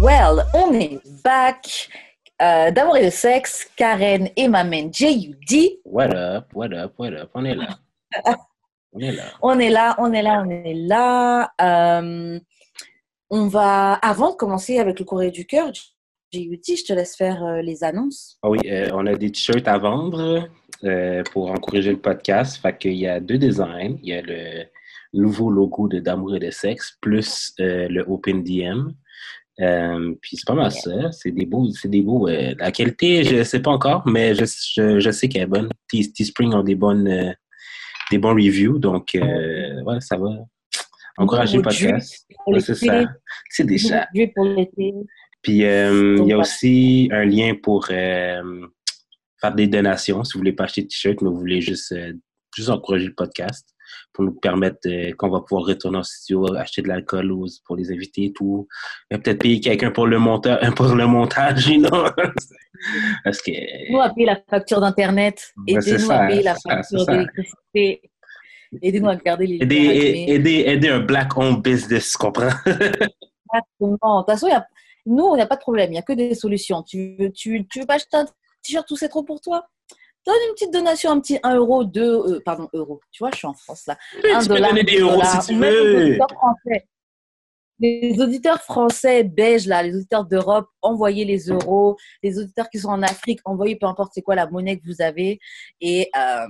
Well, on est back. Euh, D'amour et de sexe, Karen et ma main J.U.D. What up, what up, what up? On est là. On est là. On est là, on est là, on est là. Euh, on va, avant de commencer avec le courrier du cœur, J.U.D., je te laisse faire euh, les annonces. Ah oui, euh, on a des t-shirts à vendre pour encourager le podcast. Fait qu'il y a deux designs. Il y a le nouveau logo de D'amour et de sexe plus le Open DM. Euh, puis c'est pas mal ça. C'est des beaux, c'est des beaux. euh, la qualité, je sais pas encore, mais je, je, je sais qu'elle est bonne. Teespring ont des bonnes, euh, des bons reviews, donc ouais, ça va encourager le podcast. Ouais, c'est ça. C'est déjà. Pour. Puis il y a aussi un lien pour faire des donations si vous voulez pas acheter de t-shirt, mais vous voulez juste, juste encourager le podcast pour nous permettre euh, qu'on va pouvoir retourner en studio, acheter de l'alcool aux- pour les invités et tout. Et peut-être payer quelqu'un pour le montage, pour le montage, you know? Parce que Nous à payer la facture d'Internet. Aidez-nous à payer la facture d'électricité. Aidez-nous à garder les aider, aider, aider un black-owned business, tu comprends? Exactement. De toute façon, il y a- nous, on n'a pas de problème. Il n'y a que des solutions. Tu veux, tu, tu veux pas acheter un t-shirt, tout c'est trop pour toi? Donne une petite donation, un petit 1 euro, 2, euh, pardon, euro. Tu vois, je suis en France là. Un tu peux dollar, donner des euros dollars. si tu veux. Les auditeurs français, belges, là, les auditeurs d'Europe, envoyez les euros. Les auditeurs qui sont en Afrique, envoyez peu importe c'est quoi la monnaie que vous avez. Et, euh,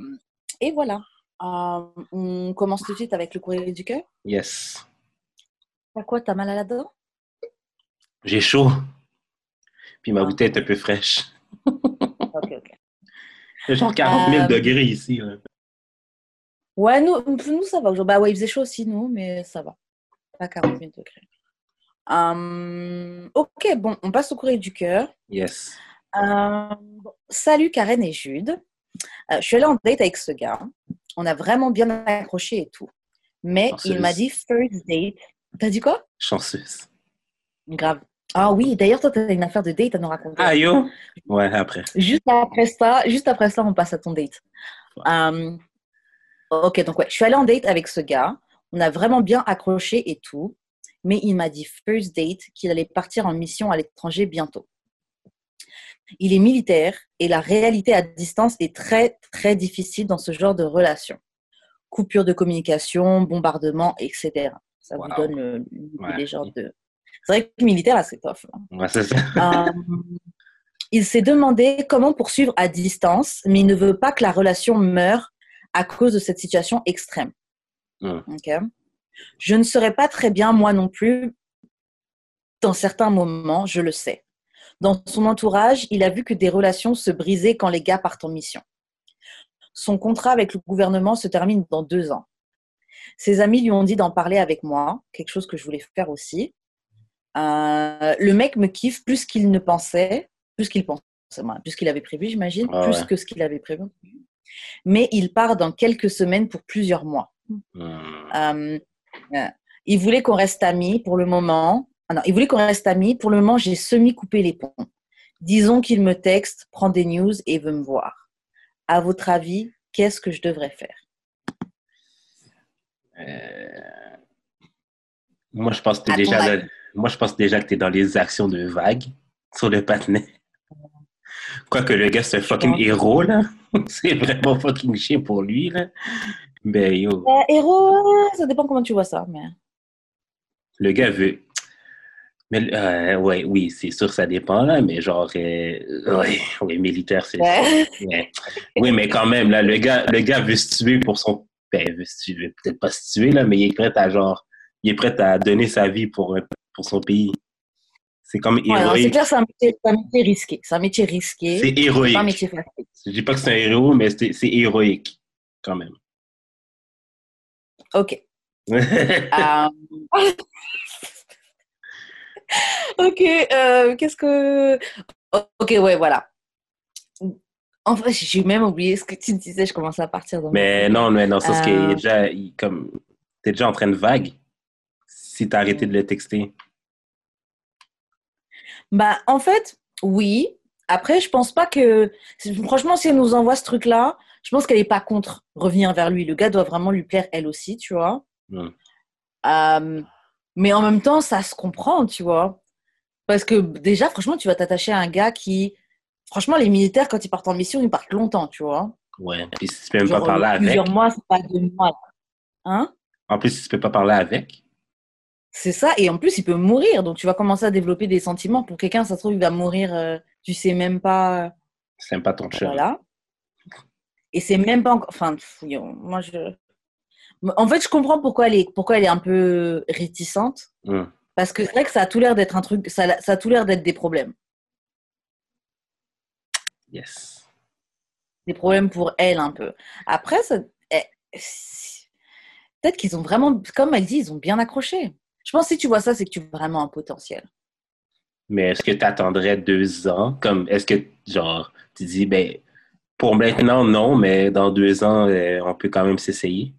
et voilà. Euh, on commence tout de suite avec le courrier du cœur. Yes. T'as quoi? T'as mal à la dent? J'ai chaud. Puis ma Ah. bouteille est un peu fraîche. A genre 40 000 Euh, degrés ici. là. Ouais, nous, nous ça va. Bah ouais, il faisait chaud aussi, nous, mais ça va. Pas 40 000 degrés. Hum, ok, bon, on passe au courrier du cœur. Yes. Euh, bon, salut Karen et Jude. Euh, je suis allée en date avec ce gars. On a vraiment bien accroché et tout. Mais Chanceuse. il m'a dit first date. T'as dit quoi? Chanceuse. Grave. Ah oui, d'ailleurs, toi, tu as une affaire de date à nous raconter. Ah yo? Ouais, après. Juste après ça, juste après ça, on passe à ton date. Euh, ok, donc ouais, je suis allée en date avec ce gars. On a vraiment bien accroché et tout. Mais il m'a dit first date qu'il allait partir en mission à l'étranger bientôt. Il est militaire et la réalité à distance est très très difficile dans ce genre de relation. Coupure de communication, bombardement, etc. Ça vous donne le, Ouais. des genres de. C'est vrai que militaire, là, c'est tough. hein. Ouais, c'est ça. Euh, il s'est demandé comment poursuivre à distance, mais il ne veut pas que la relation meure à cause de cette situation extrême. Je ne serais pas très bien, moi non plus, dans certains moments, je le sais. Dans son entourage, il a vu que des relations se brisaient quand les gars partent en mission. Son contrat avec le gouvernement se termine dans deux ans. Ses amis lui ont dit d'en parler avec moi, quelque chose que je voulais faire aussi. Euh, le mec me kiffe plus qu'il ne pensait, plus qu'il pensait, plus qu'il avait prévu, j'imagine, Ah plus ouais. que ce qu'il avait prévu. Mais il part dans quelques semaines pour plusieurs mois. Hmm. Euh, euh, il voulait qu'on reste amis pour le moment. Ah non, il voulait qu'on reste amis. Pour le moment, j'ai semi-coupé les ponts. Disons qu'il me texte, prend des news et veut me voir. À votre avis, qu'est-ce que je devrais faire? Euh, Moi, je pense que À ton déjà là- Moi, je pense déjà que t'es dans les actions de vague sur le patinet. Quoique le gars, c'est un fucking héros, là. c'est vraiment fucking chien pour lui, là. Ben, yo. Euh, Héros, ça dépend comment tu vois ça. Mais... le gars veut. Mais, euh, ouais, oui, c'est sûr, ça dépend, là, mais genre, euh, ouais, ouais, militaire, c'est. Ouais. ouais. Oui, mais quand même, là, le gars, le gars veut se tuer pour son. Ben, veut se tuer, veut peut-être pas se tuer, là, mais il est prêt à, genre, il est prêt à donner sa vie pour, pour son pays. C'est comme non, c'est héroïque. clair, c'est un, métier- c'est un métier risqué. C'est un métier risqué. c'est héroïque. pas un métier facile. Je dis pas que c'est un héros, mais c'est héroïque, quand même. Ok. Euh, ok, euh, qu'est-ce que... Ok, ouais, voilà. En fait, j'ai même oublié ce que tu disais, je commençais à partir dans Mais non, mais non, c'est ce Euh. est déjà, comme, t'es déjà en train de vague si t'as arrêté de le texter? Bah, en fait, oui. Après, je pense pas que... Franchement, si elle nous envoie ce truc-là, je pense qu'elle est pas contre revenir vers lui. Le gars doit vraiment lui plaire, elle aussi, tu vois. Euh, mais en même temps, ça se comprend, tu vois. Parce que déjà, franchement, tu vas t'attacher à un gars qui... Franchement, les militaires, quand ils partent en mission, ils partent longtemps, tu vois. Ouais. Puis si tu peux même pas parler avec. plusieurs mois, c'est pas deux mois. Hein? En plus, si tu peux pas parler avec. C'est ça. Et en plus, il peut mourir. Donc, tu vas commencer à développer des sentiments. Pour quelqu'un, ça se trouve, il va mourir, euh, tu sais même pas... C'est même pas ton chum. Voilà. Et c'est même pas encore. Enfin, yo, moi je. En fait, je comprends pourquoi elle est, pourquoi elle est un peu réticente. Mm. Parce que c'est vrai que ça a tout l'air d'être un truc. Ça, ça a tout l'air d'être des problèmes. Yes. Des problèmes pour elle un peu. Après, ça. eh, Peut-être qu'ils ont vraiment. Comme elle dit, ils ont bien accroché. Je pense que si tu vois ça, c'est que tu as vraiment un potentiel. Mais est-ce que tu attendrais deux ans? Comme, est-ce que, genre, tu dis, ben, pour maintenant, non, mais dans deux ans, euh, on peut quand même s'essayer?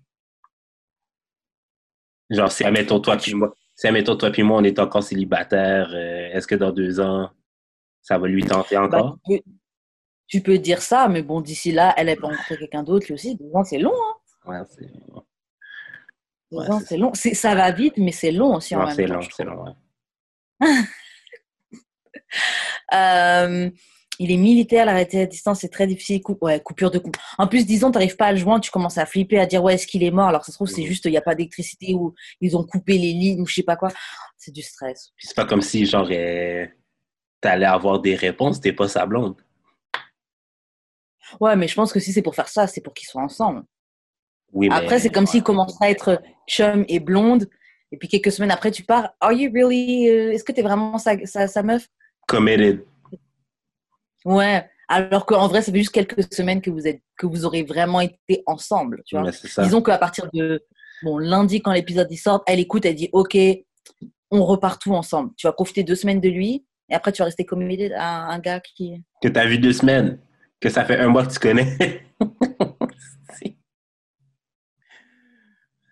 Genre, si, admettons, toi puis moi, si, admettons, toi puis moi, on est encore célibataire, euh, est-ce que dans deux ans, ça va lui tenter Bah, encore? tu, peux, tu peux dire ça, mais bon, d'ici là, elle a pas rencontré quelqu'un d'autre, lui aussi. Deux ans, c'est long. Hein. Ouais, c'est Deux Ouais, c'est long. Ça va vite, mais c'est long aussi en c'est long, c'est long, ouais. Euh, il est militaire, l'arrêter à distance, c'est très difficile. Coup- ouais, coupure de coupe. En plus, disons, tu n'arrives pas à le joindre, tu commences à flipper, à dire, ouais, est-ce qu'il est mort? Alors, ça se trouve, c'est Mhm. juste, il n'y a pas d'électricité ou ils ont coupé les lignes ou je sais pas quoi. C'est du stress. C'est pas comme si, genre, euh, t'allais avoir des réponses, t'es pas sa blonde. Ouais, mais je pense que si c'est pour faire ça, c'est pour qu'ils soient ensemble. Oui, mais... Après, c'est comme s'ils commenceraient à être chum et blonde. Et puis quelques semaines après, tu pars. Are you really. euh, Est-ce que tu es vraiment sa, sa, sa meuf? Committed. Ouais. Alors qu'en vrai, ça fait juste quelques semaines que vous, êtes, que vous aurez vraiment été ensemble. Tu vois Ouais. Disons qu'à partir de bon, lundi, quand l'épisode sort, elle écoute, elle dit Ok, on repart tout ensemble. Tu vas profiter deux semaines de lui et après tu vas rester committed à un gars qui. Que t'as vu deux semaines. Que ça fait un mois que tu connais. Si. Et-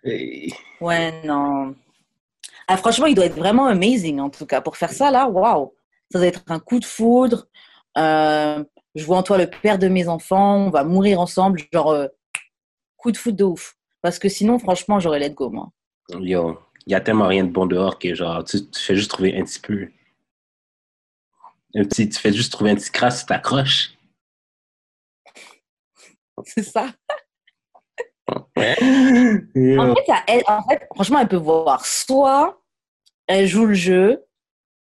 Ouais, non. Ah, franchement, il doit être vraiment amazing en tout cas. Pour faire ça là, waouh Ça doit être un coup de foudre. Euh, je vois en toi le père de mes enfants, on va mourir ensemble. Genre, euh, coup de foudre de ouf. Parce que sinon, franchement, j'aurais let go, moi. Yo, il y a tellement rien de bon dehors que genre, tu, tu fais juste trouver un petit peu. Un petit, tu fais juste trouver un petit crasse, tu t'accroches. C'est ça. Yo. En fait, ça- elle- en fait, franchement, elle peut voir soit elle joue le jeu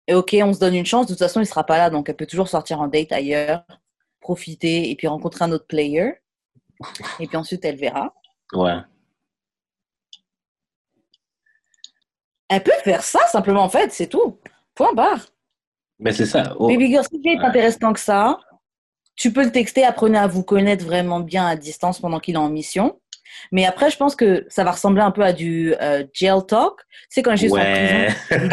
et ok, on se donne une chance. De toute façon, il sera pas là, donc elle peut toujours sortir en date ailleurs, profiter et puis rencontrer un autre player. Et puis ensuite, elle verra. Ouais. Elle peut faire ça simplement, en fait, c'est tout. Point barre. Mais c'est ça. Oh, Baby girl, si le Ouais. t'intéresse tant que ça, tu peux le texter, apprenez à vous connaître vraiment bien à distance pendant qu'il est en mission. Mais après, je pense que ça va ressembler un peu à du euh, jail talk. Sais, quand j'ai en ouais. prison,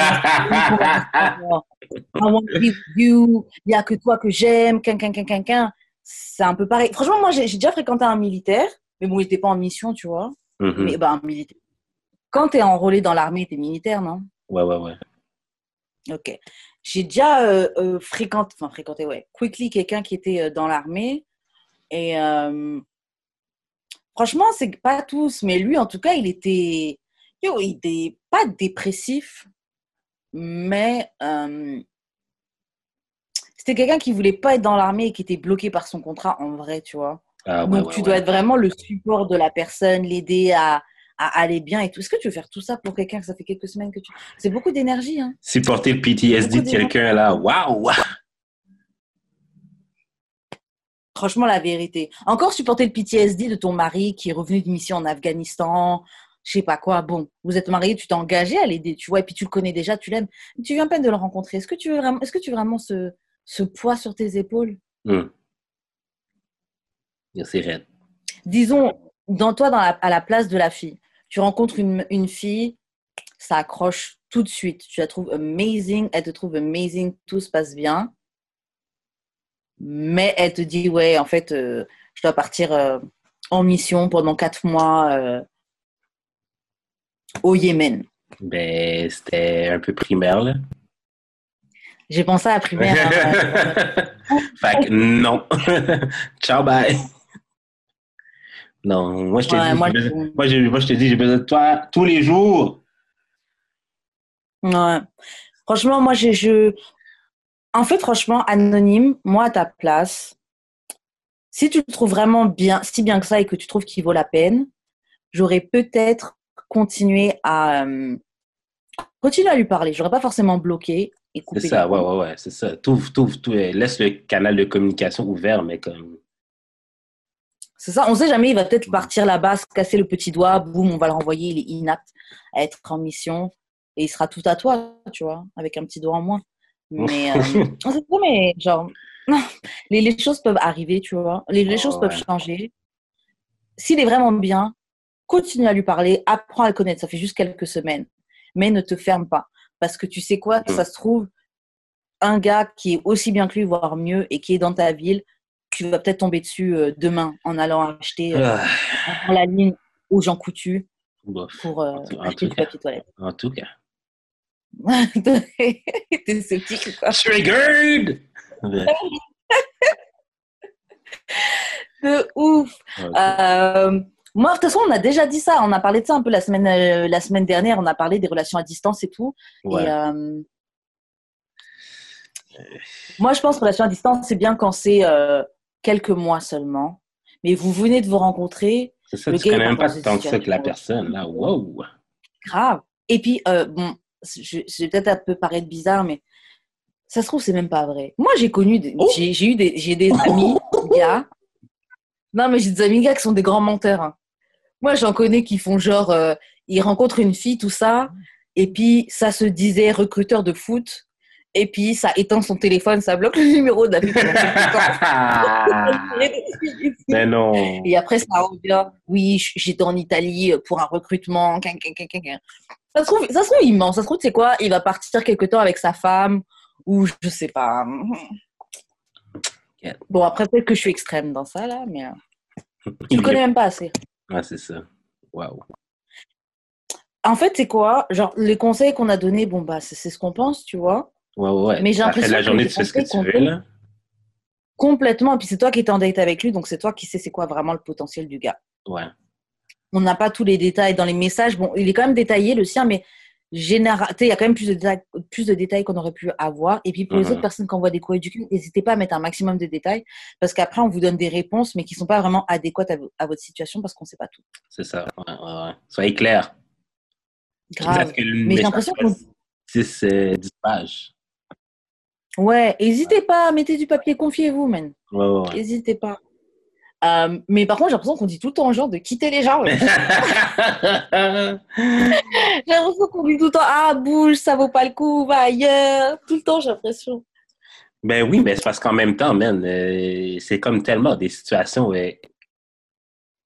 I want to be with you, il n'y a que toi que j'aime. C'est un peu pareil. Franchement, moi, j'ai déjà fréquenté un militaire, mais bon, il n'était pas en mission, tu vois. Mhm. Mais un militaire. Quand tu es enrôlé dans l'armée, tu es militaire, non? Ouais, ouais, ouais. Ok. J'ai déjà euh, euh, fréquenté, enfin fréquenté, ouais, quickly quelqu'un qui était dans l'armée. Et euh, franchement, c'est pas tous, mais lui, en tout cas, il était, yo, il était pas dépressif, mais euh, c'était quelqu'un qui voulait pas être dans l'armée et qui était bloqué par son contrat en vrai, tu vois. Ah, ouais, Donc, ouais, tu ouais. dois être vraiment le support de la personne, l'aider à, à aller bien et tout. Est-ce que tu veux faire tout ça pour quelqu'un? Que ça fait quelques semaines que tu... C'est beaucoup d'énergie, hein. Supporter le PTSD de quelqu'un, là, waouh! Franchement, la vérité. Encore supporter le PTSD de ton mari qui est revenu de mission en Afghanistan, je sais pas quoi. Bon, vous êtes mariés, tu t'es engagé à l'aider, tu vois, et puis tu le connais déjà, tu l'aimes. Tu viens à peine de le rencontrer. Est-ce que tu veux vraiment, est-ce que tu veux vraiment ce, ce poids sur tes épaules? Hum. C'est raide. Disons, dans toi, dans la- à la place de la fille, tu rencontres une, une fille, ça accroche tout de suite. Tu la trouves amazing, elle te trouve amazing, tout se passe bien. Mais elle te dit, ouais, en fait, euh, je dois partir euh, en mission pendant quatre mois euh, au Yémen. Ben, c'était un peu primaire, là. J'ai pensé à la primaire. hein. fait que non. Ciao, bye. Non, moi je te Ouais, dis, moi, j'ai je- besoin- moi, j'ai- moi, je te dis, j'ai besoin de toi tous les jours. Ouais. Franchement, moi, j'ai, je... En fait, franchement, anonyme, moi, à ta place, si tu le trouves vraiment bien, si bien que ça et que tu trouves qu'il vaut la peine, j'aurais peut-être continué à... euh, continuer à lui parler. J'aurais pas forcément bloqué et coupé. C'est ça, ouais, ouais, ouais, c'est ça. Laisse le canal de communication ouvert, mais comme. C'est ça, on sait jamais, il va peut-être partir là-bas, se casser le petit doigt, boum, on va le renvoyer, il est inapte à être en mission et il sera tout à toi, tu vois, avec un petit doigt en moins. Mais, euh, on sait pas, mais genre, les, les choses peuvent arriver, tu vois, les, les choses Ouais. peuvent changer. S'il est vraiment bien, continue à lui parler, apprends à le connaître, ça fait juste quelques semaines, mais ne te ferme pas. Parce que tu sais quoi, ça se trouve, un gars qui est aussi bien que lui, voire mieux, et qui est dans ta ville, tu vas peut-être tomber dessus euh, demain en allant acheter euh, Ah, la ligne aux gens coutus pour euh, acheter du papier toilette. En tout cas. T'es sceptique quoi? Triggered! De ouf. Euh, Moi, de toute façon, on a déjà dit ça. On a parlé de ça un peu la semaine, euh, la semaine dernière. On a parlé des relations à distance et tout. Ouais. Et, euh, moi, je pense que relation à distance, c'est bien quand c'est quelques mois seulement. Mais vous venez de vous rencontrer, C'est ça, le tu connais même pas tant que ça que la personne, là. Wow! grave. Et puis, bon, je, je vais peut-être un peu paraître bizarre, mais ça se trouve, c'est même pas vrai. Moi, j'ai connu, des- Oh. j'ai j'ai eu des, j'ai des amis gars. Non, mais j'ai des amis gars qui sont des grands menteurs. hein. Moi, j'en connais qui font genre, euh, ils rencontrent une fille, tout ça, et puis ça se disait recruteur de foot, et puis ça éteint son téléphone, ça bloque le numéro de la fille. pendant quelques temps. Mais non. Et après, ça revient. Oui, j'étais en Italie pour un recrutement. Ça se trouve, ça se trouve immense. Ça se trouve, tu sais quoi Il va partir quelque temps avec sa femme ou je sais pas. Bon, après, peut-être que je suis extrême dans ça, là, mais euh, tu Il le connais même pas assez. Ouais, c'est ça. Wow. En fait, c'est quoi Genre, les conseils qu'on a donnés, bon, bah, c'est ce qu'on pense, tu vois. Ouais, ouais, ouais. Mais j'ai Après l'impression la que journée, les tu fais ce que tu conseils veux, qu'on là. Complètement. Et puis, c'est toi qui es en date avec lui, donc c'est toi qui sais c'est quoi vraiment le potentiel du gars. Ouais. on n'a pas tous les détails dans les messages. Bon, il est quand même détaillé le sien, mais général, tu sais, il y a quand même plus de détails, plus de détails qu'on aurait pu avoir. Et puis pour les Mhm. autres personnes qui envoient des courriers du cul, n'hésitez pas à mettre un maximum de détails parce qu'après on vous donne des réponses, mais qui sont pas vraiment adéquates à, vo- à votre situation parce qu'on sait pas tout. C'est ça. Ouais, ouais, ouais. Soyez clair. Grave. Que Mais j'ai l'impression fait qu'on- 10, 10 pages. Ouais, n'hésitez pas, mettez du papier, confiez-vous, man. Ouais, ouais, ouais. N'hésitez pas. Euh, mais par contre, j'ai l'impression qu'on dit tout le temps aux gens de quitter les gens. J'ai l'impression qu'on dit tout le temps Ah, bouge, ça vaut pas le coup, va ailleurs. Tout le temps, j'ai l'impression. ben oui, mais c'est parce qu'en même temps, man, euh, c'est comme tellement des situations euh,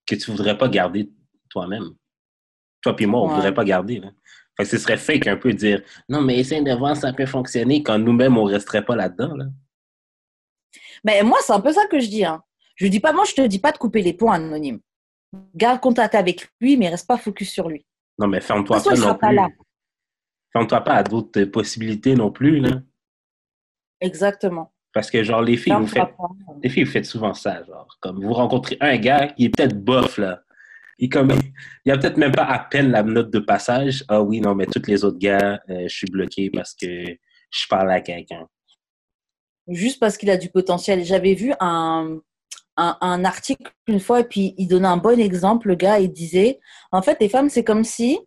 que tu voudrais pas garder toi-même. Toi puis moi, on Ouais. voudrait pas garder. Là. Fait que ce serait fake un peu de dire non, mais essaye de voir si ça peut fonctionner quand nous-mêmes, on resterait pas là-dedans. Là. Mais moi, c'est un peu ça que je dis. Hein. Je dis pas, moi, je te dis pas de couper les ponts anonymes. Garde contact avec lui, mais reste pas focus sur lui. Non, mais ferme-toi pas il non plus. là. Ferme-toi pas à d'autres euh, possibilités non plus. Là. Exactement. Parce que, genre, les filles, vous faites, les filles, vous faites souvent ça. Genre, comme vous rencontrez un gars qui est peut-être bof, là. Il, comme, il y a peut-être même pas à peine la note de passage. Ah oui, non, mais tous les autres gars, euh, je suis bloqué parce que je parle à quelqu'un. Juste parce qu'il a du potentiel. J'avais vu un, un, un article une fois et puis il donnait un bon exemple. Le gars, il disait, en fait, les femmes, c'est comme si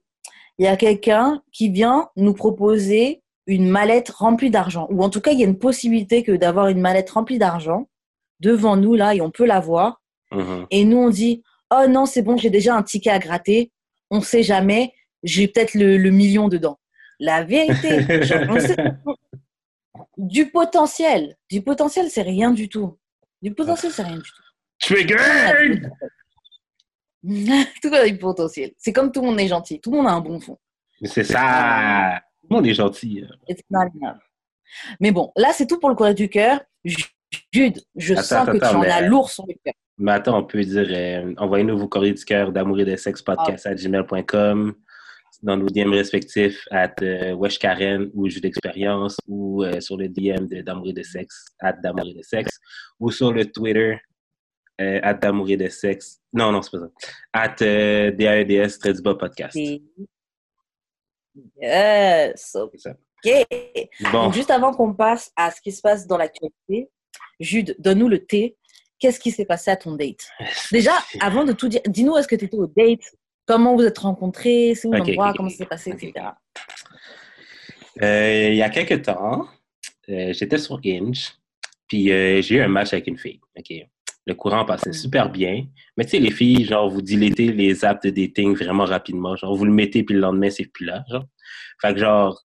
il y a quelqu'un qui vient nous proposer une mallette remplie d'argent. Ou en tout cas, il y a une possibilité que d'avoir une mallette remplie d'argent devant nous, là, et on peut la voir. Mhm. Et nous, on dit, oh non, c'est bon, j'ai déjà un ticket à gratter. On sait jamais, j'ai peut-être le, le million dedans. La vérité, genre, on sait- du potentiel. Du potentiel, c'est rien du tout. Du potentiel, c'est rien du tout. Trigger! tout le monde a du potentiel. C'est comme tout le monde est gentil. Tout le monde a un bon fond. C'est ça! Tout le monde est gentil. It's not enough. Mais bon, là, c'est tout pour le courrier du cœur. Jude, je Attends, sens que tu en mais- as lourd sur le cœur. Mais attends, on peut dire, euh, envoyez-nous vos courriers du cœur d'amour et de sexe podcast à gmail.com, dans nos DM respectifs, à euh, Wesh Karen ou Jus d'expérience, ou euh, sur le DM de d'amour et de sexe, à d'amour et de sexe, ou sur le Twitter, euh, à d'amour et de sexe. Non, non, c'est pas ça. At euh, DAEDS, très du bas podcast. Et- Yes, ok. Bon, Donc, juste avant qu'on passe à ce qui se passe dans l'actualité, Jude, donne-nous le thé. Qu'est-ce qui s'est passé à ton date? Déjà, avant de tout dire, dis-nous, est-ce que tu étais au date? Comment vous êtes rencontrés? C'est où Ok, l'endroit? ok, Comment ça s'est passé, etc. Euh, il y a quelques temps, euh, j'étais sur Hinge, puis euh, j'ai eu un match avec une fille. Le courant passait super bien. Mais tu sais, les filles, genre, vous dilatez les apps de dating vraiment rapidement. Genre, vous le mettez, puis le lendemain, c'est plus là. Genre. Fait que, genre,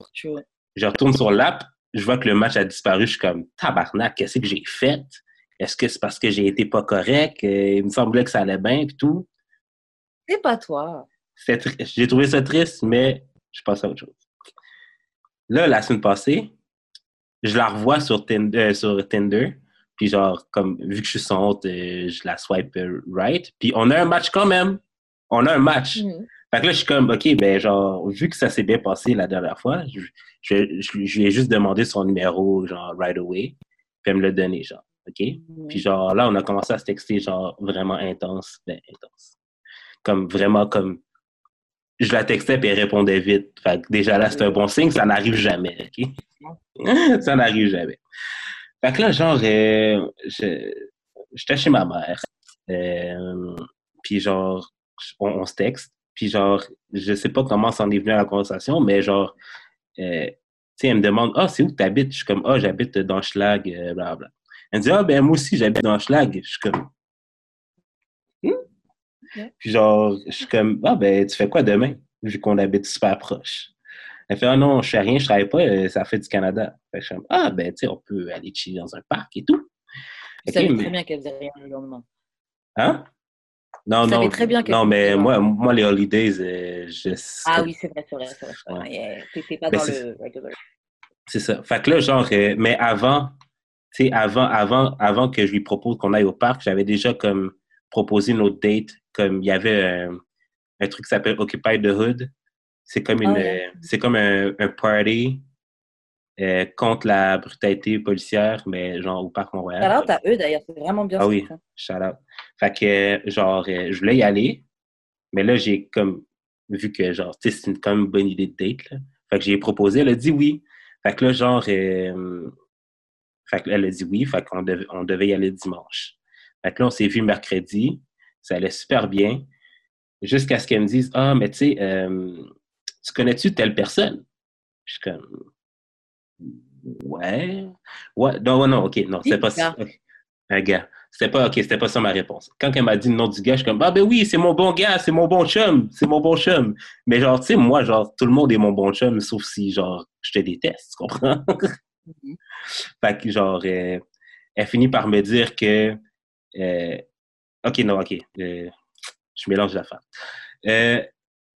je retourne sur l'app, je vois que le match a disparu. Je suis comme, tabarnak, qu'est-ce que j'ai fait? Est-ce que c'est parce que j'ai été pas correct? Euh, il me semblait que ça allait bien, puis tout. C'est pas toi. J'ai trouvé ça triste, mais je passe à autre chose. Là, la semaine passée, je la revois sur Tinder, euh, sur Tinder puis genre, comme, vu que je suis son hôte, euh, je la swipe right. Puis on a un match quand même. On a un match. Mhm. Fait que là, je suis comme, OK, ben genre, vu que ça s'est bien passé la dernière fois, je, je, je, je lui ai juste demandé son numéro, genre, right away, puis elle me l'a donné, genre, OK? Puis genre, là, on a commencé à se texter, genre, vraiment intense. Ben, intense. Comme, vraiment, comme... Je la textais, puis elle répondait vite. Fait que déjà là, c'est un bon signe. Ça n'arrive jamais, OK? ça n'arrive jamais. Fait que là, genre, euh, je- j'étais chez ma mère. Euh, puis genre, on, on se texte. Puis genre, je sais pas comment s'en est venu à la conversation, mais genre, euh, tu sais, elle me demande, ah, c'est où tu habites? Je suis comme, ah, j'habite dans Schlag, euh, blablabla. Elle me dit, ah, ben moi aussi, j'habite dans Schlag. Je suis comme, Hmm? Puis genre, je suis comme, ah, ben, tu fais quoi demain? Vu qu'on habite super proche? Elle fait, ah non, je fais rien, je travaille pas, euh, ça fait du Canada. Fait que je suis comme, ah, ben, tu sais, on peut aller chiller dans un parc et tout. Tu Ok, savais mais- très bien qu'elle faisait rien le lendemain. Hein? Non, Tu non. très bien non, mais moi, moi, les holidays, euh, je. Ah oui, c'est vrai, c'est vrai, c'est vrai. Ouais. T'étais pas Ben, dans le regular. C'est ça. Fait que là, genre, euh, mais avant, sais, avant, avant, avant que je lui propose qu'on aille au parc, j'avais déjà comme proposé notre date, comme il y avait un, un truc qui s'appelle Occupy the Hood. C'est comme une, Ah ouais. euh, c'est comme un, un party euh, contre la brutalité policière, mais genre au parc Montréal. Alors, à eux d'ailleurs, c'est vraiment bien Ah oui. Shout out. Fait que, euh, genre, je voulais y aller, mais là, j'ai comme, vu que, genre, tu sais, c'est une, quand même une bonne idée de date, là. Fait que j'ai proposé, elle a dit oui. Fait que là, genre, euh, fait que elle a dit oui, fait qu'on devait, on devait y aller dimanche. Fait que là, on s'est vu mercredi, ça allait super bien, jusqu'à ce qu'elle me dise, ah, mais tu sais, euh, tu connais-tu telle personne? Je suis comme, ouais, ouais, non, non, ok, non, c'est pas ça. Un gars. C'était pas, ok, c'était pas ça ma réponse. Quand elle m'a dit le nom du gars, je suis comme, ah ben oui, c'est mon bon gars, c'est mon bon chum, c'est mon bon chum. Mais genre, tu sais, moi, genre, tout le monde est mon bon chum, sauf si, genre, je te déteste, tu comprends? Mhm. Fait que, genre, euh, elle finit par me dire que, euh, ok, non, ok, euh, je mélange la femme.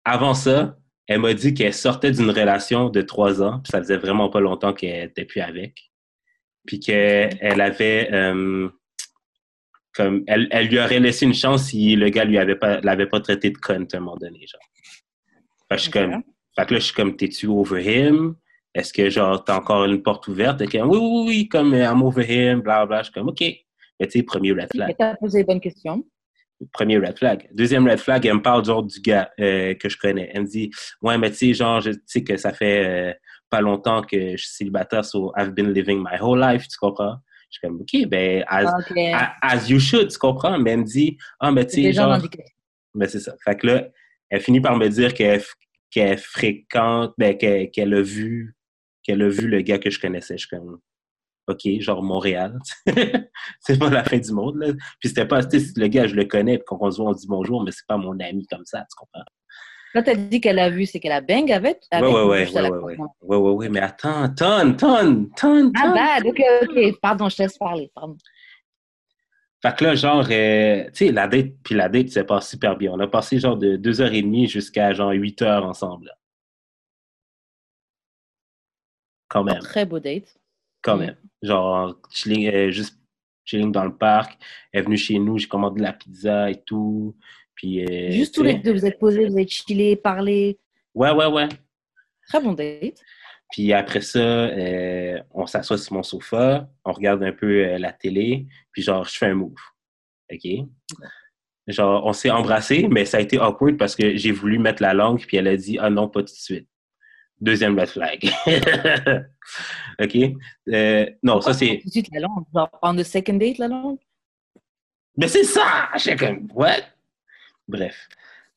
Avant ça, elle m'a dit qu'elle sortait d'une relation de trois ans, puis ça faisait vraiment pas longtemps qu'elle était plus avec. Puis qu'elle avait comme elle, elle lui aurait laissé une chance si le gars lui avait pas l'avait pas traité de conne à un moment donné, genre. Fait que je suis Ok. comme fait que là, je suis comme t'es-tu over him? Est-ce que genre t'as encore une porte ouverte? Comme, oui, oui, oui, comme I'm over him, bla bla. Je suis comme OK. Mais tu sais, premier red flag Mais t'as posé les bonnes questions. premier red flag. Deuxième red flag, elle me parle genre du gars euh, que je connais. Elle me dit Ouais, mais tu sais, genre, je tu sais que ça fait euh, pas longtemps que je suis célibataire, so I've been living my whole life, tu comprends? Je suis comme, OK, ben, as, Ah, a- as you should, tu comprends? Mais elle me dit, ah, mais tu sais, genre, l'indication. ben, c'est ça. Fait que là, elle finit par me dire qu'elle qu'elle fréquente, ben, qu'elle qu'elle a vu, qu'elle a vu le gars que je connaissais. Je suis comme, OK, genre Montréal. c'est pas la fin du monde, là. Puis c'était pas, tu sais, le gars, je le connais, puis quand on se voit, on dit bonjour, mais c'est pas mon ami comme ça, tu comprends? Là, t'as dit qu'elle a vu, c'est qu'elle a bang avec? Avec ouais, ou ouais, juste à ouais, ouais, ouais. rencontre? Ouais, ouais, ouais, mais attends, tonne, tonne, tonne, Ah, bad, ok, ok. Pardon, je te laisse parler, pardon. Fait que là, genre, euh, tu sais, la date, puis la date s'est passée super bien. On a passé genre de deux heures et demie jusqu'à genre huit heures ensemble. là. Quand même, Très beau date. quand Mm. même. Genre, chilling, euh, juste chilling dans le parc. Elle est venue chez nous, j'ai commandé de la pizza et tout. Puis, euh, Juste tous les deux, vous êtes posés, vous êtes chillés, parlé. Ouais, ouais, ouais. Très bon date. Puis après ça, euh, on s'assoit sur mon sofa, on regarde un peu euh, la télé, puis genre, je fais un move. OK? Genre, on s'est embrassé, mais ça a été awkward parce que j'ai voulu mettre la langue, puis elle a dit, ah non, pas tout de suite. Deuxième red flag. OK? Euh, non, ça c'est. Tout de la langue. Genre, on the second date, la langue? Mais c'est ça! J'étais comme, what? Bref.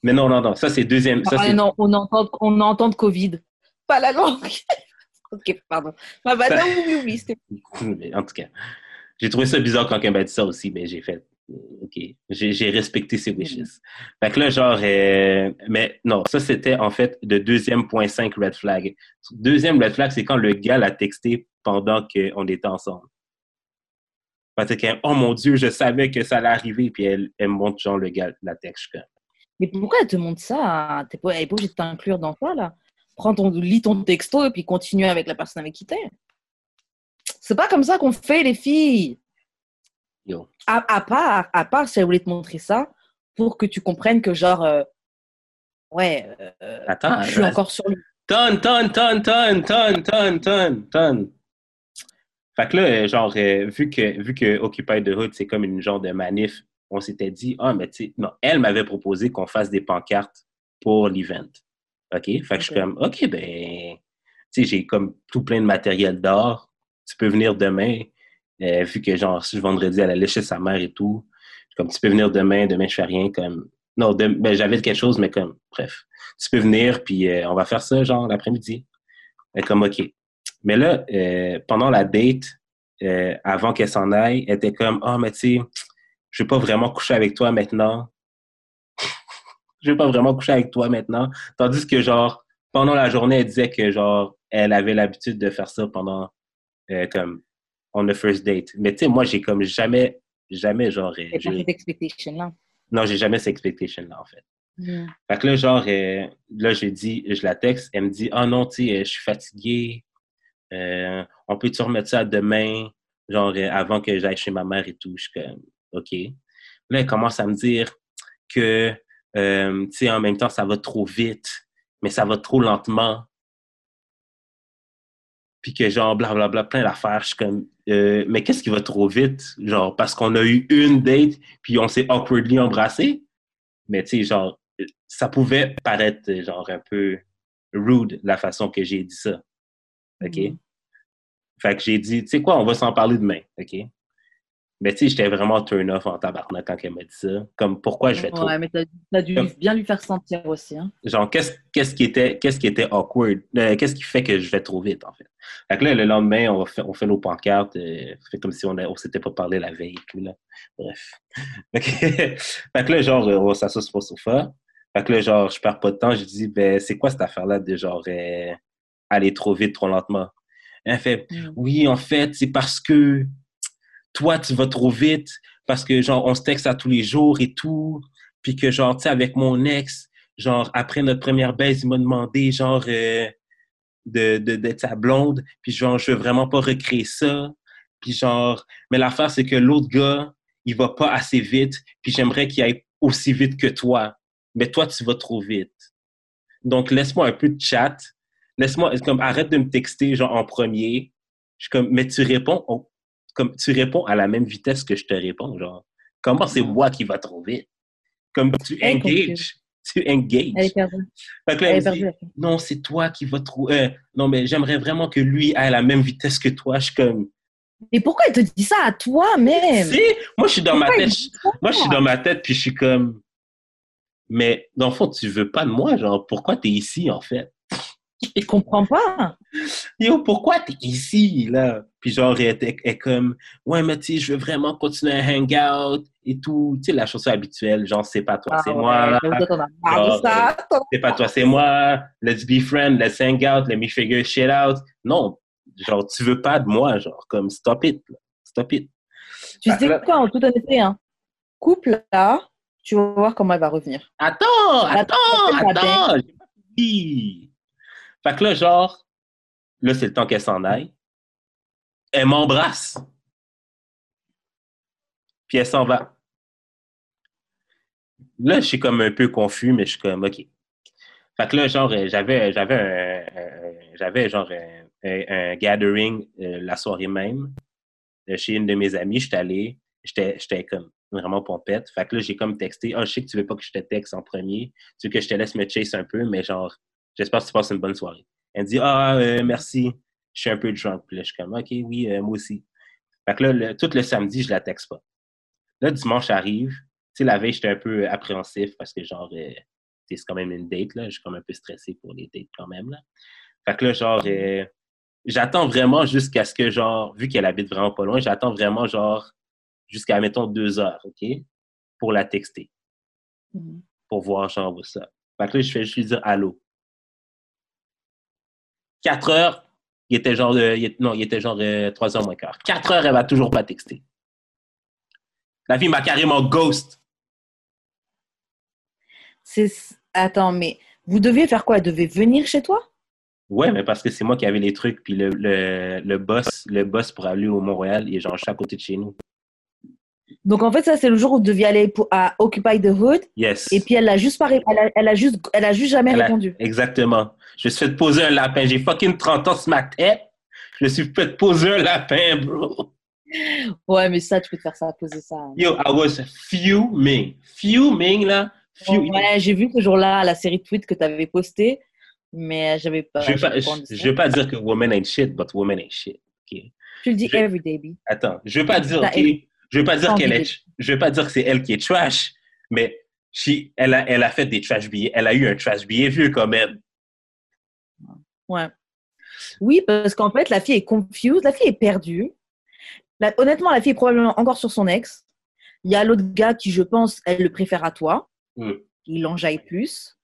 Mais non, non, non, ça c'est deuxième. Ça, Ah, non, on entend, on entend de Covid. Pas la langue. ok, pardon. Ah, bah, oui, oui, c'était Mais en tout cas, j'ai trouvé ça bizarre quand elle m'a dit ça aussi, mais j'ai fait, OK, j'ai respecté ses wishes. Fait que là, genre, euh, mais non, ça c'était en fait de deuxième point cinq red flag. Deuxième red flag, c'est quand le gars l'a texté pendant qu'on était ensemble. Parce que, oh mon Dieu, je savais que ça allait arriver, puis elle, elle me montre genre le gars, la texte. Mais pourquoi elle te montre ça? T'es pas, Elle n'est pas obligée de t'inclure dans ça, là. Prends ton, lis ton texto et puis continue avec la personne avec qui t'es. C'est pas comme ça qu'on fait, les filles. Yo. À, à part, à part si elle voulait te montrer ça pour que tu comprennes que, genre, euh, ouais, euh, Attends, je suis encore sur lui. Tonne, tonne, tonne, tonne, tonne, tonne, tonne, tonne. Fait que là, euh, genre, euh, vu que, vu que Occupy the Hood, c'est comme une genre de manif, on s'était dit, ah, mais tu sais, non, elle m'avait proposé qu'on fasse des pancartes pour l'event. OK? Fait que je suis comme, OK, ben, tu sais, j'ai comme tout plein de matériel d'or. Tu peux venir demain, vu que, genre, si je vendredi, elle allait chez sa mère et tout. Comme, tu peux venir demain, demain, je fais rien, comme, non, de- ben, j'avais quelque chose, mais comme, bref tu peux venir, puis euh, on va faire ça, genre, l'après-midi. Comme, OK. Mais là, euh, pendant la date, euh, avant qu'elle s'en aille, elle était comme, ah, mais tu sais, je veux pas vraiment coucher avec toi maintenant. je veux pas vraiment coucher avec toi maintenant. Tandis que, genre, pendant la journée, elle disait que, genre, elle avait l'habitude de faire ça pendant, comme, on the first date. Mais tu sais, moi, j'ai comme jamais, jamais, genre, C'est pas j'ai- cette expectation-là. non, j'ai jamais cette expectation-là, en fait. Fait que là, genre, euh, là, je dis, je la texte, elle me dit, ah non, tu sais, euh, je suis fatiguée, euh, on peut-tu remettre ça demain, genre, euh, avant que j'aille chez ma mère et tout. Je suis comme, OK. Là, elle commence à me dire que, tu sais, en même temps, ça va trop vite, mais ça va trop lentement. Puis que, genre, blablabla, plein d'affaires. Je suis comme, euh, mais qu'est-ce qui va trop vite? Genre, parce qu'on a eu une date, puis on s'est awkwardly embrassé? Mais tu sais, genre, ça pouvait paraître genre un peu rude la façon que j'ai dit ça. OK? Mhm. Fait que j'ai dit, tu sais quoi, on va s'en parler demain. OK? Mais tu sais, j'étais vraiment turn off en tabarnak quand elle m'a dit ça. Comme, pourquoi je fais trop? Ouais, mais t'as as dû Comme- bien lui faire sentir aussi. Hein. Genre, qu'est-ce qu'est-ce qui, était, qu'est-ce qui était awkward? Euh, qu'est-ce qui fait que je vais trop vite, en fait? Fait que là, le lendemain, on fait, on fait nos pancartes. euh, fait comme si on ne s'était pas parlé la veille. et tout, là. Bref. Fait que, là, genre, on s'assoit sur le sofa. Fait que là, genre, je perds pas de temps. Je dis, ben, c'est quoi cette affaire-là de genre euh, aller trop vite, trop lentement? Elle fait, Mm. oui, en fait, c'est parce que toi, tu vas trop vite, parce que, genre, on se texte à tous les jours et tout, puis que, genre, tu sais, avec mon ex, genre, après notre première baisse, il m'a demandé, genre, euh, de, de, d'être sa blonde, puis genre, je veux vraiment pas recréer ça, puis genre, mais l'affaire, c'est que l'autre gars, il va pas assez vite, puis j'aimerais qu'il aille aussi vite que toi, mais toi, tu vas trop vite. Donc, laisse-moi un peu de chat, laisse-moi, comme, arrête de me texter, genre, en premier, je suis comme, mais tu réponds, comme, tu réponds à la même vitesse que je te réponds, genre, comment c'est moi qui va trop vite? Comme, tu engages, tu engages. Elle est perdue. Fait que là, Elle elle est me dit, perdue. la fille. non, c'est toi qui vas trop. euh, non, mais j'aimerais vraiment que lui ait la même vitesse que toi. Je suis comme, Et pourquoi elle te dit ça à toi même Si, moi, je suis dans ma tête. il Moi, je suis dans ma tête, puis je suis comme. Mais dans le fond, tu veux pas de moi, genre, pourquoi t'es ici, en fait? Je comprends pas. Yo, pourquoi t'es ici, là? Puis genre, elle est, comme, ouais, mais tu sais, je veux vraiment continuer à hang out et tout. Tu sais, la chanson habituelle, genre, c'est pas toi, c'est Ah ouais, moi. ça. C'est pas toi, c'est moi. Let's be friends, let's hang out, let me figure shit out. Non, genre, tu veux pas de moi, genre, comme, stop it, là. stop it. Tu Ah, sais là- quoi, en toute honnêteté, hein, couple là, tu vas voir comment elle va revenir. Attends, Attends, attends, attends, attends, j'ai pas fini. Fait que là, genre, là, c'est le temps qu'elle s'en aille. Elle m'embrasse. Puis elle s'en va. Là, je suis comme un peu confus, mais je suis comme, OK. Fait que là, genre, euh, j'avais, j'avais un, j'avais genre un, gathering euh, la soirée même euh, chez une de mes amies. J'étais allé, j'étais, j'étais comme vraiment pompette. Fait que là, j'ai comme texté, ah, je sais que tu veux pas que je te texte en premier. Tu veux que je te laisse me chase un peu, mais genre, j'espère que tu passes une bonne soirée. Elle dit, ah, euh, merci, je suis un peu drunk. Puis là, je suis comme, OK, oui, euh, moi aussi. Fait que là, le- tout le samedi, je la texte pas. Là, dimanche arrive. Tu sais, la veille, j'étais un peu appréhensif parce que, genre, euh, c'est quand même une date, là. Je suis comme un peu stressé pour les dates quand même, là. Fait que là, genre, j'attends vraiment jusqu'à ce que, genre, vu qu'elle habite vraiment pas loin, j'attends vraiment, genre, jusqu'à, mettons, deux heures, OK? Pour la texter, pour voir, genre, up. Fait que là, je fais juste lui dire allô. Quatre heures, il était genre, euh, il non, il était genre euh, trois heures moins quart. Quatre heures, elle va toujours pas texter. La fille m'a carrément ghost. C'est... Attends, mais vous deviez faire quoi? Elle devait venir chez toi? Ouais, mais parce que c'est moi qui avais les trucs, puis le, le, le boss, le boss pour aller au Montréal, il est genre à côté de chez nous. Donc en fait, ça, c'est le jour où vous deviez aller pour, à Occupy the Hood. Yes. Et puis elle a juste pas elle a, elle a juste elle a juste jamais Elle a- répondu. Exactement. Je me suis fait poser un lapin. J'ai fucking 30 ans sur ma tête. Je me suis fait poser un lapin, bro. Ouais, mais ça tu peux te faire ça poser ça. Yo, I was fuming. Fuming, là. Fuming. Ouais, j'ai vu ce jour-là la série de tweets que tu avais posté, mais j'avais pas. je veux, pas- je, je veux pas dire que woman ain't shit, but woman ain't shit. OK? Tu le dis je- every day, B. Attends, je veux pas dire, Ça OK? aide. Je veux pas dire qu'elle est, je veux pas dire que c'est elle qui est trash, mais she- elle, a, elle a fait des trash billets. Elle a eu un trash behavior quand même. Ouais. Oui, parce qu'en fait, la fille est confused, la fille est perdue. La- honnêtement, la fille est probablement encore sur son ex. Il y a l'autre gars qui, je pense, elle le préfère à toi. Hmm. Il enjaille plus.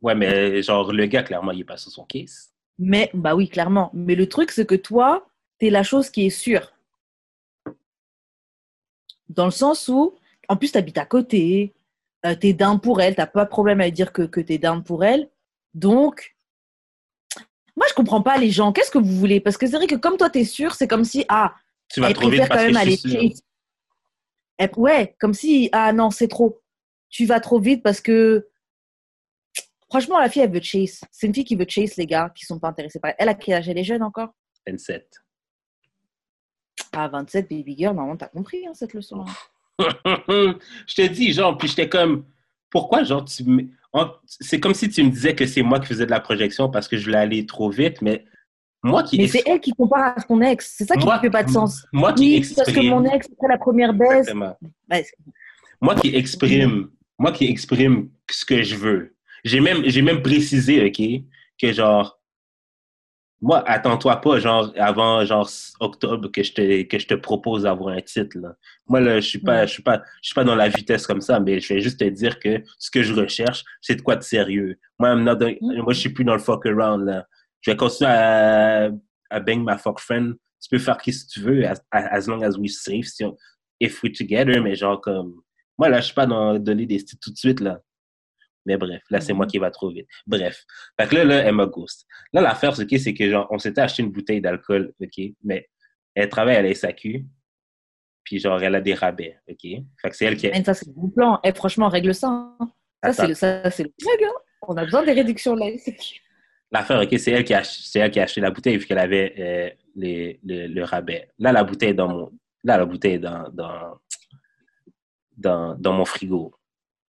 Ouais, mais genre, le gars, clairement, il est pas sur son case. Mais, bah oui, clairement. Mais le truc, c'est que toi, t'es la chose qui est sûre. Dans le sens où, en plus, t'habites à côté, euh, t'es down pour elle, t'as pas de problème à dire que, que t'es down pour elle. Donc, moi, je comprends pas les gens. Qu'est-ce que vous voulez? Parce que c'est vrai que comme toi, t'es sûr, c'est comme si, ah, Tu vas elle trop vite préfère quand parce que même aller. Elle- ouais, comme si, ah non, c'est trop. Tu vas trop vite parce que, franchement, la fille, elle veut chase. C'est une fille qui veut chase les gars qui sont pas intéressés par elle. Elle a quel âge? Elle est jeune encore? 27. À 27, baby girl, normalement, t'as compris hein, cette leçon. je te dis, genre, puis j'étais comme, pourquoi, genre, tu me- C'est comme si tu me disais que c'est moi qui faisais de la projection parce que je voulais aller trop vite, mais moi qui. Mais c'est elle qui compare à son ex. C'est ça qui ne fait pas de sens. Moi qui Oui, exprime. parce que mon ex, c'était la première baisse. Ouais, Moi qui exprime, moi qui exprime ce que je veux. J'ai même, j'ai même précisé, OK, que genre, moi, attends-toi pas, genre, avant, genre, octobre, que je te, que je te propose d'avoir un titre, là. Moi, là, je suis pas, je suis pas, je suis pas dans la vitesse comme ça, mais je vais juste te dire que ce que je recherche, c'est de quoi de sérieux. Moi, the- Mhm. moi, je suis plus dans le fuck around, là. Je vais continuer à, à bang ma fuck friend. Tu peux faire qui si tu veux, as, as long as we safe, si on, if we together, mais genre comme, moi, là, je suis pas dans donner des styles tout de suite, là. Mais bref, là, c'est Mhm. moi qui va trop vite. Bref. Fait que là, là, elle m'a ghost. Là, l'affaire, c'est que, c'est que, genre, on s'était acheté une bouteille d'alcool, OK? Mais elle travaille à la SAQ, puis genre, elle a des rabais, OK? Fait que c'est elle qui a... Man, ça, c'est le bon plan. Eh, franchement, règle ça. hein. Ça, c'est le, ça, c'est le hein. On a besoin des réductions là. c'est- L'affaire, OK, c'est elle, qui a elle qui a acheté la bouteille vu qu'elle avait euh, les, le, le rabais. Là, la bouteille est dans mon... Là, la bouteille est dans, dans, dans, dans mon frigo.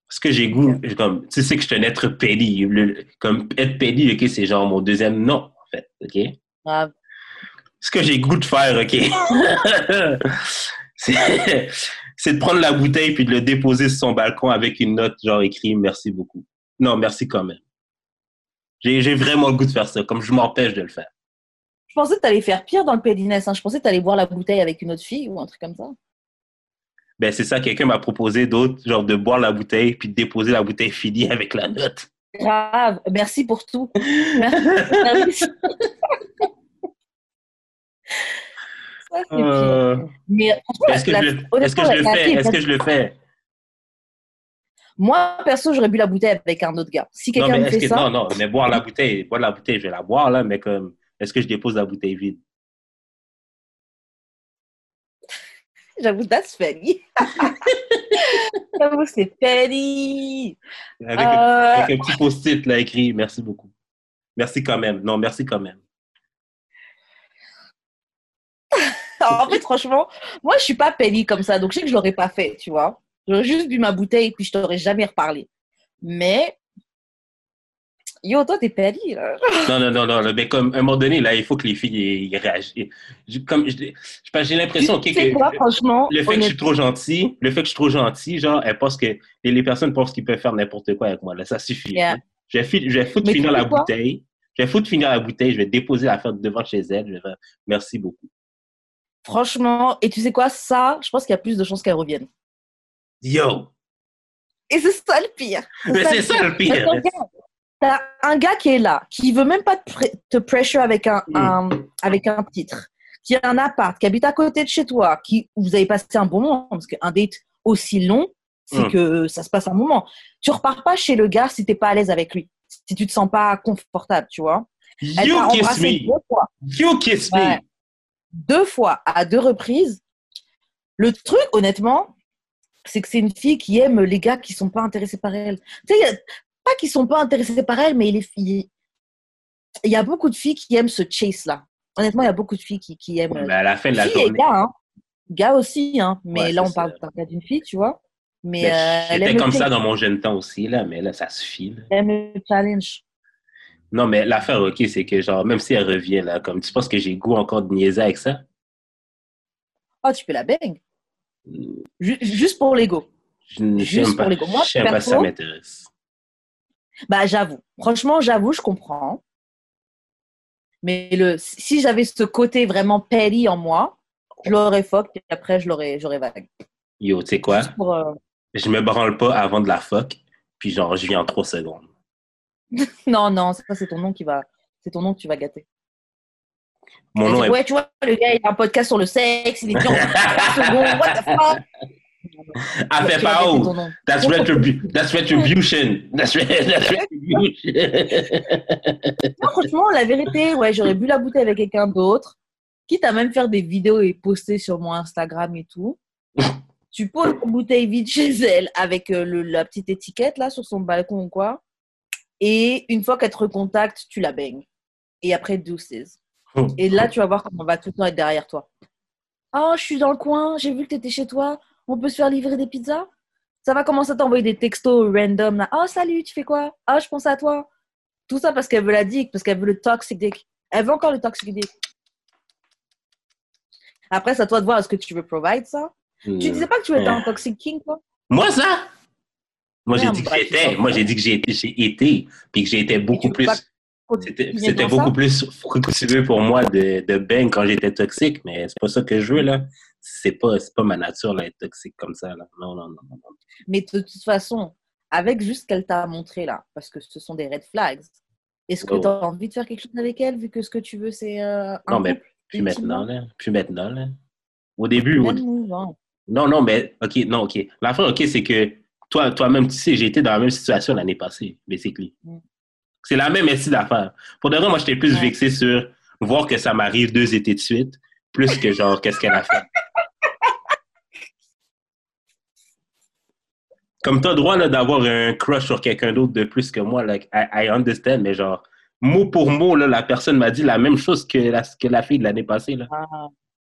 Ce que j'ai goût, comme, tu sais que je suis un être. Le- comme être petty, OK, c'est genre mon deuxième nom, en fait, OK? Ce que j'ai goût de faire, OK? c'est de prendre la bouteille puis de le déposer sur son balcon avec une note genre écrit merci beaucoup. Non, merci quand même. J'ai j'ai vraiment le goût de faire ça, comme je m'empêche de le faire. Je pensais que tu allais faire pire dans le pédinès. Hein. Je pensais que tu allais boire la bouteille avec une autre fille ou un truc comme ça. Ben, c'est ça, quelqu'un m'a proposé d'autre, genre de boire la bouteille puis de déposer la bouteille finie avec la note. Grave. Merci pour tout. Merci. Ça, c'est pire. Euh, Mais franchement, Est-ce que, la- je le- que je fais? Est-ce que je le fais? Moi, perso, j'aurais bu la bouteille avec un autre gars. Si Non, quelqu'un me fait que, ça, non, non, mais boire la bouteille, boire la bouteille, je vais la boire, là, mais comme, est-ce que je dépose la bouteille vide? J'avoue, that's funny. j'avoue, c'est funny. Avec, Euh, avec un petit post-it, là, écrit, merci beaucoup. Merci quand même. Non, merci quand même. en fait, franchement, moi, je suis pas penny comme ça, donc je sais que je l'aurais pas fait, tu vois. J'aurais juste bu ma bouteille et puis je t'aurais jamais reparlé. Mais, yo, toi, t'es penny, là. Non, non, non, non, là, mais comme, à un moment donné, là, il faut que les filles ils réagissent. Comme, j'ai l'impression, que quoi, franchement, le fait que je suis trop gentil, le fait que je suis trop gentil, genre, elles pensent que, les, les personnes pensent qu'ils peuvent faire n'importe quoi avec moi, là, ça suffit. Yeah. hein. Je vais, je vais foutre Mais finir la bouteille. Je vais foutre finir la bouteille, je vais déposer l'affaire devant chez elle, je vais faire, merci beaucoup. franchement, et tu sais quoi, ça, je pense qu'il y a plus de chances qu'elle revienne. Yo! Et c'est ça le pire. Mais c'est ça le pire! Un gars qui est là, qui veut même pas te, pressure avec un, Mm. un- avec un titre, qui a un appart, qui habite à côté de chez toi, qui où vous avez passé un bon moment, parce qu'un date aussi long, c'est Mm. que ça se passe un moment. Tu repars pas chez le gars si t'es pas à l'aise avec lui, si tu te sens pas confortable, tu vois. Elle You kiss me! deux fois, You kiss me! Ouais. deux fois à deux reprises. Le truc, honnêtement, c'est que c'est une fille qui aime les gars qui sont pas intéressés par elle. Tu sais, pas qui sont pas intéressés par elle, mais les filles. Il y a beaucoup de filles qui aiment ce chase-là. Honnêtement, il y a beaucoup de filles qui, qui aiment. Mais à la fin de la journée, gars, hein. Gars aussi, hein. Mais Ouais, là, on parle d'une fille, tu vois. Mais mais euh, elle j'étais aime comme ça dans mon jeune temps aussi, là, mais là, ça suffit. là. elle aime le challenge. Non, mais l'affaire, OK, c'est que, genre, même si elle revient, là, comme tu penses que j'ai goût encore de niaiser avec ça? Oh, tu peux la bang. Ju- juste pour l'ego. Je Juste pour gars. Moi, j'aime pas si ça m'intéresse. Bah, j'avoue. Franchement, j'avoue, je comprends. Mais le, si j'avais ce côté vraiment petty en moi, je l'aurais fuck, et après, je l'aurais, j'aurais vague. Yo, tu sais quoi? Pour, euh, Je me branle pas avant de la fuck, puis genre, je viens en trois secondes. Non, non, ça, c'est ton nom qui va, c'est ton nom que tu vas gâter. Mon nom dit, est... Ouais, tu vois, le gars, il a un podcast sur le sexe, il est bien. secondes, what the fuck? Ah, fais vas pas. That's, retribu- that's retribution! That's, re- that's retribution! Non, franchement, la vérité, ouais, j'aurais bu la bouteille avec quelqu'un d'autre, quitte à même faire des vidéos et poster sur mon Instagram et tout. tu poses la bouteille vide chez elle avec euh, le- la petite étiquette là sur son balcon ou quoi. Et une fois qu'elle te recontacte, tu la baignes. Et après, deuces. Et là, tu vas voir comment on va tout le temps être derrière toi. Oh, je suis dans le coin, j'ai vu que tu étais chez toi. On peut se faire livrer des pizzas? Ça va commencer à t'envoyer des textos random. Là? Oh, salut, tu fais quoi? Oh, je pense à toi. Tout ça parce qu'elle veut la dick, parce qu'elle veut le toxic dick. Elle veut encore le toxic dick. Après, c'est à toi de voir est-ce que tu veux provide ça. Tu disais pas que tu étais un toxic king, toi? Moi, ça? Moi, j'ai dit que bah, j'étais. Moi, j'ai dit que j'ai été, puis que j'ai été beaucoup plus. C'était beaucoup ça? plus fructueux pour moi de, de bang quand j'étais toxique, mais c'est pas ça que je veux, là. C'est pas, pas ma nature, là, être toxique comme ça, là. Non, non, non. Mais de toute façon, avec juste ce qu'elle t'a montré là, parce que ce sont des red flags, est-ce que Oh. tu as envie de faire quelque chose avec elle vu que ce que tu veux c'est euh, Non, mais plus maintenant, là. Plus maintenant, là. Au début, au- mouvant. non, non, mais, OK, non, OK. L'affaire, OK, c'est que toi, toi-même, tu sais, j'ai été dans la même situation l'année passée, basically. Mm. C'est la même essai d'affaires. Pour de vrai, moi, j'étais plus Ouais. vexé sur voir que ça m'arrive deux étés de suite, plus que genre, qu'est-ce qu'elle a fait. Comme t'as le droit là, d'avoir un crush sur quelqu'un d'autre de plus que moi, like, I, I understand, mais genre, mot pour mot, là, la personne m'a dit la même chose que la, que la fille de l'année passée. Là. Ah.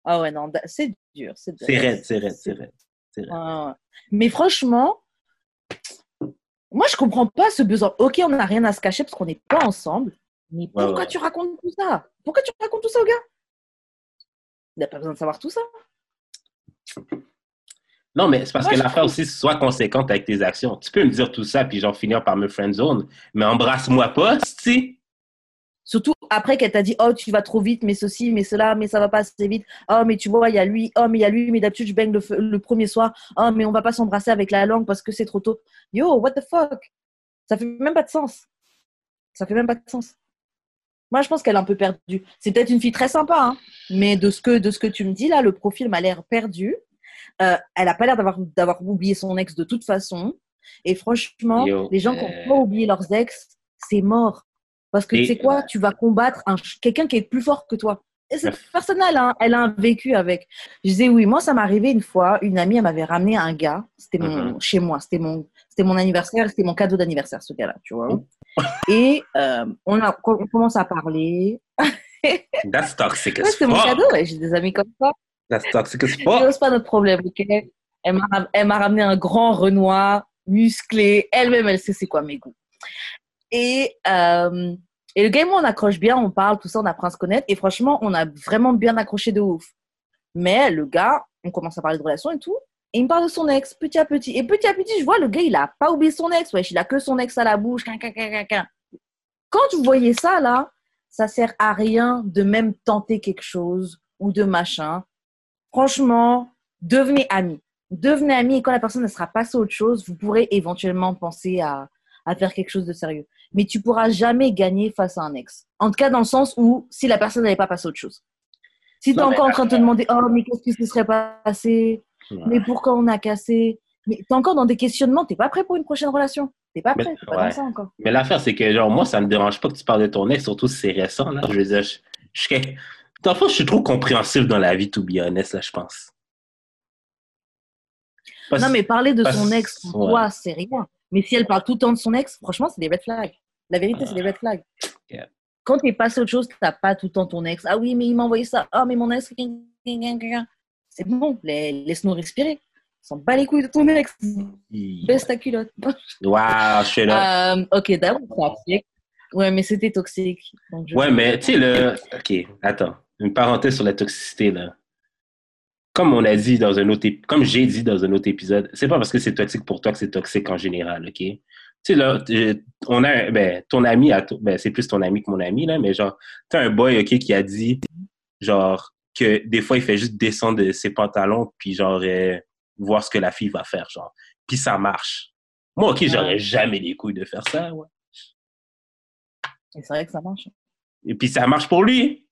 Ah ouais, non, c'est dur. C'est dur. C'est raide, c'est raide, c'est raide. c'est raide. Ouais, ouais. Mais franchement, moi, je comprends pas ce besoin. Ok, on n'a rien à se cacher parce qu'on n'est pas ensemble. Mais pourquoi ouais. tu racontes tout ça? Pourquoi tu racontes tout ça au gars? Il n'a pas besoin de savoir tout ça. Non, mais c'est parce Moi, que l'affaire aussi, sois conséquente avec tes actions. Tu peux me dire tout ça, puis genre finir par me friendzone, mais embrasse-moi pas, tu Surtout après qu'elle t'a dit Oh, tu vas trop vite, mais ceci, mais cela, mais ça va pas assez vite. Oh, mais tu vois, il y a lui. Oh, mais il y a lui, mais d'habitude, je baigne le, le premier soir. Oh, mais on va pas s'embrasser avec la langue parce que c'est trop tôt. Yo, what the fuck? Ça fait même pas de sens. Ça fait même pas de sens. Moi, je pense qu'elle est un peu perdue. C'est peut-être une fille très sympa, hein, mais de ce, que, de ce que tu me dis là, le profil m'a l'air perdu. Euh, elle a pas l'air d'avoir, d'avoir oublié son ex de toute façon. Et franchement, Yo, les gens qui euh, n'ont pas oublié leurs ex, c'est mort. Parce que tu sais quoi, tu vas combattre un, quelqu'un qui est plus fort que toi. Et c'est Bref. personnel, hein, elle a un vécu avec. Je disais oui, moi ça m'est arrivé une fois, une amie elle m'avait ramené un gars, c'était mon, Mhm. chez moi, c'était mon, c'était mon anniversaire, c'était mon cadeau d'anniversaire ce gars-là, tu vois. Mhm. Et euh, on, a, on commence à parler. That's toxic Ouais, c'était mon cadeau, ouais, j'ai des amis comme ça. That's toxic as fuck. c'est pas notre problème, ok? Elle m'a ramené un grand Renoir, musclé. Elle-même, elle sait c'est quoi mes goûts. Et, euh, et le moi, on accroche bien, on parle, tout ça, on apprend à se connaître. Et franchement, on a vraiment bien accroché de ouf. Mais le gars, on commence à parler de relations et tout. Et il me parle de son ex, petit à petit. Et petit à petit, je vois, le gars, il a pas oublié son ex. Wesh, il a que son ex à la bouche. Quand vous voyez ça, là, ça sert à rien de même tenter quelque chose ou de machin. Franchement, devenez amis. Devenez amis et quand la personne ne sera passée à autre chose, vous pourrez éventuellement penser à, à faire quelque chose de sérieux. Mais tu pourras jamais gagner face à un ex. En tout cas, dans le sens où si la personne n'avait pas passé à autre chose. Si tu es mais encore en train de te demander Oh, mais qu'est-ce qui se serait passé? Ouais. Mais pourquoi on a cassé? Mais tu es encore dans des questionnements. Tu pas prêt pour une prochaine relation. Tu pas Mais- prêt. Tu pas ouais. dans ça encore. Mais l'affaire, c'est que, genre, moi, ça me dérange pas que tu parles de ton ex, surtout si c'est récent, là. Je veux dire, je, je, dans le fond, je suis trop compréhensif dans la vie, to be honest, là, je pense. Parce- Non, mais parler de parce- son ex, pour ouais. toi, c'est rien. Mais si elle parle tout le temps de son ex, franchement, c'est des red flags. La vérité, c'est des red flags. Yeah. Quand tu es passé à autre chose, tu n'as pas tout le temps ton ex. Ah oui, mais il m'a envoyé ça. Ah, mais mon ex. C'est bon, la- laisse-nous respirer. On s'en bat les couilles de ton ex. Baisse ta culotte. Waouh, je suis là. Euh, ok, d'abord, toxique. Ouais, mais c'était toxique. Donc je- Ouais, mais tu sais, le. Ok, attends. Une parenthèse sur la toxicité, là. Comme on a dit dans un autre comme j'ai dit dans un autre épisode, c'est pas parce que c'est toxique pour toi que c'est toxique en général, ok? Tu sais, là, on a, ben, ton ami, ben, c'est plus ton ami que mon ami, là, mais genre, t'as un boy, ok, qui a dit, genre, que des fois, il fait juste descendre de ses pantalons, puis genre, euh, voir ce que la fille va faire, genre. Puis ça marche. Moi, ok, j'aurais jamais les couilles de faire ça, ouais. Et C'est vrai que ça marche. Et puis ça marche pour lui.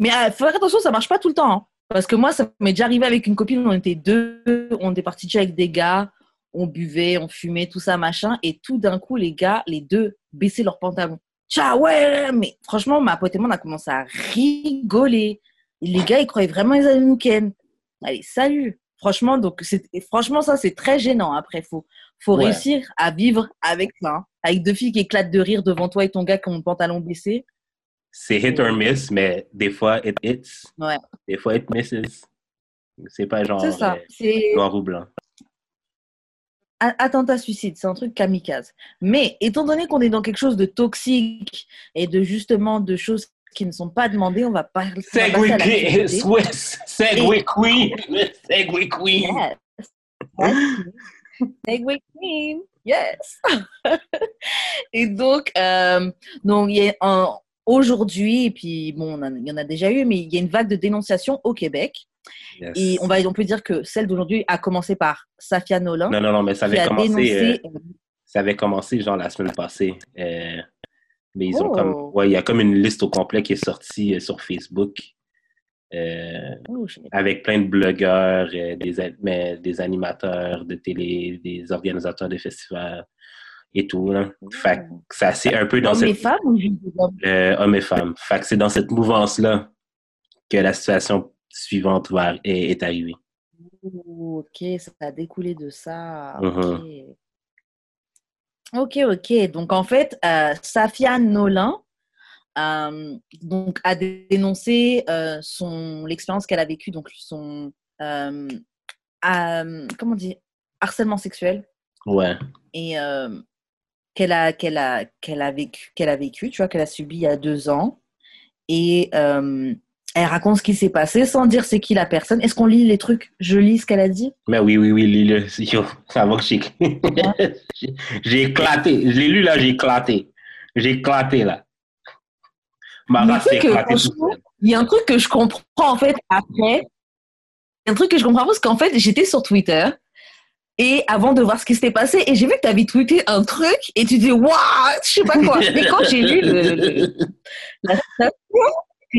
Mais il faut faire attention, ça marche pas tout le temps. hein. Parce que moi, ça m'est déjà arrivé avec une copine, on était deux, on était partis avec des gars, on buvait, on fumait, tout ça, machin. Et tout d'un coup, les gars, les deux, baissaient leurs pantalons. Ciao, ouais, mais franchement, ma pote et moi, on a commencé à rigoler. Et les gars, ils croyaient vraiment qu'ils allaient nous ken. Allez, salut. Franchement, donc, franchement, ça, c'est très gênant. Après, faut, faut Ouais. réussir à vivre avec ça. hein. Avec deux filles qui éclatent de rire devant toi et ton gars qui ont le pantalon baissé. C'est hit or miss, mais des fois, it hits. Ouais. Des fois, it misses. C'est pas genre ça. euh, noir ou blanc. attentat suicide, c'est un truc kamikaze. Mais étant donné qu'on est dans quelque chose de toxique et de justement de choses qui ne sont pas demandées, on va à Segway. Swiss, Segway Queen, Segway Queen. Yes. Segway Queen. Yes. et donc, euh, donc il y a un- aujourd'hui, et puis bon, on il y en a déjà eu, mais il y a une vague de dénonciation au Québec. Yes. Et on, va, on peut dire que celle d'aujourd'hui a commencé par Safia Nolan, Non, non, non, mais ça avait commencé, dénoncé. euh, ça avait commencé genre la semaine passée. Euh, mais ils ont Oh. comme, ouais, il y a comme une liste au complet qui est sortie euh, sur Facebook. euh, Oh, avec plein de blogueurs, des, a- mais des animateurs de télé, des organisateurs de festivals et tout. Là. Fait que ça, c'est un peu dans Hommes et cette... femmes ou juste hommes? Euh, hommes et femmes. Fait que c'est dans cette mouvance-là que la situation suivante va, est, est arrivée. Ok, ça a découlé de ça. Mhm. Ok, ok. ok. Donc en fait, euh, Safia Nolan euh, donc, a dénoncé euh, son l'expérience qu'elle a vécue, donc son euh, comment on dit? Harcèlement sexuel Ouais. et qu'elle a qu'elle a qu'elle a vécu qu'elle a vécu, tu vois, qu'elle a subi il y a deux ans. Et euh, Elle raconte ce qui s'est passé sans dire c'est qui la personne. Est-ce qu'on lit les trucs? Je lis ce qu'elle a dit? Mais oui, oui, oui, lis-le. Ça va que j'ai... éclaté. Je l'ai lu, là, j'ai éclaté. J'ai éclaté, là. Ma race éclatée. Il y a un truc que je comprends en fait après. Il y a un truc que je comprends parce qu'en fait, j'étais sur Twitter et avant de voir ce qui s'était passé, et j'ai vu que tu avais tweeté un truc et tu dis waouh, je sais pas quoi. Et quand j'ai lu le, le- la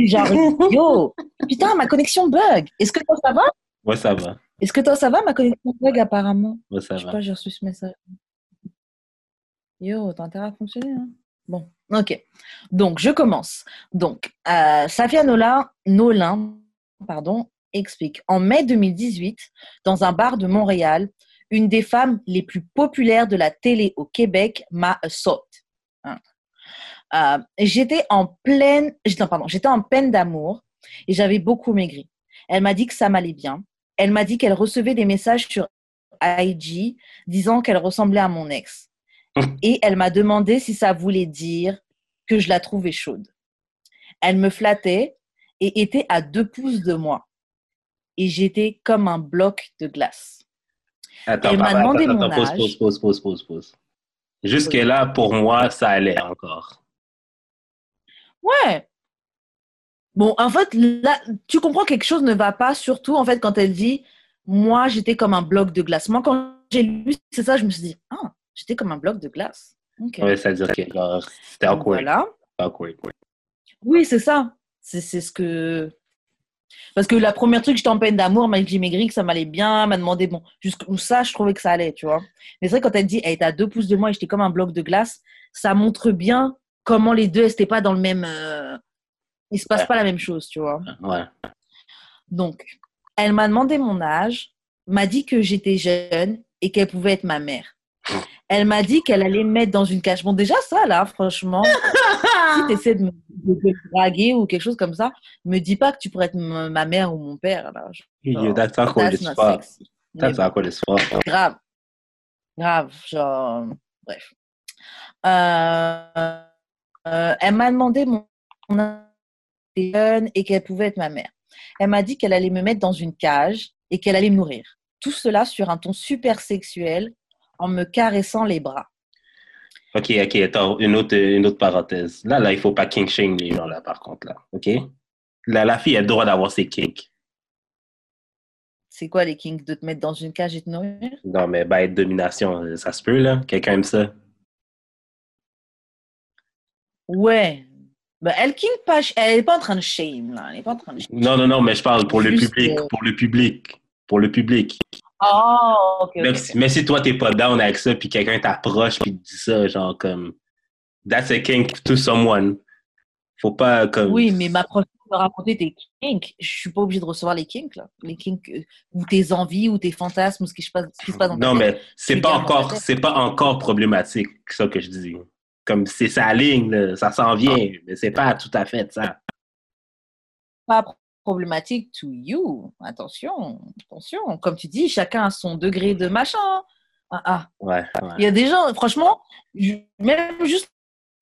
genre yo, putain, ma connexion bug. Est-ce que toi ça va? Ouais, ça va. Est-ce que toi ça va Ma connexion bug apparemment? Ouais, ça Je sais va. pas, j'ai reçu ce message. Yo, t'as intérêt à fonctionner. Hein? Bon, ok. Donc, je commence. Donc, euh, Safia Nola, Nolin pardon, explique. En mai 2018, dans un bar de Montréal, une des femmes les plus populaires de la télé au Québec m'a assault. Hein. Euh, j'étais en pleine, j'étais, pardon, j'étais en peine d'amour et j'avais beaucoup maigri. Elle m'a dit que ça m'allait bien. Elle m'a dit qu'elle recevait des messages sur IG disant qu'elle ressemblait à mon ex. Et elle m'a demandé si ça voulait dire que je la trouvais chaude. Elle me flattait et était à deux pouces de moi. Et j'étais comme un bloc de glace. Attends, Elle m'a demandé attends, mon attends, pause, âge. pause, pause, pause, pause, pause. Jusque-là, pour moi, ça allait encore. Ouais. Bon, en fait, là, tu comprends quelque chose ne va pas, surtout en fait quand elle dit moi j'étais comme un bloc de glace. Moi, quand j'ai lu c'est ça, je me suis dit ah, j'étais comme un bloc de glace. Ok. Ouais, c'est-à-dire que genre, c'était awkward. Voilà. awkward. Oui, c'est ça. C'est ce que. Parce que la première truc, j'étais en peine d'amour, m'a dit que j'ai maigri, que ça m'allait bien, m'a demandé, bon, jusqu'où ça, je trouvais que ça allait, tu vois. Mais c'est vrai, quand elle dit, elle était à deux pouces de moi et j'étais comme un bloc de glace, ça montre bien comment les deux, elles n'étaient pas dans le même. euh, Il se passe Ouais. pas la même chose, tu vois. Ouais. Donc, elle m'a demandé mon âge, m'a dit que j'étais jeune et qu'elle pouvait être ma mère. Elle m'a dit qu'elle allait me mettre dans une cage. Bon, déjà, ça, là, franchement, si tu essaies de me, de me draguer ou quelque chose comme ça, me dis pas que tu pourrais être ma mère ou mon père. Là. Yo, that's awkward That's as not fuck. sexy. Mais That's bon, grave. Grave. Genre, bref. Euh, euh, elle m'a demandé mon et qu'elle pouvait être ma mère. Elle m'a dit qu'elle allait me mettre dans une cage et qu'elle allait me nourrir. Tout cela sur un ton super sexuel en me caressant les bras. Ok, ok, attends, une autre, une autre parenthèse. Là, là, il faut pas king shame les gens, là, par contre, là. Ok? La, la fille a le droit d'avoir ses kinks. C'est quoi les kinks? De te mettre dans une cage et te nourrir? Non, mais bah, être domination, euh, ça se peut, là. Quelqu'un aime ça. Ouais. Ben, elle kink pas, elle est pas en train de shame là, elle est pas en train de shame. Non, non, non, mais je parle pour le public. euh, Pour le public. Pour le public. Oh, si- toi, t'es pas down avec ça, puis quelqu'un t'approche, puis te dit ça, genre comme. That's a kink to someone. Faut pas comme. Oui, mais ma prochaine de raconter tes kinks, je suis pas obligée de recevoir les kinks là, les kinks euh, ou tes envies ou tes fantasmes ou ce qui se passe, ce qui se passe dans ta Non, tête. mais c'est pas encore, c'est pas encore problématique, ça que je dis. Comme c'est sa ligne, là, ça s'en vient, mais c'est pas tout à fait ça. pas problématique to you. Attention, attention. Comme tu dis, chacun a son degré de machin. Ah, ah. Ouais, ouais. Il y a des gens, franchement, même juste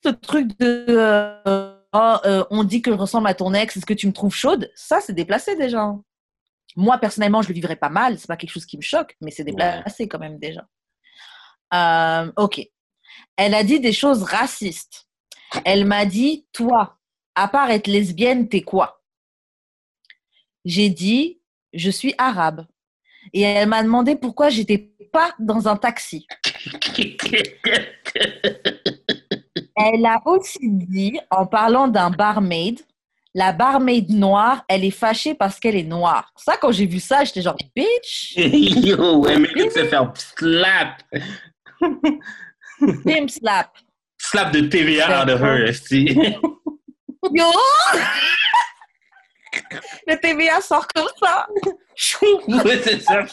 le truc de euh, oh, euh, on dit que je ressemble à ton ex, est-ce que tu me trouves chaude? Ça, c'est déplacé déjà. Moi, personnellement, je le vivrais pas mal, c'est pas quelque chose qui me choque, mais c'est déplacé quand même déjà. Euh, ok. Elle a dit des choses racistes. Elle m'a dit, toi, à part être lesbienne, t'es quoi? J'ai dit, je suis arabe. Et elle m'a demandé pourquoi j'étais pas dans un taxi. Elle a aussi dit, en parlant d'un barmaid, la barmaid noire, elle est fâchée parce qu'elle est noire. Ça, quand j'ai vu ça, j'étais genre, bitch, Yo, elle mérite de se faire slap. pimp slap. Slap de TVA out of her. Yo! Le TVA sort comme ça. ouais, c'est ça.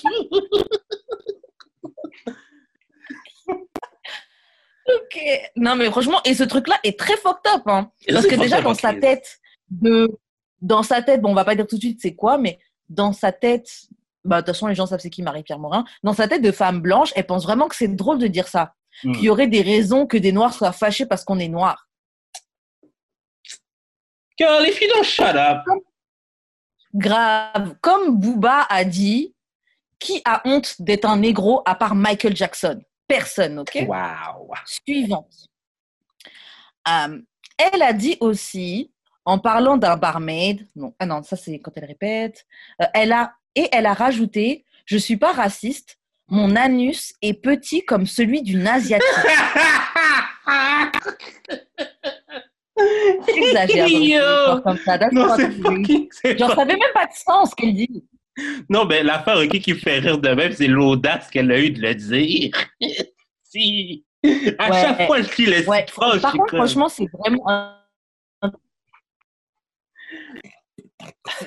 Ok. Non, mais franchement, et ce truc-là est très fucked up. Hein. Parce que déjà, dans sa tête, de... dans sa tête, bon, on va pas dire tout de suite c'est quoi, mais dans sa tête, bah, de toute façon, les gens savent c'est qui Marie-Pierre Morin. Dans sa tête de femme blanche, elle pense vraiment que c'est drôle de dire ça. Hmm. Qu'il y aurait des raisons que des noirs soient fâchés parce qu'on est noir. Girl, if you don't shut up. Grave. Comme Booba a dit, qui a honte d'être un négro à part Michael Jackson? Personne, ok? Wow. Suivante. Euh, elle a dit aussi, en parlant d'un barmaid, non, ah non, ça c'est quand elle répète, euh, elle a, et elle a rajouté, je suis pas raciste, mon anus est petit comme celui d'une asiatique. J'exagère. comme ça. That's non, what c'est it is. fucking. c'est Genre, ça pas- avait même pas de sens ce qu'elle dit. Non, ben l'affaire ok, qui me fait rire de même, c'est l'audace qu'elle a eu de le dire. si. À Ouais. chaque fois je lis le Ouais. phrase, Par suis contre, comme- franchement, c'est vraiment.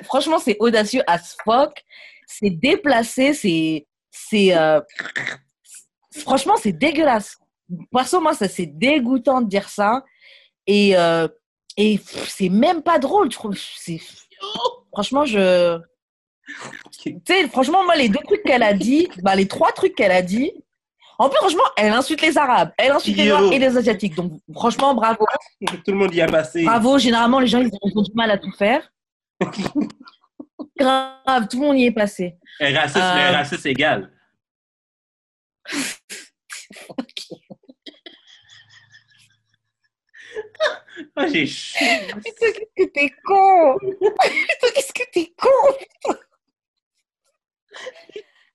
Franchement, c'est audacieux as fuck. C'est déplacé, c'est. c'est euh, Franchement, c'est dégueulasse. Perso, moi, ça, c'est dégoûtant de dire ça. Et, euh, et c'est même pas drôle, trouve. C'est- Franchement, je. Tu sais, franchement, moi, les deux trucs qu'elle a dit, bah, les trois trucs qu'elle a dit, en plus, franchement, elle insulte les Arabes, elle insulte les. Noirs et les Asiatiques. Donc, franchement, bravo. Tout le monde y a passé. Bravo, généralement, les gens, ils ont, du mal à tout faire. Grave, tout le monde y est passé. Un raciste, Euh. mais raciste égal. Ah, j'ai chaud. Putain, qu'est-ce que t'es con? Putain, qu'est-ce que t'es con?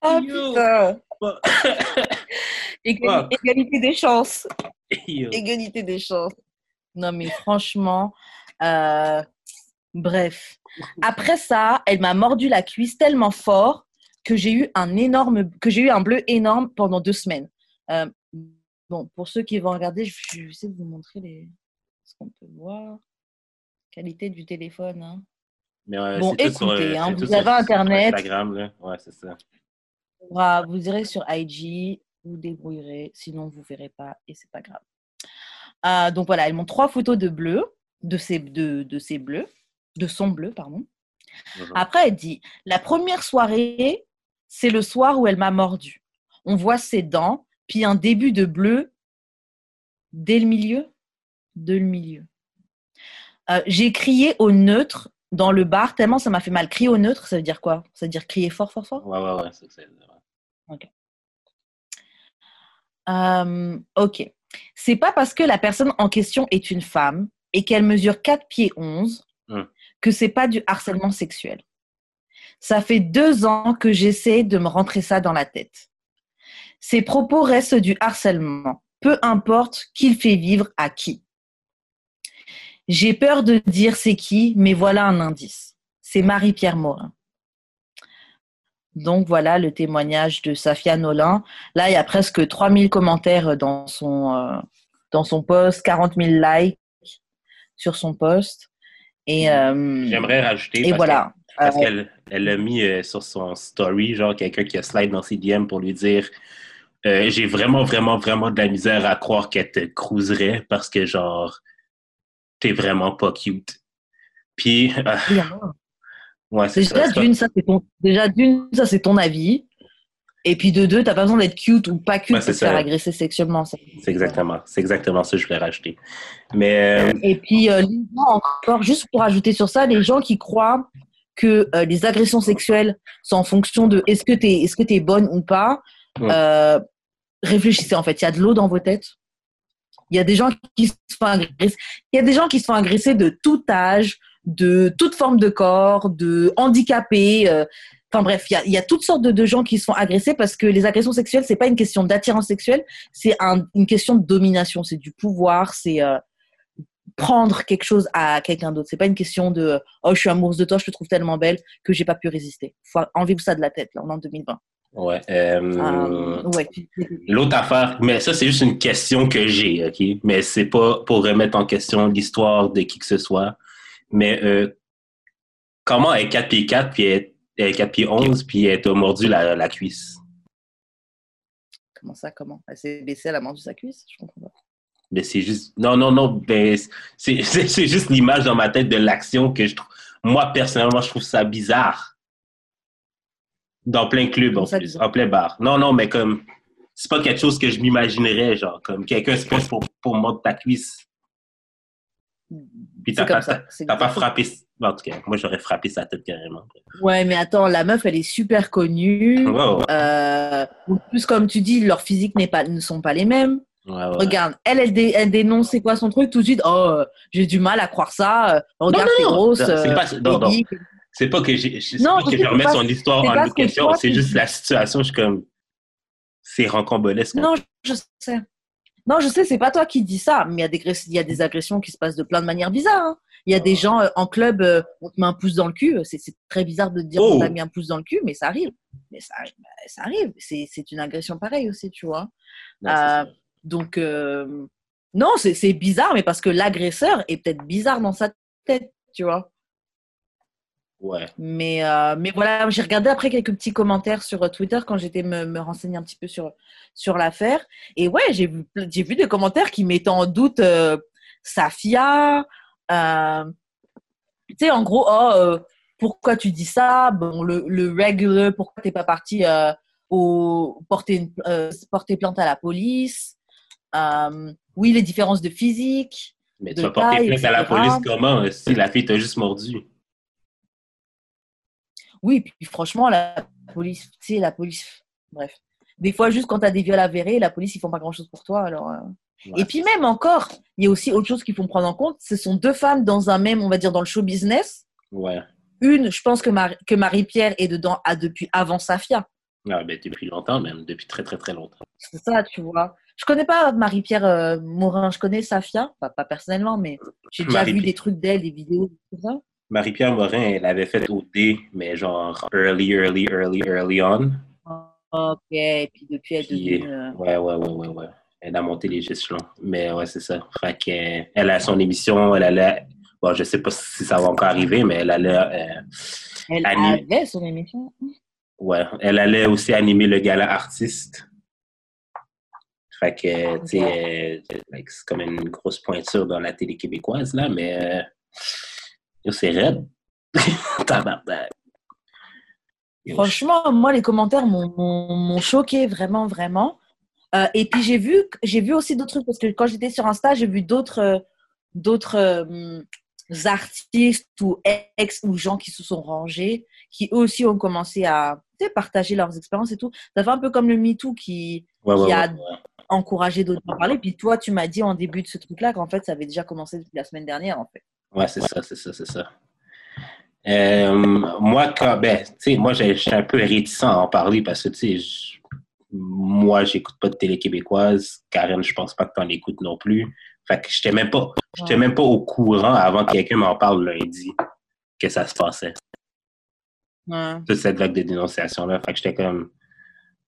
Ah Yo. putain. Égalité des chances. Yo. Égalité des chances. Non, mais franchement, euh, bref. Après ça, elle m'a mordu la cuisse tellement fort que j'ai eu un énorme, que j'ai eu un bleu énorme pendant deux semaines. Euh, bon, pour ceux qui vont regarder, je vais essayer de vous montrer les, qu'on peut voir. Qualité du téléphone. hein. Mais, Bon, sur, écoutez, hein, vous sur- avez sur Internet. Instagram, là. Ouais, c'est ça. Vous irez sur IG, vous débrouillerez, sinon vous verrez pas et c'est pas grave. Euh, donc voilà, elles m'ont trois photos de bleu, de ces, de, de bleus, de son bleu, pardon. Mhm. Après, elle dit la première soirée, c'est le soir où elle m'a mordu. On voit ses dents, puis un début de bleu dès le milieu. De le milieu. Euh, J'ai crié au neutre dans le bar tellement ça m'a fait mal. Crier au neutre, ça veut dire quoi? Ça veut dire crier fort, fort, fort? Ouais, ouais, ouais. c'est- c'est- ouais. Euh, ok. C'est pas parce que la personne en question est une femme et qu'elle mesure 4 pieds 11 Hmm. que c'est pas du harcèlement sexuel. Ça fait deux ans que j'essaie de me rentrer ça dans la tête. Ces propos restent du harcèlement, peu importe qui le fait vivre à qui. J'ai peur de dire c'est qui, mais voilà un indice. C'est Marie-Pierre Morin. Donc voilà le témoignage de Safia Nolin. Là, il y a presque 3000 commentaires dans son, euh, dans son post, 40 000 likes sur son post. Et, euh, J'aimerais rajouter. et parce voilà. que- Parce Euh, qu'elle elle l'a mis euh, sur son story, genre quelqu'un qui a slide dans ses DM pour lui dire euh, J'ai vraiment, vraiment, vraiment de la misère à croire qu'elle te cruiserait parce que, genre, t'es vraiment pas cute. Puis, euh, ouais, c'est. Déjà d'une, ça c'est ton, déjà d'une, ça c'est ton avis. Et puis de deux, t'as pas besoin d'être cute ou pas cute Ouais, pour te faire agresser sexuellement. C'est exactement, c'est exactement ça que je voulais rajouter. Mais, euh, Et puis, euh, les gens, encore, juste pour ajouter sur ça, les gens qui croient que euh, les agressions sexuelles sont en fonction de est-ce que tu es, est -ce que es bonne ou pas, Ouais. euh, réfléchissez en fait. Il y a de l'eau dans vos têtes. Il y a des gens qui se font agresser. Il y a des gens qui se font agresser de tout âge, de toute forme de corps, de handicapés. euh, Enfin bref, il y a, toutes sortes de, gens qui se font agresser parce que les agressions sexuelles, c'est pas une question d'attirance sexuelle, c'est un- une question de domination, c'est du pouvoir, c'est euh, prendre quelque chose à quelqu'un d'autre. C'est pas une question de oh je suis amoureuse de toi, je te trouve tellement belle que j'ai pas pu résister. Faut enlever ça de la tête là, en 2020. Ouais. euh, Euh, ouais. L'autre affaire, mais ça, c'est juste une question que j'ai, OK? Mais c'est pas pour remettre en question l'histoire de qui que ce soit. Mais euh, comment elle est 4 pieds 4 puis elle est- elle est 4 pieds 11 puis elle t'a mordu la, la cuisse? Comment ça comment? Elle s'est baissée la main de sa cuisse, je comprends pas. Mais c'est juste. Non, non, non. Ben, c'est juste l'image dans ma tête de l'action que je trouve. Moi, personnellement, je trouve ça bizarre. Dans plein club, en plus. En plein bar. Non, non, mais comme. C'est pas quelque chose que je m'imaginerais, genre, comme quelqu'un se pèse pour, pour mordre ta cuisse. Puis t'as C'est pas. C'est pas frappé. En tout cas, moi, j'aurais frappé sa tête carrément. Ouais, mais attends, la meuf, elle est super connue. Ouais, Euh, en plus, comme tu dis, leur physique n'est pas, ne sont pas les mêmes. ouais, ouais. Regarde, elle, elle, dé- elle dénonce c'est quoi son truc? Tout de suite. Oh, euh, j'ai du mal à croire ça. Euh, Regarde, non. grosse. C'est euh, pas- non, non. C'est pas que j'ai, c'est Non, pas je que sais, je remets son histoire en question. C'est juste la situation. Je suis comme, c'est rancambolesque. Non, je sais. Non, je sais, c'est pas toi qui dis ça, mais il y, a des, gress- il y a des agressions qui se passent de plein de manières bizarres. hein. Il y a des gens euh, en club, euh, on te met un pouce dans le cul. C'est très bizarre de te dire Oh. qu'on t'a mis un pouce dans le cul, mais ça arrive. Mais ça bah, ça arrive. C'est une agression pareille aussi, tu vois. Non, Euh. Donc, non, c'est bizarre, mais parce que l'agresseur est peut-être bizarre dans sa tête, tu vois. Ouais. Mais, euh, mais voilà, j'ai regardé après quelques petits commentaires sur euh, Twitter quand j'étais me, me renseigner un petit peu sur, sur l'affaire. Et ouais, j'ai vu, j'ai vu des commentaires qui mettaient en doute euh, Safia. euh, tu sais, en gros, oh, pourquoi tu dis ça? Bon, le, le regular, pourquoi t'es pas parti au, porter, une- porter plainte à la police? Oui, les différences de physique. Mais de tu vas porter taille, plainte à la police comment si la fille t'a juste mordu? Oui, puis franchement, la police, tu sais, la police, bref. Des fois, juste quand tu as des viols avérés, la police, ils font pas grand-chose pour toi. Alors, euh. Ouais. Et puis même encore, il y a aussi autre chose qu'il faut prendre en compte. Ce sont deux femmes dans un même, on va dire, dans le show business. Ouais. Une, je pense que, que Marie-Pierre est dedans à, depuis avant Safia. Ah, ben, depuis longtemps même, depuis très très très longtemps. C'est ça, tu vois. Je connais pas Marie-Pierre euh, Morin, je connais Safia, pas, pas personnellement, mais j'ai déjà vu des trucs d'elle, des vidéos, tout ça. Marie-Pierre Morin, elle avait fait OD, mais genre early, early, early, early on. Ok, et puis depuis, elle est Puis, euh, Ouais, ouais, ouais, ouais, ouais. Elle a monté les échelons. Mais ouais, c'est ça. Fait euh, elle a son émission, elle allait. Bon, je sais pas si ça va encore arriver, mais elle allait. euh, Elle Annie. avait son émission? ouais, elle allait aussi animer le gala artiste. Fait que, tu sais, euh, like, c'est comme une grosse pointure dans la télé québécoise, là, mais. euh, c'est raide. Tabarnak. Franchement, moi, les commentaires m'ont- choqué vraiment, vraiment. Euh, et puis, j'ai vu, j'ai vu aussi d'autres trucs parce que quand j'étais sur Insta, j'ai vu d'autres euh, d'autres euh, artistes ou ex ou gens qui se sont rangés, qui eux aussi ont commencé à tu sais, partager leurs expériences et tout. Ça fait un peu comme le MeToo qui ouais, ouais, qui a- ouais, encourageait d'autres à parler. Puis toi, tu m'as dit en début de ce truc-là qu'en fait, ça avait déjà commencé depuis la semaine dernière, en fait. Ouais, c'est ça, c'est ça, c'est ça. Euh, moi, quand, ben, tu sais, moi, je suis un peu réticent à en parler parce que, tu sais, je- moi, j'écoute pas de télé québécoise. Karen, je pense pas que t'en écoutes non plus. Fait que j'étais même pas, j'étais même pas au courant avant que quelqu'un m'en parle lundi que ça se passait. Ouais. Toute cette vague de dénonciation-là. Fait que j'étais comme,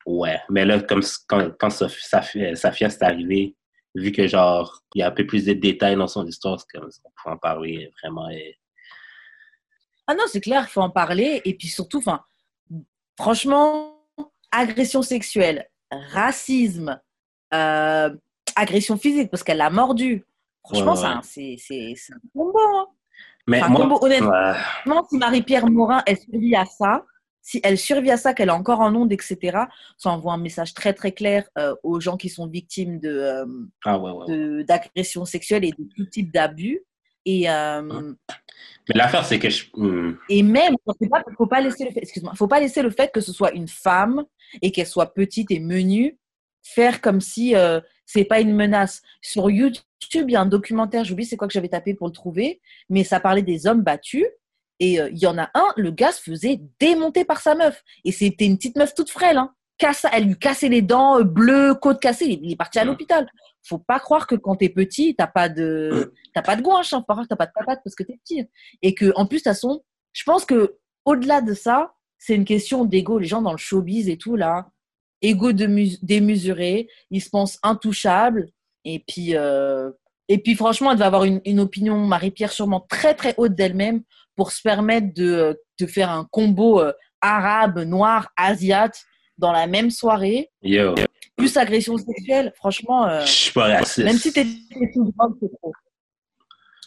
ouais. Mais là, comme quand, quand Safia, Safia c'est arrivé, vu que, genre, il y a un peu plus de détails dans son histoire, c'est comme, on peut en parler vraiment. et- Ah non, c'est clair, il faut en parler. Et puis surtout, enfin, franchement, agression sexuelle, racisme, euh, agression physique parce qu'elle l'a mordu. Franchement, Ouais, ouais. ça, c'est c'est- c'est un combo. hein. Mais Enfin, moi, combo, honnêtement, ouais. si Marie-Pierre Morin, elle survit à ça, si elle survit à ça, qu'elle est encore en onde, etc., ça envoie un message très très clair euh, aux gens qui sont victimes de, euh, Ah ouais, ouais, ouais. de- d'agressions sexuelles et de tout type d'abus. Et, euh, Mais l'affaire, c'est que je. hmm, Et même, il ne faut pas laisser le fait, excuse-moi, faut pas laisser le fait que ce soit une femme et qu'elle soit petite et menue faire comme si euh, c'est pas une menace. Sur YouTube, il y a un documentaire, j'oublie c'est quoi que j'avais tapé pour le trouver, mais ça parlait des hommes battus. Et euh, il y en a un, le gars se faisait démonter par sa meuf. Et c'était une petite meuf toute frêle. Hein. Elle lui cassait les dents, euh, bleues, côte cassée. Il, est parti à l'hôpital. Faut pas croire que quand t'es petit, t'as pas de, t'as pas de gouache. Hein. Faut pas croire que t'as pas de patate parce que t'es petit. Et que, en plus, de toute façon, je pense que au-delà de ça, c'est une question d'ego. Les gens dans le showbiz et tout là, ego démesuré, ils se pensent intouchables. Et puis, euh, et puis franchement, elle va avoir une, une opinion, Marie-Pierre, sûrement très très haute d'elle-même pour se permettre de, de faire un combo euh, arabe, noir, asiate dans la même soirée, Yo, plus agression sexuelle. Franchement, euh, je suis pas raciste. même si t'es sous drogue, c'est trop.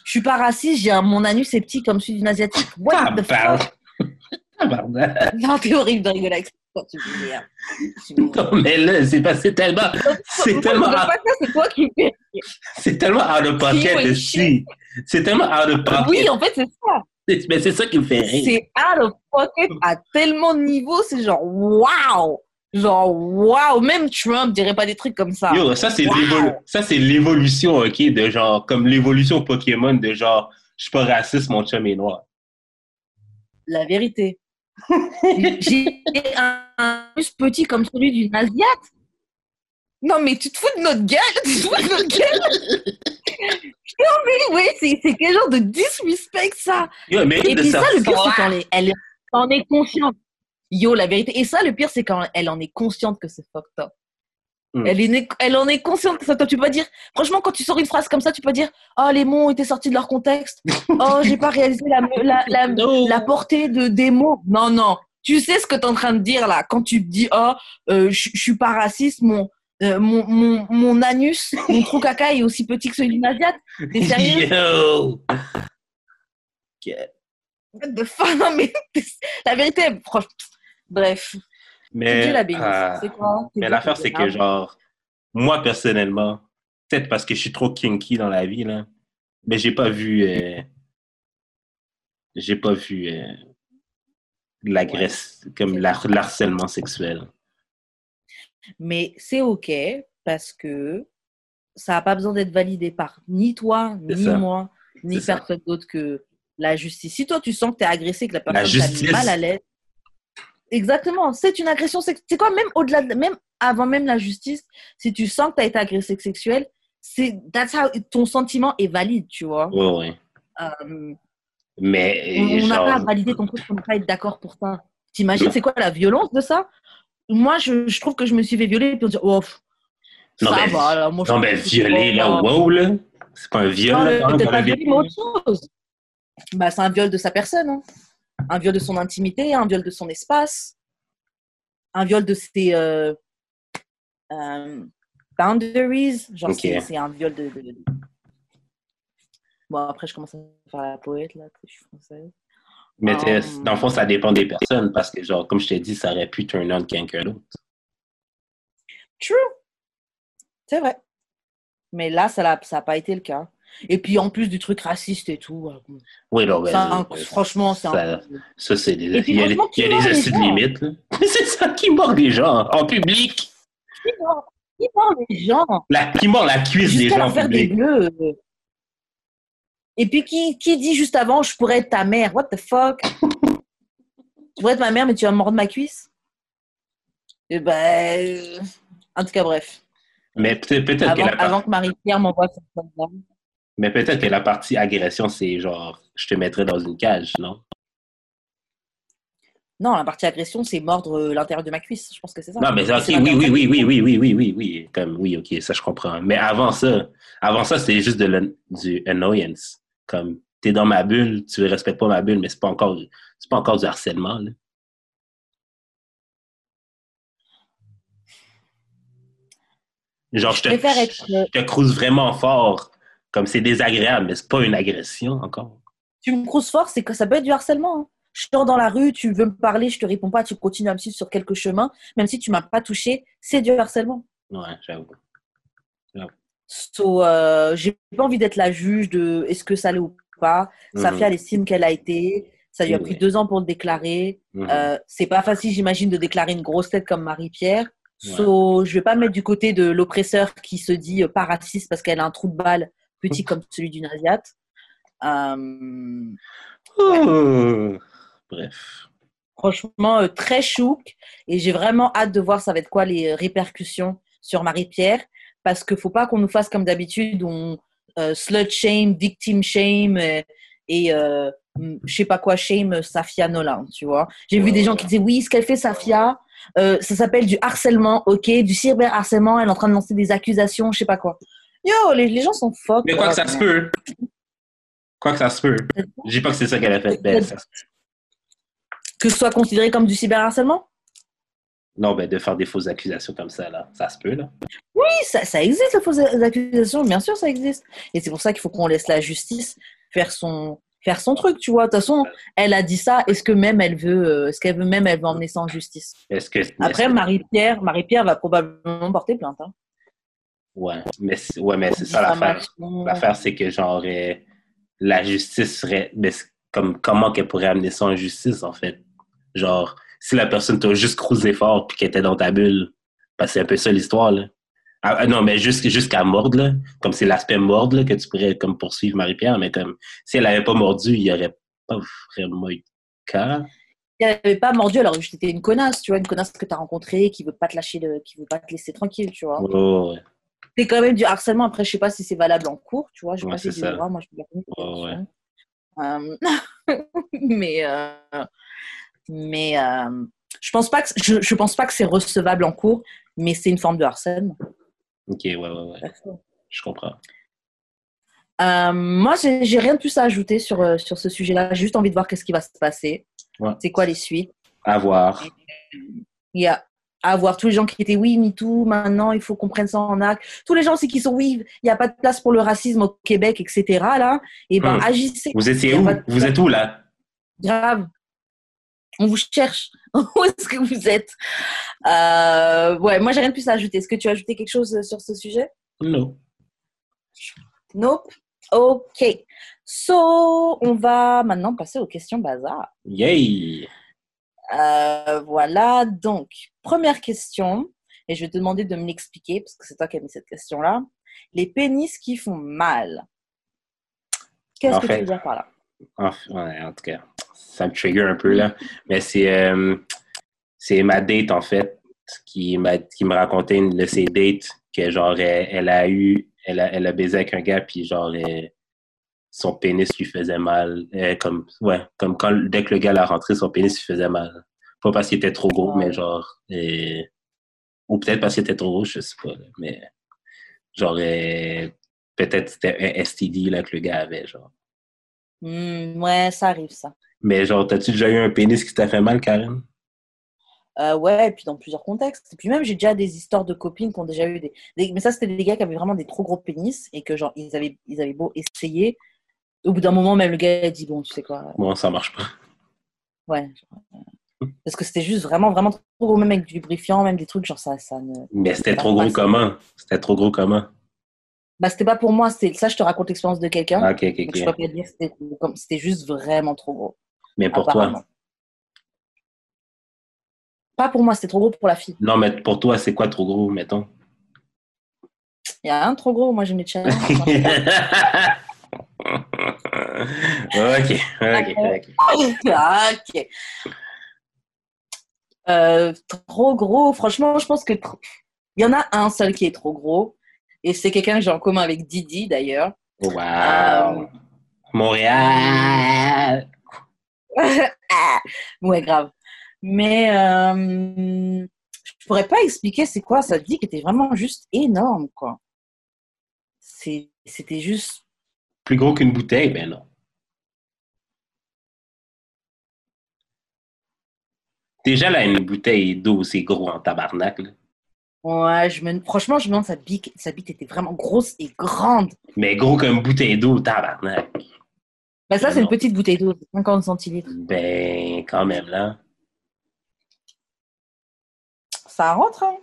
Je suis pas raciste, j'ai un, mon anus est petit comme celui d'une asiatique. What the fuck? Non, t'es horrible de rigoler avec ça. Toi, tu. Tu m'énerves. Non, mais là, c'est pas, c'est tellement, c'est tellement, Le podcast, c'est toi qui fais. c'est tellement out of pocket. C'est tellement out of pocket. Oui, en fait, c'est ça. Mais c'est ça qui me fait rire. C'est out of pocket à tellement de niveaux, c'est genre waouh! Genre waouh! Même Trump dirait pas des trucs comme ça. Yo, ça c'est Wow. l'évolu- ça c'est l'évolution, ok, de genre comme l'évolution Pokémon de genre je suis pas raciste, mon chum est noir. La vérité. J'ai un, un plus petit comme celui d'une Asiate. Non, mais tu te fous de notre gueule? Tu te fous de notre gueule? Non, mais ouais, c'est quel genre de disrespect ça? Et puis ça, le pire, c'est quand elle, elle en est consciente. Yo, la vérité. Et ça, le pire, c'est quand elle en est consciente que c'est fucked up. Hmm. Elle, est, né- elle en est consciente que fucked up. Tu peux pas dire, franchement, quand tu sors une phrase comme ça, tu peux dire, oh, les mots ont été sortis de leur contexte. Oh, j'ai pas réalisé la, la, la, portée de, des mots. Non, non. Tu sais ce que tu es en train de dire là. Quand tu te dis, oh, euh, je suis pas raciste, mon, euh, mon, mon, mon anus, mon trou caca est aussi petit que celui d'une Asiate. T'es sérieux? Yo. The fuck? Non, mais la vérité, franchement. Bref. Mais, Dieu la ah, C'est quoi? mais l'affaire, c'est que genre, moi personnellement, peut-être parce que je suis trop kinky dans la vie, là, mais j'ai pas vu. euh, j'ai pas vu euh, l'agresse, comme l'har- l'harcèlement sexuel. Mais c'est OK parce que ça n'a pas besoin d'être validé par ni toi, ni ça. moi, ni personne d'autre que la justice. Si toi, tu sens que tu es agressé, que la personne t'a mis mal à l'aise, exactement, c'est une agression sexuelle. C'est quoi, même au-delà, de- même avant même la justice, si tu sens que tu as été agressé sexuel, c'est that's how ton sentiment est valide, tu vois. Ouais, ouais. Euh, Mais, on n'a genre, pas à valider ton truc, on n'a pas être d'accord pour ça. T'imagines, c'est quoi la violence de ça? Moi, je, je trouve que je me suis fait violer, puis on dit, oh, Non, ça mais- va, là, moi, je non, c'est violer, pas- là, wow, là. C'est pas un viol, Non, là, peut-être pas vécu. mais autre chose. Bah, c'est un viol de sa personne. hein. Un viol de son intimité, un viol de son espace, un viol de ses euh, euh, boundaries. Genre, c'est- un viol de, de- de- Bon, après, je commence à faire la poète, là, que je suis française. Mais Um, dans le fond, ça dépend des personnes parce que, genre, comme je t'ai dit, ça aurait pu turn on quelqu'un d'autre. True. C'est vrai. Mais là, ça n'a ça pas été le cas. Et puis, en plus du truc raciste et tout, euh, Oui, non, ben, ça, franchement, c'est un ça- Ça, c'est des. Puis, il y a, des- franchement, il y a qui des mord les astuces de limites, c'est ça qui mord des gens en public. Qui mord- qui mord les gens? La, qui mord la cuisse des gens en des public. bleus. Et puis, qui, qui dit juste avant, je pourrais être ta mère? What the fuck? Tu pourrais être ma mère, mais tu vas me mordre ma cuisse? Et ben. euh, En tout cas, bref. Mais peut-être que, Avant, que Marie-Pierre m'envoie son mais peut-être que la partie agression, c'est genre, je te mettrais dans une cage, non? Non, la partie agression, c'est mordre euh, l'intérieur de ma cuisse. Je pense que c'est ça. Non, mais ok, oui, oui, oui, oui, oui, oui, oui, oui, oui. Comme, oui, ok, ça, je comprends. Mais avant ça, avant ça, c'était juste de du annoyance. Comme, t'es dans ma bulle, tu respectes pas ma bulle, mais c'est pas encore, c'est pas encore du harcèlement, là. Genre, je te, préfère être, je te crouse vraiment fort. Comme c'est désagréable, mais c'est pas une agression encore. Tu me croises fort, c'est que ça peut être du harcèlement. hein. Je sors dans la rue, tu veux me parler, je te réponds pas, tu continues à me suivre sur quelques chemins, même si tu m'as pas touché, c'est du harcèlement. Ouais, j'avoue. So, euh, j'ai pas envie d'être la juge de est-ce que ça l'est ou pas. Safia, elle estime qu'elle a été. Ça lui a pris deux ans pour le déclarer. Mhm. Euh, c'est pas facile, j'imagine, de déclarer une grosse tête comme Marie-Pierre. So, je vais pas me mettre du côté de l'oppresseur qui se dit euh, pas raciste parce qu'elle a un trou de balle petit comme celui d'une Asiate. Euh, Oh. Bref. franchement, euh, très chouk. Et j'ai vraiment hâte de voir ça va être quoi les répercussions sur Marie-Pierre. Parce qu'il faut pas qu'on nous fasse comme d'habitude, on euh, slut shame, victim shame euh, et euh, mm, je sais pas quoi shame euh, Safia Nolan, tu vois. J'ai vu Ouais, des gens qui disaient oui, ce qu'elle fait Safia, euh, ça s'appelle du harcèlement, ok, du cyberharcèlement, elle est en train de lancer des accusations, je sais pas quoi. Yo, les, les gens sont fuck. Mais quoi que ça se peut. Quoi que ça se peut. Je dis pas que c'est ça qu'elle a fait. Ben, ça- Que ce soit considéré comme du cyberharcèlement? Non, ben, de faire des fausses accusations comme ça, là. Ça se peut, là. Oui, ça, ça existe, les fausses accusations, bien sûr, ça existe. Et c'est pour ça qu'il faut qu'on laisse la justice faire son, faire son truc, tu vois. De toute façon, elle a dit ça. Est-ce que même elle veut, euh, est-ce qu'elle veut même, elle veut emmener ça en justice? Est-ce que. Après, est-ce Marie-Pierre, Marie-Pierre va probablement porter plainte. Hein. Ouais, mais c'est ouais, mais c'est ça l'affaire. Diffamation. L'affaire, c'est que genre euh, la justice serait. Mais comme comment qu'elle pourrait amener ça en justice, en fait? Genre, si la personne t'a juste cruisé fort puis qu'elle était dans ta bulle, parce que c'est un peu ça l'histoire, là. Ah, ah, non, mais juste- jusqu'à mordre, là. Comme c'est l'aspect mordre, là, que tu pourrais comme poursuivre Marie-Pierre, mais comme si elle avait pas mordu, il y aurait pas vraiment eu de cas. Si elle n'avait pas mordu, alors juste été une connasse, tu vois, une connasse que tu as rencontrée, qui veut pas te lâcher, le, qui veut pas te laisser tranquille, tu vois. Oh, ouais. C'est quand même du harcèlement. Après, je sais pas si c'est valable en cours, tu vois. Je sais Ouais, pas si c'est droit. Moi, je suis ouais. Euh, mais euh, mais euh, je pense pas que je, je pense pas que c'est recevable en cours, mais c'est une forme de harcèlement. Ok, ouais, ouais, ouais. Je comprends. Euh, moi, j'ai rien de plus à ajouter sur euh, sur ce sujet-là. J'ai juste envie de voir qu'est-ce qui va se passer. Ouais. C'est quoi les suites? À voir. Il y a à voir tous les gens qui étaient oui, MeToo, maintenant il faut qu'on prenne ça en acte. Tous les gens aussi qui sont oui, il n'y a pas de place pour le racisme au Québec, etc. Là, et ben Hmm. agissez. Vous étiez où? Vous êtes où, là? Grave. On vous cherche. Où est-ce que vous êtes? Euh, Ouais, moi j'ai rien de plus à ajouter. Est-ce que tu as ajouté quelque chose sur ce sujet? Non. Nope. Ok. So, on va maintenant passer aux questions bazar. Yay! Euh, voilà, donc, première question, et je vais te demander de me l'expliquer, parce que c'est toi qui as mis cette question-là. Les pénis qui font mal. Qu'est-ce que fait- tu veux dire par là? En, ouais, en tout cas, ça me trigger un peu, là. Mais c'est euh, c'est ma date, en fait, qui, m'a- qui me racontait une de ses dates que, genre, elle, elle a eu, elle a, elle a baisé avec un gars, puis, genre, euh, son pénis lui faisait mal. Euh, comme, ouais, comme quand, dès que le gars l'a rentré, son pénis lui faisait mal. Pas parce qu'il était trop gros, mais genre, ou peut-être parce qu'il était trop gros, je sais pas, là, mais genre, peut-être c'était un STD, là, que le gars avait, genre. Hmm, Ouais, ça arrive, ça. Mais genre, t'as-tu déjà eu un pénis qui t'a fait mal, Karen? Euh, ouais, et puis dans plusieurs contextes. Et puis même, j'ai déjà des histoires de copines qui ont déjà eu des... des- Mais ça, c'était des gars qui avaient vraiment des trop gros pénis et que, genre, ils avaient, ils avaient beau essayer. Au bout d'un moment, même le gars a dit, bon, tu sais quoi, Bon, ça marche pas. ouais. genre, euh, Parce que c'était juste vraiment, vraiment trop gros, même avec du lubrifiant, même des trucs, genre, ça, ça ne... Mais c'était trop gros comment? C'était trop gros comment? Bah, c'était pas pour moi, ça, je te raconte l'expérience de quelqu'un. Ah, ok, ok, Donc, je peux pas dire, c'était juste vraiment trop gros. Mais pour toi? Pas pour moi, c'était trop gros pour la fille. Non, mais pour toi, c'est quoi trop gros, mettons? Il y a un trop gros, moi j'aime les challenges. ok, ok, ok. Ah, ok. Euh, trop gros, franchement, je pense que il y en a un seul qui est trop gros. Et c'est quelqu'un que j'ai en commun avec Didi d'ailleurs. Wow! Euh, Montréal! Ouais, grave. Mais euh, je pourrais pas expliquer c'est quoi. Ça dit qui était vraiment juste énorme, quoi. C'était juste. Plus gros qu'une bouteille? Ben non. Déjà, là, une bouteille d'eau, c'est gros en tabarnak, là. Ouais, je me... franchement, je me demande sa bite, sa bite était vraiment grosse et grande. Mais gros comme une bouteille d'eau, tabarnak. Bah, ça, c'est une petite bouteille d'eau, 50 centilitres. Ben, quand même, là. Ça rentre, hein?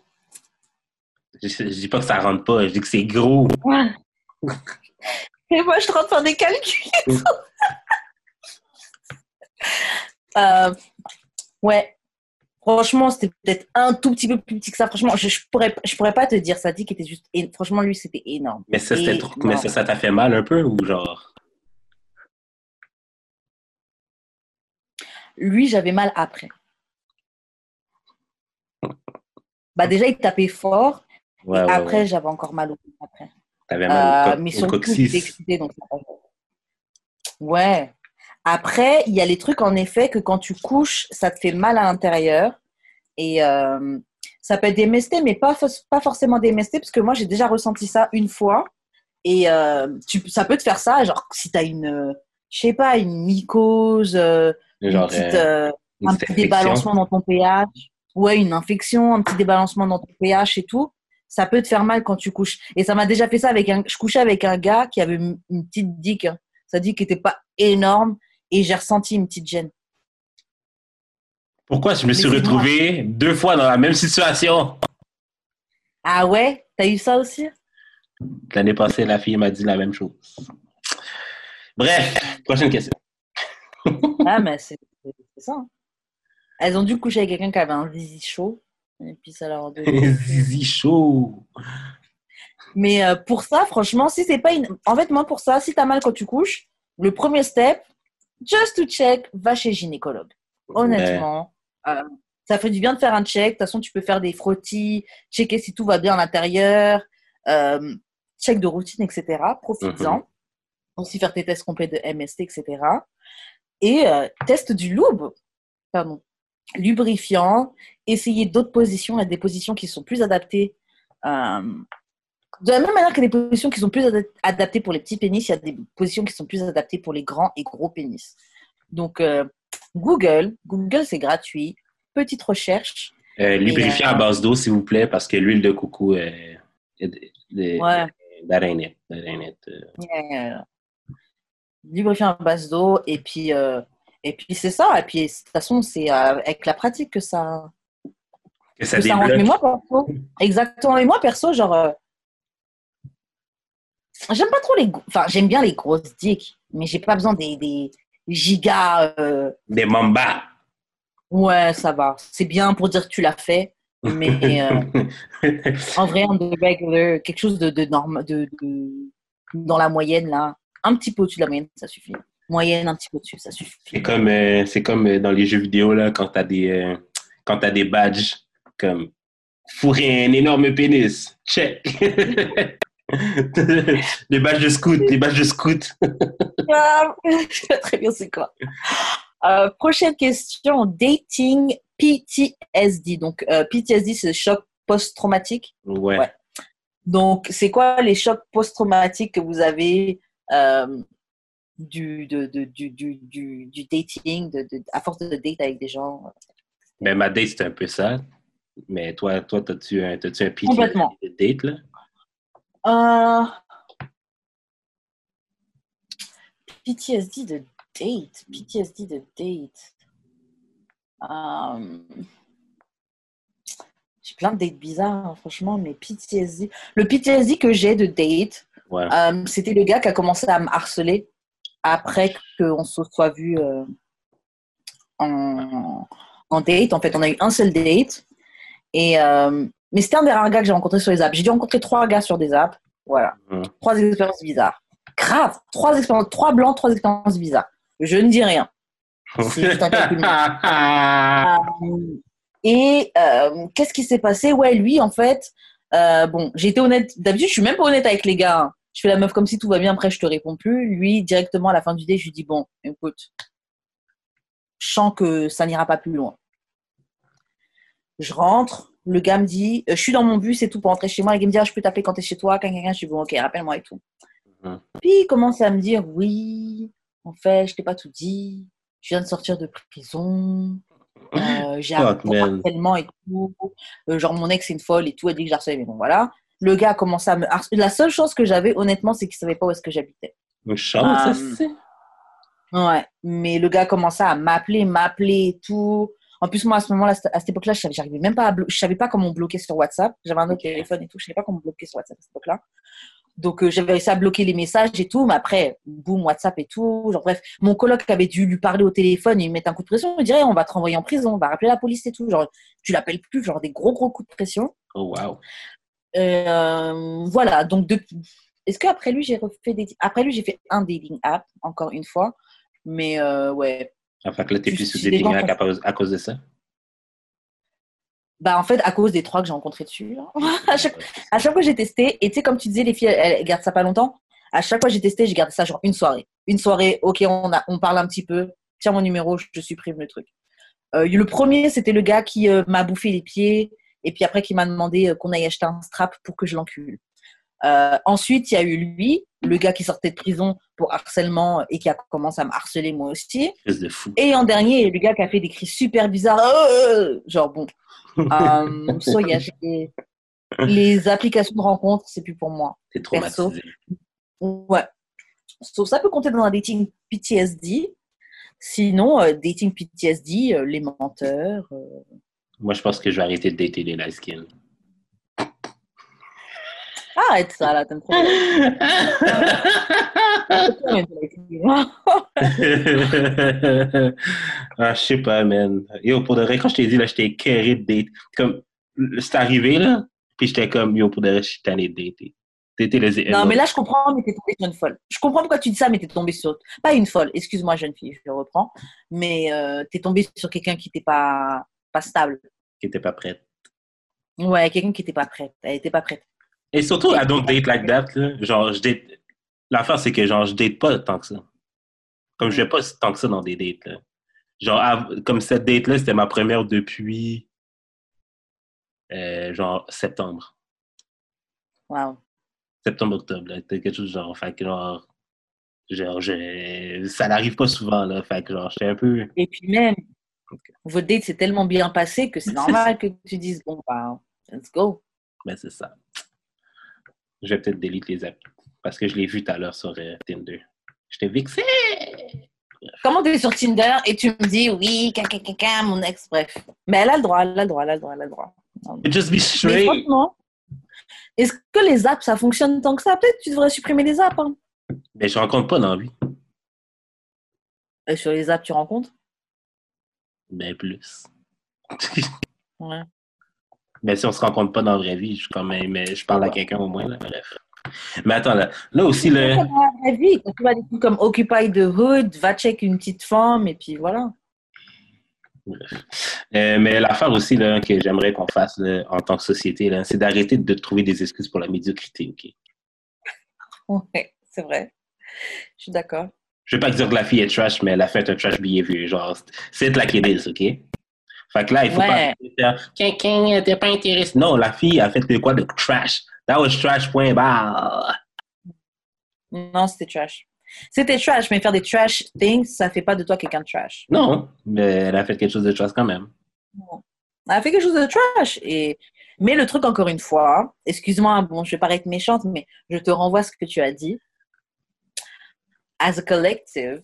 Je, je dis pas que ça rentre pas, je dis que c'est gros. Ouais. Et moi, je suis en train de faire des calculs. et tout. Euh, ouais. Franchement, c'était peut-être un tout petit peu plus petit que ça. Franchement, je, je pourrais, je pourrais pas te dire. Ça dit qu'il était juste. Franchement, lui, c'était énorme. Mais ça, trop. Mais ça, ça t'a fait mal un peu ou genre? Lui, j'avais mal après. Bah, déjà, il tapait fort. Ouais, et ouais, après, ouais. j'avais encore mal au après. T'avais mal Euh, au, co- mais au surtout, j'étais coccyx. excitée, donc. Ouais. Après, il y a les trucs, en effet, que quand tu couches, ça te fait mal à l'intérieur. Et euh, ça peut être des MST, mais pas, pas forcément des MST, parce que moi, j'ai déjà ressenti ça une fois. Et euh, tu, ça peut te faire ça, genre, si tu as une, euh, je sais pas, une mycose, euh, une Genre, petite, euh, une un petit débalancement dans ton pH, ouais, une infection, un petit débalancement dans ton pH et tout, ça peut te faire mal quand tu couches. Et ça m'a déjà fait ça avec un, je couchais avec un gars qui avait une petite dick. hein. Ça dit qu'il n'était pas énorme et j'ai ressenti une petite gêne. Pourquoi je me suis Mais dis-moi. retrouvé deux fois dans la même situation? Ah ouais? T'as eu ça aussi? L'année passée, la fille m'a dit la même chose. Bref, prochaine question. Ah, mais c'est ça. hein. Elles ont dû coucher avec quelqu'un qui avait un zizi chaud. Et puis ça leur a donné- Zizi chaud. Mais euh, pour ça, franchement, si c'est pas une. En fait, moi, pour ça, si t'as mal quand tu couches, le premier step, just to check, va chez gynécologue. Honnêtement, euh, ça fait du bien de faire un check. De toute façon, tu peux faire des frottis, checker si tout va bien à l'intérieur, euh, check de routine, etc. Profites-en. Mhm. Aussi faire tes tests complets de MST, etc. Et euh, test du lube. Pardon. Lubrifiant. Essayer d'autres positions. Il y a des positions qui sont plus adaptées. euh, de la même manière que des positions qui sont plus ada- adaptées pour les petits pénis, il y a des positions qui sont plus adaptées pour les grands et gros pénis. Donc, euh, Google, Google c'est gratuit. Petite recherche. Lubrifiant Et, à base d'eau, s'il vous plaît, parce que l'huile de coco, euh, est- est- Ouais. that ain't lubrifiant à base d'eau. Et puis, euh, et puis c'est ça. Et puis, de toute façon, c'est euh, avec la pratique que ça, que ça que ça rentre. Mais moi, perso, exactement. Et moi, perso, genre, euh, j'aime pas trop les. Enfin, j'aime bien les grosses dicks, mais j'ai pas besoin des, des gigas. euh, Des mambas. Ouais, ça va. C'est bien pour dire que tu l'as fait, mais en vrai, on the regular, quelque chose de, de norme, de, de- dans la moyenne là, un petit peu au-dessus de la moyenne, ça suffit. Moyenne, un petit peu au-dessus, ça C'est suffit. comme, euh, c'est comme euh, dans les jeux vidéo, là, quand t'as des, euh, quand t'as des badges comme fourrer un énorme pénis. Check. les badges de scout, les badges de scout. Ah, je sais très bien c'est quoi? Euh, prochaine question, dating PTSD. Donc, euh, PTSD, c'est le choc post-traumatique? Ouais. Ouais. Donc, c'est quoi les chocs post-traumatiques que vous avez euh, du, de, de- du, du, du, du dating, de, à force de date avec des gens Ben, ma date, c'est un peu ça. Mais toi, toi, t'as-tu un, t'as-tu un PTSD Complètement. de date, là? Euh, PTSD de date. PTSD de date. Euh, J'ai plein de dates bizarres, hein, franchement, mais PTSD. Le PTSD que j'ai de date, Ouais. euh, c'était le gars qui a commencé à me harceler après qu'on se soit vu euh, en, en date. En fait, on a eu un seul date. Et, euh, mais c'était un des rares gars que j'ai rencontré sur les apps. J'ai dû rencontrer trois gars sur des apps. Voilà. Trois expériences bizarres. Grave. Trois expériences, trois blancs, trois expériences bizarres. Je ne dis rien. C'est juste un calcul. Et qu'est-ce qui s'est passé? Ouais, lui, en fait, bon, j'ai été honnête. D'habitude, je suis même pas honnête avec les gars. hein. Je fais la meuf comme si tout va bien, après, je te réponds plus. Lui, directement à la fin du dé, je lui dis Bon, écoute, je sens que ça n'ira pas plus loin. Je rentre, le gars me dit euh, Je suis dans mon bus et tout pour rentrer chez moi. Le gars me dit Ah, Je peux t'appeler quand t'es chez toi. Quelqu'un, je suis bon, ok, rappelle-moi et tout. Mhm. Puis il commence à me dire Oui, en fait, je t'ai pas tout dit. Je viens de sortir de prison. Euh, j'ai un man. harcèlement et tout. Euh, genre, mon ex, c'est une folle et tout. Elle dit que j'harcelais, mais bon, voilà. Le gars a commencé à me harceler. La seule chose que j'avais, honnêtement, c'est qu'il savait pas où est-ce que j'habitais. Chance, Euh, ça, c'est. Ouais. Mais le gars a commencé à m'appeler, m'appeler et tout. En plus, moi, à ce moment-là, à cette époque-là, je savais, j'arrivais même pas à blo- je savais pas comment bloquer sur WhatsApp. J'avais un autre téléphone et tout. Je savais pas comment bloquer sur WhatsApp à cette époque-là. Donc, euh, j'avais réussi à bloquer les messages et tout. Mais après, boum, WhatsApp et tout. Genre, bref, mon coloc avait dû lui parler au téléphone et lui mettre un coup de pression. Il dirait, on va te renvoyer en prison, on va rappeler la police et tout. Genre, tu l'appelles plus. Genre, des gros, gros coups de pression. Oh, wow. Euh, voilà, donc depuis. Est-ce qu'après lui, j'ai refait des. Après lui, j'ai fait un dating app, encore une fois. Mais euh, ouais. En fait, que là, t'es plus sur gens à, cause, à cause de ça? Bah, en fait, à cause des trois que j'ai rencontrés dessus. là. à, chaque, à chaque fois, j'ai testé. Et tu sais, comme tu disais, les filles, elles, elles gardent ça pas longtemps. À chaque fois, j'ai testé, j'ai gardé ça genre une soirée. Une soirée, ok, on, a, on parle un petit peu. Tiens mon numéro, je supprime le truc. Euh, le premier, c'était le gars qui euh, m'a bouffé les pieds. Et puis après, qui m'a demandé euh, qu'on aille acheter un strap pour que je l'encule. Euh, ensuite, il y a eu lui, le gars qui sortait de prison pour harcèlement et qui a commencé à me harceler moi aussi. De fou. Et en dernier, le gars qui a fait des cris super bizarres. Euh, genre, bon. Euh, les applications de rencontre, c'est plus pour moi. T'es traumatisé. Ouais. So, ça peut compter dans un dating PTSD. Sinon, euh, dating PTSD, les menteurs. Euh, Moi, je pense que je vais arrêter de dater les light skin. Arrête ça, là, t'aimes trop. ah, je sais pas, man. Yo, pour de vrai, quand je t'ai dit, là, j'étais carré de date. Comme, c'est arrivé, là, puis j'étais comme, yo, pour de vrai, je suis tanné de dater. Les Non, mais là, je comprends, mais t'es tombée sur une folle. Je comprends pourquoi tu dis ça, mais t'es tombée sur. Pas une folle, excuse-moi, jeune fille, je le reprends. Mais euh, t'es tombée sur quelqu'un qui n'était pas, pas stable. qui était pas prête. Ouais, quelqu'un qui n'était pas prête. Elle n'était pas prête. Et surtout, I don't date like that, là. Genre, je date. L'affaire, c'est que, genre, je date pas tant que ça. Comme je vais pas tant que ça dans des dates, là. Genre, comme cette date-là, c'était ma première depuis. euh, genre, septembre. Wow. Septembre-octobre, là. C'était quelque chose de genre. Fait que, genre. Genre, je- ça n'arrive pas souvent, là. Fait que, genre, j'étais un peu. Et puis même. Votre date s'est tellement bien passé que c'est normal que tu dises bon, bah, let's go. Ben, c'est ça. Je vais peut-être delete les apps. Parce que je l'ai vu tout à l'heure sur euh, Tinder. J'étais vexé! Comment tu es sur Tinder et tu me dis oui, caca, caca, mon ex, bref. Mais elle a le droit, elle a le droit, elle a le droit, elle a le droit. Just be Mais straight! franchement, est-ce que les apps, ça fonctionne tant que ça? Peut-être que tu devrais supprimer les apps. hein. Mais je rencontre pas dans la vie. Et sur les apps, tu rencontres? Ben plus. Ouais. Mais si on se rencontre pas dans la vraie vie, je, quand même, mais je parle à quelqu'un au moins, là, bref. Mais attends, là, là aussi, le... Dans la vraie vie, quand tu vas des trucs comme Occupy the Hood, va check une petite femme et puis voilà. Euh, mais l'affaire aussi là, que j'aimerais qu'on fasse là, en tant que société, là, c'est d'arrêter de trouver des excuses pour la médiocrité, OK? Ouais, c'est vrai. Je suis d'accord. Je veux pas dire que la fille est trash, mais elle a fait un trash behavior. Genre, c'est like it is, OK? Fait que là, il faut Ouais. pas quelqu'un t'es pas intéressé. Non, la fille a fait de quoi de trash? That was trash, point barre. Non, c'était trash. C'était trash, mais faire des trash things, ça fait pas de toi quelqu'un de trash. Non, mais elle a fait quelque chose de trash quand même. Elle a fait quelque chose de trash. Et... Mais le truc, encore une fois, excuse-moi, bon, je vais paraître méchante, mais je te renvoie à ce que tu as dit. As a collective,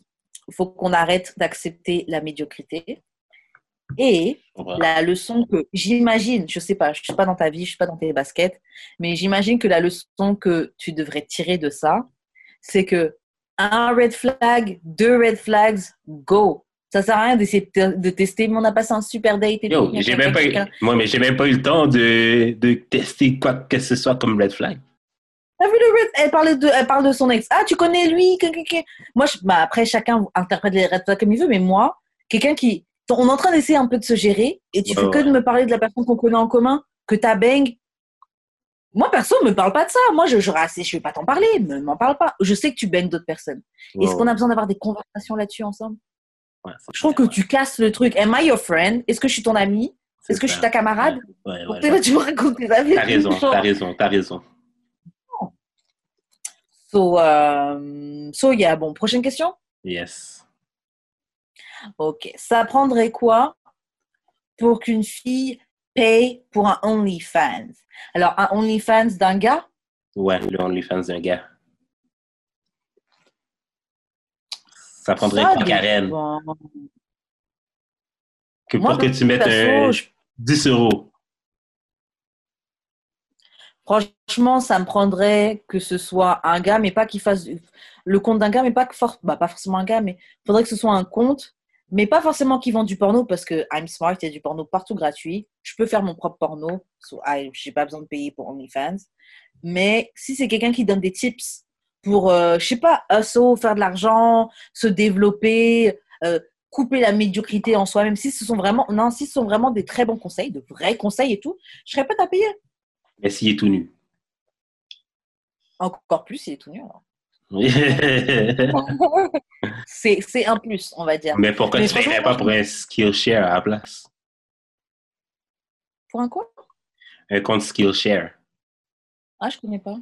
il faut qu'on arrête d'accepter la médiocrité. Et la leçon que j'imagine, je sais pas, je suis pas dans ta vie, je suis pas dans tes baskets, mais j'imagine que la leçon que tu devrais tirer de ça, c'est que un red flag, deux red flags, go. Ça sert à rien d'essayer de te- de tester, mais on a passé un super date. Et Yo, même pas eu, moi, mais j'ai même pas eu le temps de, de tester quoi que ce soit comme red flag. T'as vu le red elle parle, de, elle parle de son ex. Ah, tu connais lui Moi, je- bah, après, chacun interprète les red flags comme il veut, mais moi, quelqu'un qui. On est en train d'essayer un peu de se gérer et tu Ouais, fais que de me parler de la personne qu'on connaît en commun, que t'as bang. Moi, perso, me parle pas de ça. Moi, je, je, je, je vais pas t'en parler. Ne m'en parle pas. Je sais que tu bangs d'autres personnes. Est-ce qu'on a besoin d'avoir des conversations là-dessus ensemble? Ouais, Je trouve que tu casses le truc. Am I your friend? Est-ce que je suis ton ami? Est-ce que je suis ta camarade? Ouais, ouais, ouais, tu me racontes tes avis. T'as raison, t'as raison, t'as raison. So, euh, so, yeah. Bon, prochaine question? Yes. Ok. Ça prendrait quoi pour qu'une fille paye pour un OnlyFans? Alors, un OnlyFans d'un gars? Ouais, le OnlyFans d'un gars. Ça prendrait Ça quoi, Karen? Que Moi, pour que tu mettes un je- 10 euros. Franchement, ça me prendrait que ce soit un gars, mais pas qu'il fasse le compte d'un gars, mais pas que bah, pas forcément un gars, mais faudrait que ce soit un compte, mais pas forcément qu'il vend du porno parce que I'm smart, il y a du porno partout gratuit. Je peux faire mon propre porno, so j'ai pas besoin de payer pour OnlyFans. Mais si c'est quelqu'un qui donne des tips pour, euh, je sais pas, faire de l'argent, se développer, euh, couper la médiocrité en soi, même si ce sont vraiment, non, si ce sont vraiment des très bons conseils, de vrais conseils et tout, je serais prête à payer. Mais s'il est tout nu. Encore plus, il est tout nu. alors. Oui. c'est un plus, on va dire. Mais pourquoi tu ne paierais pas pour un Skillshare à la place? Pour un quoi? Un compte Skillshare. Ah, je connais pas.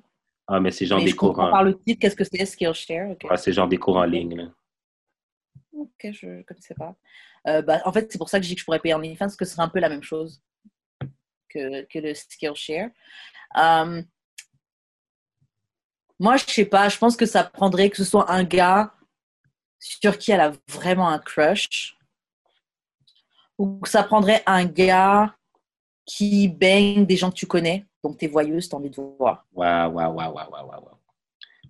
Ah, mais c'est genre Mais des je cours en... par le titre, qu'est-ce que c'est Skillshare? Ok. Ouais, c'est genre des cours en ligne. là. Ok, je ne connaissais pas. Euh, bah, en fait, c'est pour ça que je dis que je pourrais payer en OnlyFans, parce que ce serait un peu la même chose que, que le Skillshare. Euh, Moi, je sais pas, je pense que ça prendrait que ce soit un gars sur qui elle a vraiment un crush. Ou que ça prendrait un gars qui baigne des gens que tu connais. Donc, t'es voyeuse, t'as envie de voir. Waouh, waouh, waouh, waouh, waouh, waouh.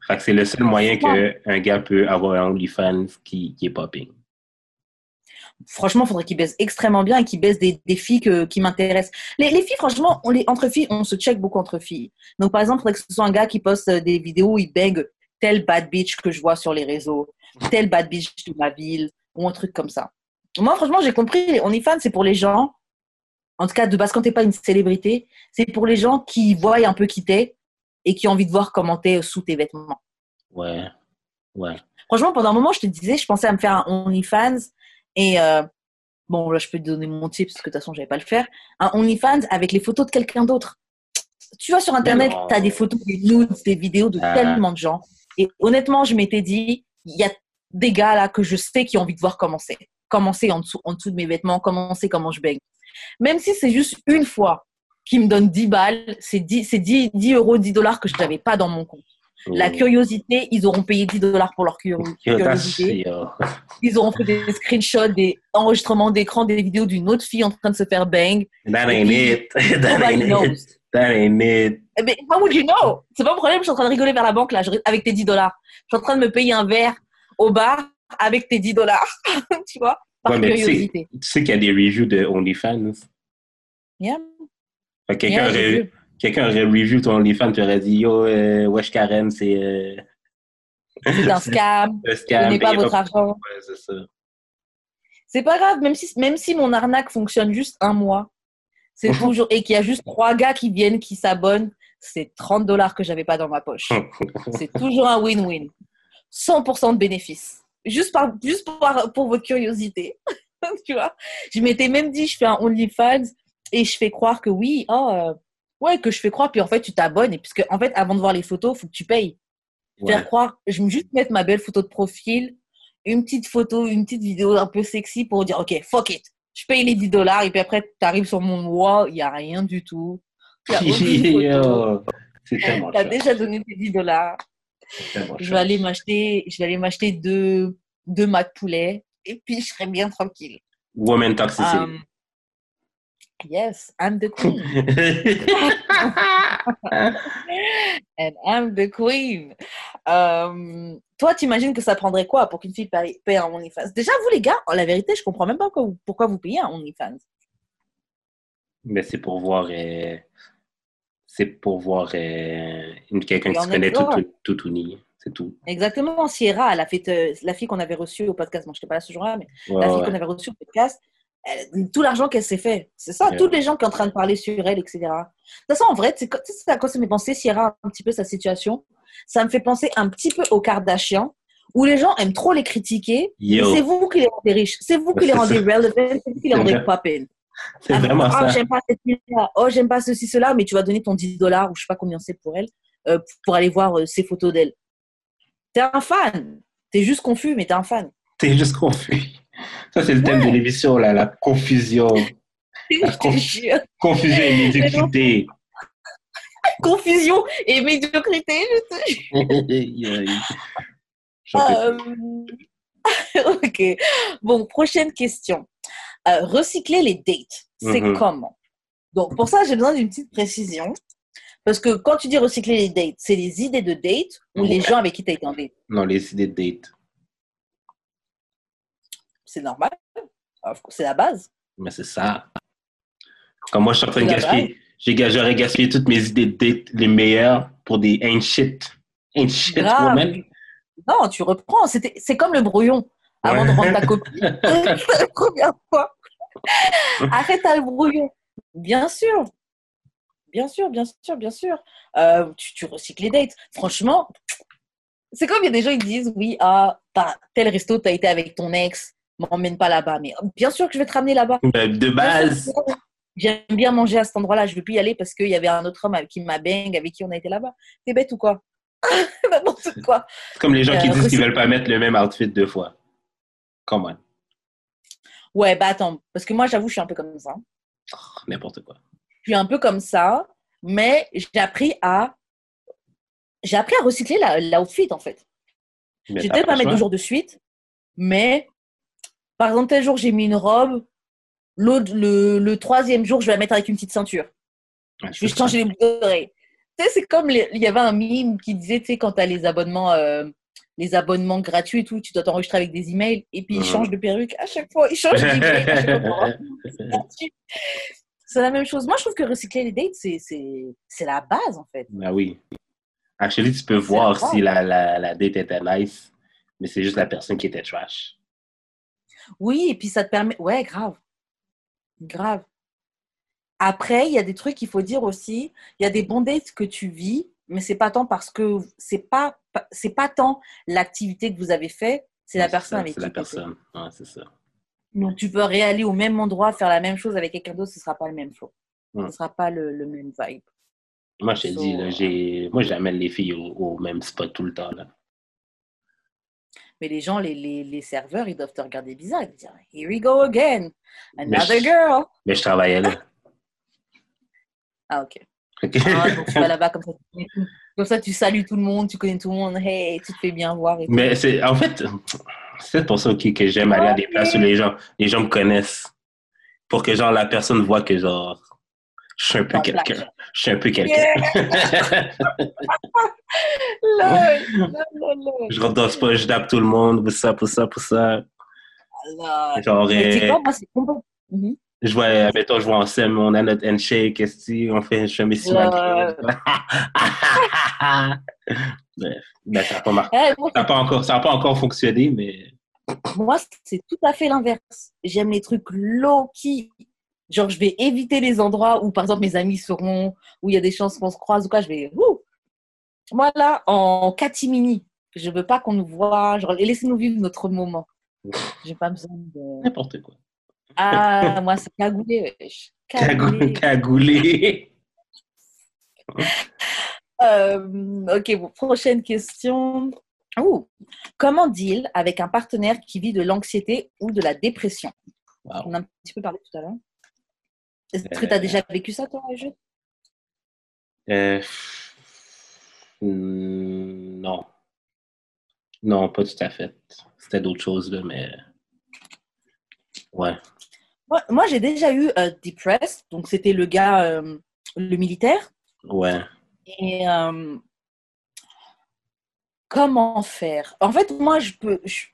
Fait que c'est le seul moyen qu'un gars peut avoir un OnlyFans qui, qui est popping. Franchement, il faudrait qu'il baisse extrêmement bien et qu'il baisse des, des filles que- qui m'intéressent. Les, les filles, franchement, on les, entre filles, on se check beaucoup entre filles. Donc, par exemple, faudrait que ce soit un gars qui poste euh, des vidéos où il baigne telle bad bitch que je vois sur les réseaux, telle bad bitch de ma ville, ou un truc comme ça. Moi, franchement, j'ai compris, les OnlyFans, c'est pour les gens, en tout cas, de base, quand t'es pas une célébrité, c'est pour les gens qui voient un peu qui t'es et qui ont envie de voir comment t'es sous tes vêtements. Ouais. Ouais. Franchement, pendant un moment, je te disais, je pensais à me faire un OnlyFans. Et euh, bon, là, je peux te donner mon tip parce que de toute façon, je pas le faire. Un OnlyFans avec les photos de quelqu'un d'autre. Tu vois, sur Internet, tu as des photos, des nudes, des vidéos de Ah. tellement de gens. Et honnêtement, je m'étais dit, il y a des gars là que je sais qui ont envie de voir comment c'est. Comment c'est en dessous, en dessous de mes vêtements, comment c'est, comment je baigne. Même si c'est juste une fois qui me donne 10 balles, c'est 10, c'est 10, 10 euros, 10 dollars que je n'avais pas dans mon compte. La Mm. curiosité, ils auront payé 10 dollars pour leur that's- curiosité. Ils auront fait des screenshots, des enregistrements d'écran, des vidéos d'une autre fille en train de se faire bang. That ain't it. That ain't it. That ain't it. Eh ben, how would you know? C'est pas un problème, je suis en train de rigoler vers la banque là, avec tes 10 dollars. Je suis en train de me payer un verre au bar avec tes 10 dollars. tu vois? Par Ouais, mais tu sais, curiosité. tu sais qu'il y a des reviews de OnlyFans. Yeah. Quelqu'un Yeah. Quelqu'un aurait review ton OnlyFans, tu aurais dit Yo, euh, Wesh Karen, c'est euh, C'est un scam. Donnez pas votre argent. Ouais, c'est ça. C'est pas grave, même si, même si mon arnaque fonctionne juste un mois, c'est Mhm. toujours, et qu'il y a juste trois gars qui viennent, qui s'abonnent, c'est 30 dollars que j'avais pas dans ma poche. C'est toujours un win-win. 100% de bénéfice. Juste, par, juste par- pour votre curiosité. tu vois? Je m'étais même dit, je fais un OnlyFans et je fais croire que oui, oh, euh, ouais, que je fais croire, puis en fait, tu t'abonnes. Et puisque, en fait, avant de voir les photos, il faut que tu payes. Ouais. Faire croire, je vais juste mettre ma belle photo de profil, une petite photo, une petite vidéo un peu sexy pour dire, OK, fuck it. Je paye les 10 dollars et puis après, tu arrives sur mon wall, il n'y a rien du tout. Tu as cher. déjà donné tes 10 dollars. Je vais aller m'acheter, je vais aller m'acheter deux, deux mâts de poulet et puis je serai bien tranquille. Woman toxicity. Um, yes, I'm the queen. And I'm the queen. Um, toi, t'imagines que ça prendrait quoi pour qu'une fille paye, paye un OnlyFans? Déjà, vous les gars, la vérité, je comprends même pas pourquoi vous, pourquoi vous payez un OnlyFans. Mais c'est pour voir. euh, c'est pour voir euh, quelqu'un qui se connaît tout, tout, tout uni. C'est tout. Exactement, Sierra, euh, la fille qu'on avait reçue au podcast. Moi, je n'étais pas là ce jour-là, mais Ouais, la fille ouais. qu'on avait reçue au podcast, elle- tout l'argent qu'elle s'est fait. C'est ça, Ouais. tous les gens qui sont en train de parler sur elle, etc. De toute façon, en vrai, c'est à quoi ça me fait penser, Sierra, un petit peu sa situation. Ça me fait penser un petit peu aux Kardashians, où les gens aiment trop les critiquer. C'est vous qui les rendez riches, c'est vous qui les rendez relevant, c'est vous qui les rendez poppin'. C'est Ah, vraiment ça. j'aime pas cette fille-là. Oh, j'aime pas ceci, cela, mais tu vas donner ton 10 dollars ou je sais pas combien c'est pour elle euh, pour aller voir euh, ces photos d'elle. T'es un fan. T'es juste confus, mais t'es un fan. T'es juste confus. Ça, c'est le thème de l'émission, là, la confusion. Te conf-. Confusion et médiocrité. Confusion et médiocrité, je te jure. Euh, ok. Bon, prochaine question. Euh, recycler les dates, c'est Mhm. comment? Donc, pour ça, j'ai besoin d'une petite précision. Parce que quand tu dis recycler les dates, c'est les idées de date ou les gens avec qui tu as été en date? Non, les idées de date. C'est normal. C'est la base. Mais c'est ça. Comme moi, je suis en train de gaspiller. J'aurais gaspillé toutes mes idées de date, les meilleures, pour des ain't shit. Ain't shit woman. Non, tu reprends. C'était- C'est comme le brouillon avant Ouais. de rendre ta copie. La première fois. Arrête à le brouillon. Bien sûr. Bien sûr, bien sûr, bien sûr. Euh, tu, tu recycles les dates. Franchement, c'est comme il y a des gens qui disent oui, ah, tel resto, tu as été avec ton ex, m'emmène pas là-bas. Mais euh, bien sûr que je vais te ramener là-bas. De base. J'aime bien manger à cet endroit-là. Je ne veux plus y aller parce qu'il y avait un autre homme avec qui m'a bang, avec qui on a été là-bas. T'es bête ou quoi? N'importe quoi. C'est comme les gens qui Euh, disent qu'ils recyc- veulent pas mettre le même outfit deux fois. Come on. Ouais, bah attends, parce que moi, j'avoue, je suis un peu comme ça. N'importe quoi. Je suis un peu comme ça, mais j'ai appris à j'ai appris à recycler la- l'outfit en fait. T'as peut-être pas pas mettre deux jours de suite, mais par exemple, tel jour j'ai mis une robe, l'autre, le, le troisième jour je vais la mettre avec une petite ceinture. Je vais changer les boucles d'oreilles. Tu sais, c'est comme les- il y avait un mime qui disait, tu sais, quand tu as les abonnements, euh, les abonnements gratuits et tout, tu dois t'enregistrer avec des emails et puis ils Mhm. changent de perruque à chaque fois. Ils changent d'email à chaque fois. C'est la même chose. Moi, je trouve que recycler les dates, c'est, c'est, c'est la base en fait. Ah oui. Actually, tu peux voir si la, la, la date était nice, mais c'est juste la personne qui était trash. Oui, et puis ça te permet. Ouais, grave. Grave. Après, il y a des trucs qu'il faut dire aussi. Il y a des bons dates que tu vis, mais c'est pas tant parce que c'est pas, c'est pas tant l'activité que vous avez fait, c'est la personne ça, avec C'est qui la t'étais. personne. Ouais, c'est ça. Donc, tu peux réaller au même endroit, faire la même chose avec quelqu'un d'autre, ce sera pas le même flow. Ouais. Ce sera pas le, le même vibe. Moi, je te So, dis, là, euh, j'ai... moi, j'amène les filles au, au même spot tout le temps. Là. Mais les gens, les, les, les serveurs, ils doivent te regarder bizarre. Ils te dire, Here we go again. Mais Another je- girl. Mais je travaillais là. Ah, ok. Ah, donc tu vas là-bas comme ça, comme ça, tu salues tout le monde, tu connais tout le monde, hey, tu te fais bien voir. Et. Mais c'est en fait, c'est pour ça que j'aime aller à des places où les gens, les gens me connaissent. Pour que genre la personne voit que genre je suis un peu quelqu'un. Je suis un peu quelqu'un. Lol. je ce spot, je tape tout le monde, pour ça, pour ça, pour ça. Genre, euh, quoi, Mhm. je vois, mettons, je vois en scène, on a notre handshake, qu'est-ce que on fait, je fais mes smileys. Bref, ben, ça n'a pas, Eh, moi, ça pas pas encore fonctionné, mais Moi, c'est tout à fait l'inverse. J'aime les trucs low-key. Genre, je vais éviter les endroits où, par exemple, mes amis seront, où il y a des chances qu'on se croise ou quoi. Je vais, ouh Moi, là, en catimini, je veux pas qu'on nous voit. Genre, laissez-nous vivre notre moment. J'ai pas besoin de. n'importe quoi. Ah, moi, c'est cagoulé, wesh. Cagoulé. Euh, ok, bon, prochaine question. Ouh. Comment deal avec un partenaire qui vit de l'anxiété ou de la dépression? Wow. On a un petit peu parlé tout à l'heure. Est-ce que tu as Euh, déjà vécu ça, toi, Jules Euh, hmm, non. Non, pas tout à fait. C'était d'autres choses, là, mais. Ouais. Moi, moi, j'ai déjà eu euh, Depressed, donc c'était le gars, euh, le militaire. Ouais. Et euh, comment faire? En fait, moi, je peux. Je,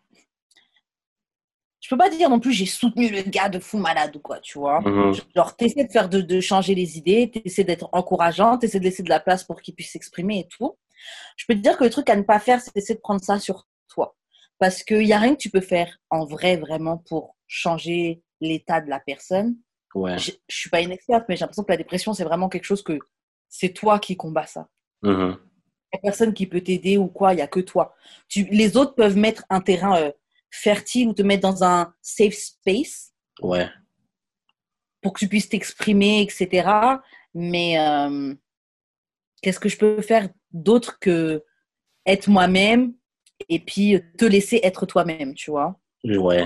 je peux pas dire non plus j'ai soutenu le gars de fou malade ou quoi, tu vois. Mhm. Genre, t'essaies de faire de, de changer les idées, t'essaies d'être encourageant, t'essaies de laisser de la place pour qu'il puisse s'exprimer et tout. Je peux te dire que le truc à ne pas faire, c'est d'essayer de prendre ça sur toi. Parce qu'il n'y a rien que tu peux faire en vrai, vraiment, pour changer l'état de la personne. Ouais. Je, je suis pas une experte, mais j'ai l'impression que la dépression, c'est vraiment quelque chose que c'est toi qui combats ça. Mhm. Il n'y a personne qui peut t'aider ou quoi, il n'y a que toi. Tu, les autres peuvent mettre un terrain euh, fertile ou te mettre dans un safe space Ouais. pour que tu puisses t'exprimer, etc. Mais euh, qu'est-ce que je peux faire d'autre que être moi-même et puis te laisser être toi-même, tu vois? Ouais.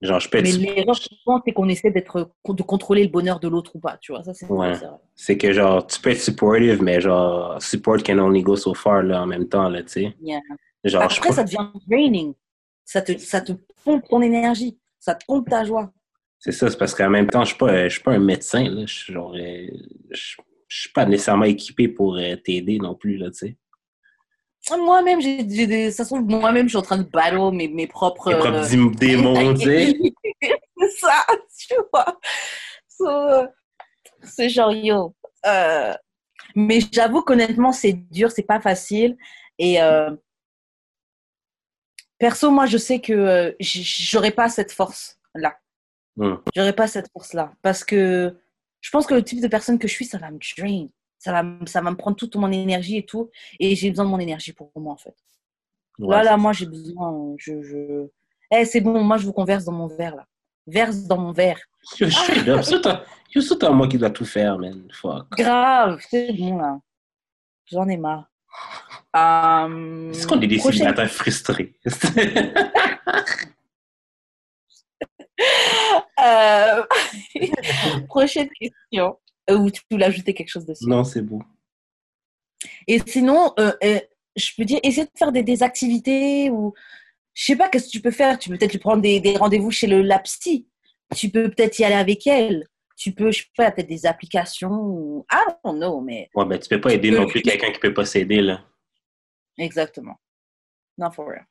Genre, je peux être. Mais l'erreur, souvent, c'est qu'on essaie d'être, de contrôler le bonheur de l'autre ou pas, tu vois? Ça, c'est Ouais. c'est que, genre, tu peux être supportive, mais genre, support can only go so far, là, en même temps, là, tu sais. Yeah. Genre, je Après, peux- ça devient draining. Ça te, ça te pompe ton énergie. Ça te pompe ta joie. C'est ça, c'est parce qu'en même temps, je suis pas, je suis pas un médecin, là. Je suis genre, euh, je, je suis pas nécessairement équipé pour euh, t'aider non plus, là, tu sais. Moi-même, j'ai des. Ça se moi-même, je suis en train de battle mes, mes propres. Tes propres euh, démons, tu sais. c'est ça, tu vois. So, c'est genre, yo. euh, mais j'avoue qu'honnêtement, c'est dur, c'est pas facile. Et euh, perso, moi, je sais que euh, j'aurais pas cette force-là. Hmm. J'aurais pas cette force-là. Parce que je pense que le type de personne que je suis, ça va me drain. Ça va, me- ça va me prendre toute mon énergie et tout. Et j'ai besoin de mon énergie pour moi, en fait. Ouais, Là, là, moi, j'ai besoin. Je, je... Eh, c'est bon, moi, je vous converse dans mon verre, là. Verse dans mon verre. Yo, straight up, c'est moi qui dois tout faire, man. Fuck. Grave, c'est bon, là. J'en ai marre. Euh, Est-ce qu'on est des prochaine- frustrés? Euh, prochaine question. Euh, Ou tu voulais ajouter quelque chose dessus? non, c'est beau. Et sinon, euh, euh, je peux dire, essayer de faire des, des activités ou je sais pas qu'est-ce que tu peux faire? Tu peux peut-être lui prendre des, des rendez-vous chez le la psy. Tu peux peut-être y aller avec elle. Tu peux, je sais pas, peut-être des applications ou I don't know, mais Ouais, ben, tu peux pas aider peux- non plus quelqu'un qui peut pas s'aider, là. exactement. Non, for real.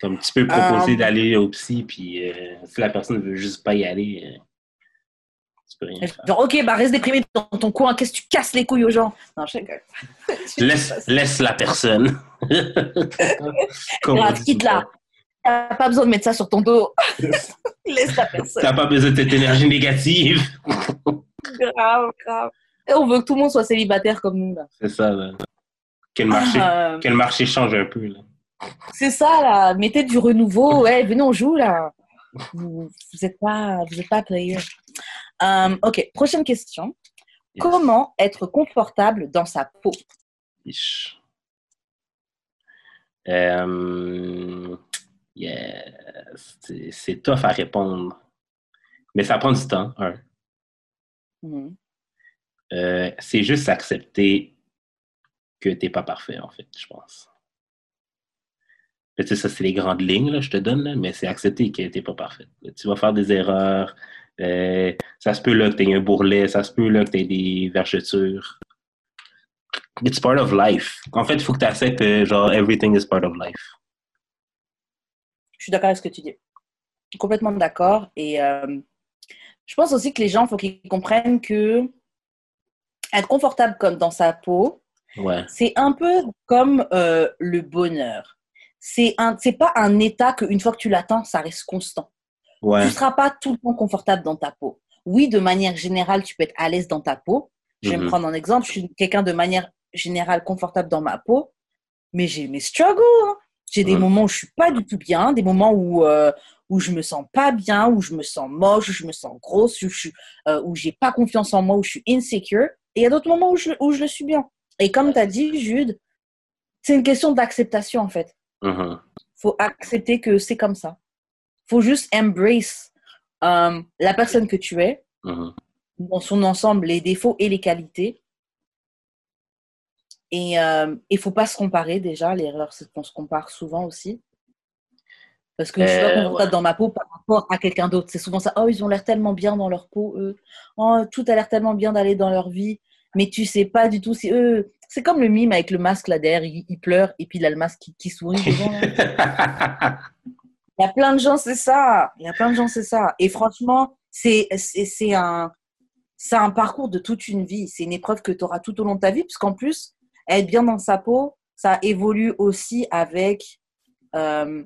Comme tu peux proposer Euh, d'aller au psy, puis euh, si la personne veut juste pas y aller, euh, tu peux rien faire. Genre, ok, bah reste déprimé dans ton coin. Qu'est-ce que tu casses les couilles aux gens? Non, je rigole. Laisse, laisse la personne. Comme on T'as pas besoin de mettre ça sur ton dos. Laisse la personne. T'as pas besoin de cette énergie négative. Grave, grave. Et on veut que tout le monde soit célibataire comme nous, là. C'est ça, là. Que le marché, Euh, que le marché change un peu, là. c'est ça, là. Mettez du renouveau. Ouais, venez, on joue, là. Vous vous êtes pas, vous êtes pas player. Euh, ok, prochaine question. Comment être confortable dans sa peau? Euh, yes. C'est- tough à répondre. Mais ça prend du temps, un. Mhm. Euh, c'est juste accepter que t'es pas parfait, en fait, je pense. Mais tu sais, ça, c'est les grandes lignes, là, je te donne, là, mais c'est accepter que t'es pas parfaite. Tu vas faire des erreurs. euh, ça se peut là que t'aies un bourrelet, ça se peut là que t'aies des vergetures. It's part of life. En fait, il faut que tu acceptes, euh, genre, everything is part of life. Suis d'accord avec ce que tu dis. Complètement d'accord. Et euh, je pense aussi que les gens, il faut qu'ils comprennent que être confortable comme dans sa peau, Ouais. c'est un peu comme euh, le bonheur. C'est un, c'est pas un état qu'une fois que tu l'atteins, ça reste constant. Ouais. Tu seras pas tout le temps confortable dans ta peau. Oui, de manière générale, tu peux être à l'aise dans ta peau. Je vais me Mhm. prendre un exemple. Je suis quelqu'un de manière générale confortable dans ma peau, mais j'ai mes struggles. hein. J'ai des moments où je suis pas du tout bien, des moments où euh, où je me sens pas bien, où je me sens moche, où je me sens grosse, où je suis euh, où j'ai pas confiance en moi, où je suis insecure. Et il y a d'autres moments où je, où je le suis bien. Et comme tu as dit, Jude, c'est une question d'acceptation en fait Mhm. faut accepter que c'est comme ça. faut juste embrace euh, la personne que tu es, Mhm. dans son ensemble, les défauts et les qualités. Et euh, il faut pas se comparer déjà. L'erreur, c'est qu'on se compare souvent aussi. Parce que je suis pas Euh, confortable ouais. dans ma peau par rapport à quelqu'un d'autre. C'est souvent ça. Oh, ils ont l'air tellement bien dans leur peau, eux. Oh, tout a l'air tellement bien d'aller dans leur vie. Mais tu sais pas du tout si eux. C'est comme le mime avec le masque là derrière. Il, il pleure et puis il a le masque qui, qui sourit devant. Il y a plein de gens, c'est ça. Il y a plein de gens, c'est ça. Et franchement, c'est un, c'est un parcours de toute une vie. C'est une épreuve que tu auras tout au long de ta vie, puisqu'en plus, être bien dans sa peau, ça évolue aussi avec euh,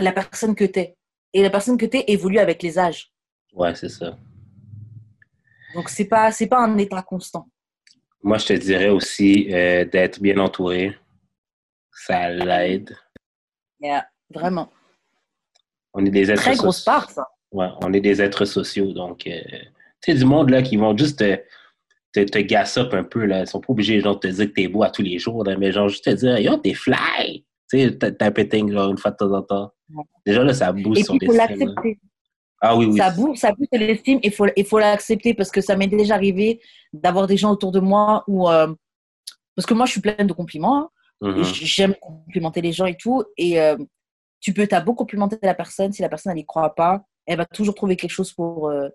la personne que tu es. Et la personne que tu es évolue avec les âges. ouais, c'est ça. Donc, c'est pas, c'est pas un état constant. Moi, je te dirais aussi euh, d'être bien entouré. Ça l'aide. Yeah, vraiment. On est des êtres Très grosse part, ça. Ouais, on est des êtres sociaux. Donc, euh, tu sais, du monde là qui vont juste te, te, te gas up un peu. Là. Ils sont pas obligés genre, de te dire que t'es beau à tous les jours, là, mais genre juste te dire Yo, t'es fly! Tu sais, t'as t'as un péting genre une fois de temps en temps. Déjà là, ça booste son faut estime. Ah oui, oui. ça booste, ça booste l'estime et faut, il faut l'accepter parce que ça m'est déjà arrivé d'avoir des gens autour de moi où euh, parce que moi je suis pleine de compliments hein, Mhm. et j'aime complimenter les gens et tout et euh, tu peux t'as beau complimenter la personne si la personne elle n'y croit pas elle va toujours trouver quelque chose pour euh,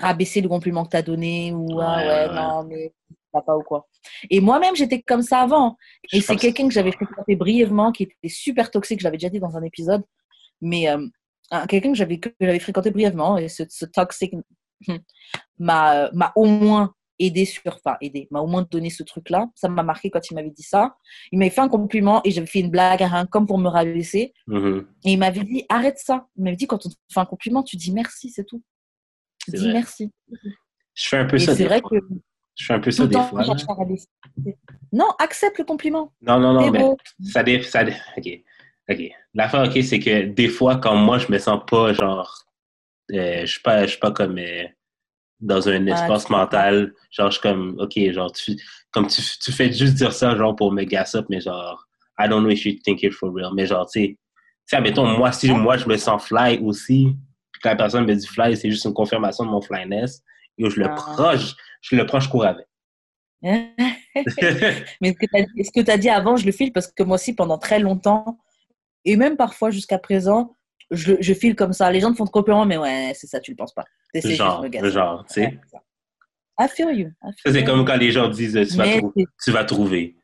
rabaisser le compliment que tu as donné ou ah Ouais, non mais ça va pas ou quoi. Et moi-même j'étais comme ça avant. Et c'est quelqu'un que j'avais fréquenté brièvement qui était super toxique je l'avais déjà dit dans un épisode mais euh, un- quelqu'un que j'avais que j'avais fréquenté brièvement et ce, ce toxic m'a m'a au moins aidé sur enfin aidé m'a au moins donné ce truc là ça m'a marqué quand il m'avait dit ça. Il m'avait fait un compliment et j'avais fait une blague hein, comme pour me rabaisser. Mhm. et il m'avait dit arrête ça. Il m'avait dit quand on te fait un compliment tu dis merci c'est tout vrai. merci Je fais un peu et ça c'est des vrai fois. que Je fais un peu ça des fois. non accepte le compliment Non, non, non, mais beau. ça dé... ça dé- OK. OK. L'affaire, OK, c'est que des fois, quand moi, je me sens pas, genre, euh, je suis pas, je suis pas comme euh, dans un espace tu comprends. mental. Genre, je suis comme, OK, genre, tu, comme tu, tu fais juste dire ça, genre, pour me gas up, mais genre, I don't know if you think it for real. Mais genre, tu sais, tu sais, admettons, moi, si moi, je me sens fly aussi, que la personne me dit fly, c'est juste une confirmation de mon flyness, et je le Ah. prends, je, le prends, je cours avec. Mais ce que tu as, dit avant, je le file parce que moi aussi, pendant très longtemps, et même parfois jusqu'à présent, je, je file comme ça. Les gens te font de compliments, mais ouais, c'est ça, tu le penses pas. Juste genre, genre, tu sais. C'est. I feel you. C'est comme quand les gens disent tu, vas c'est tu trouver.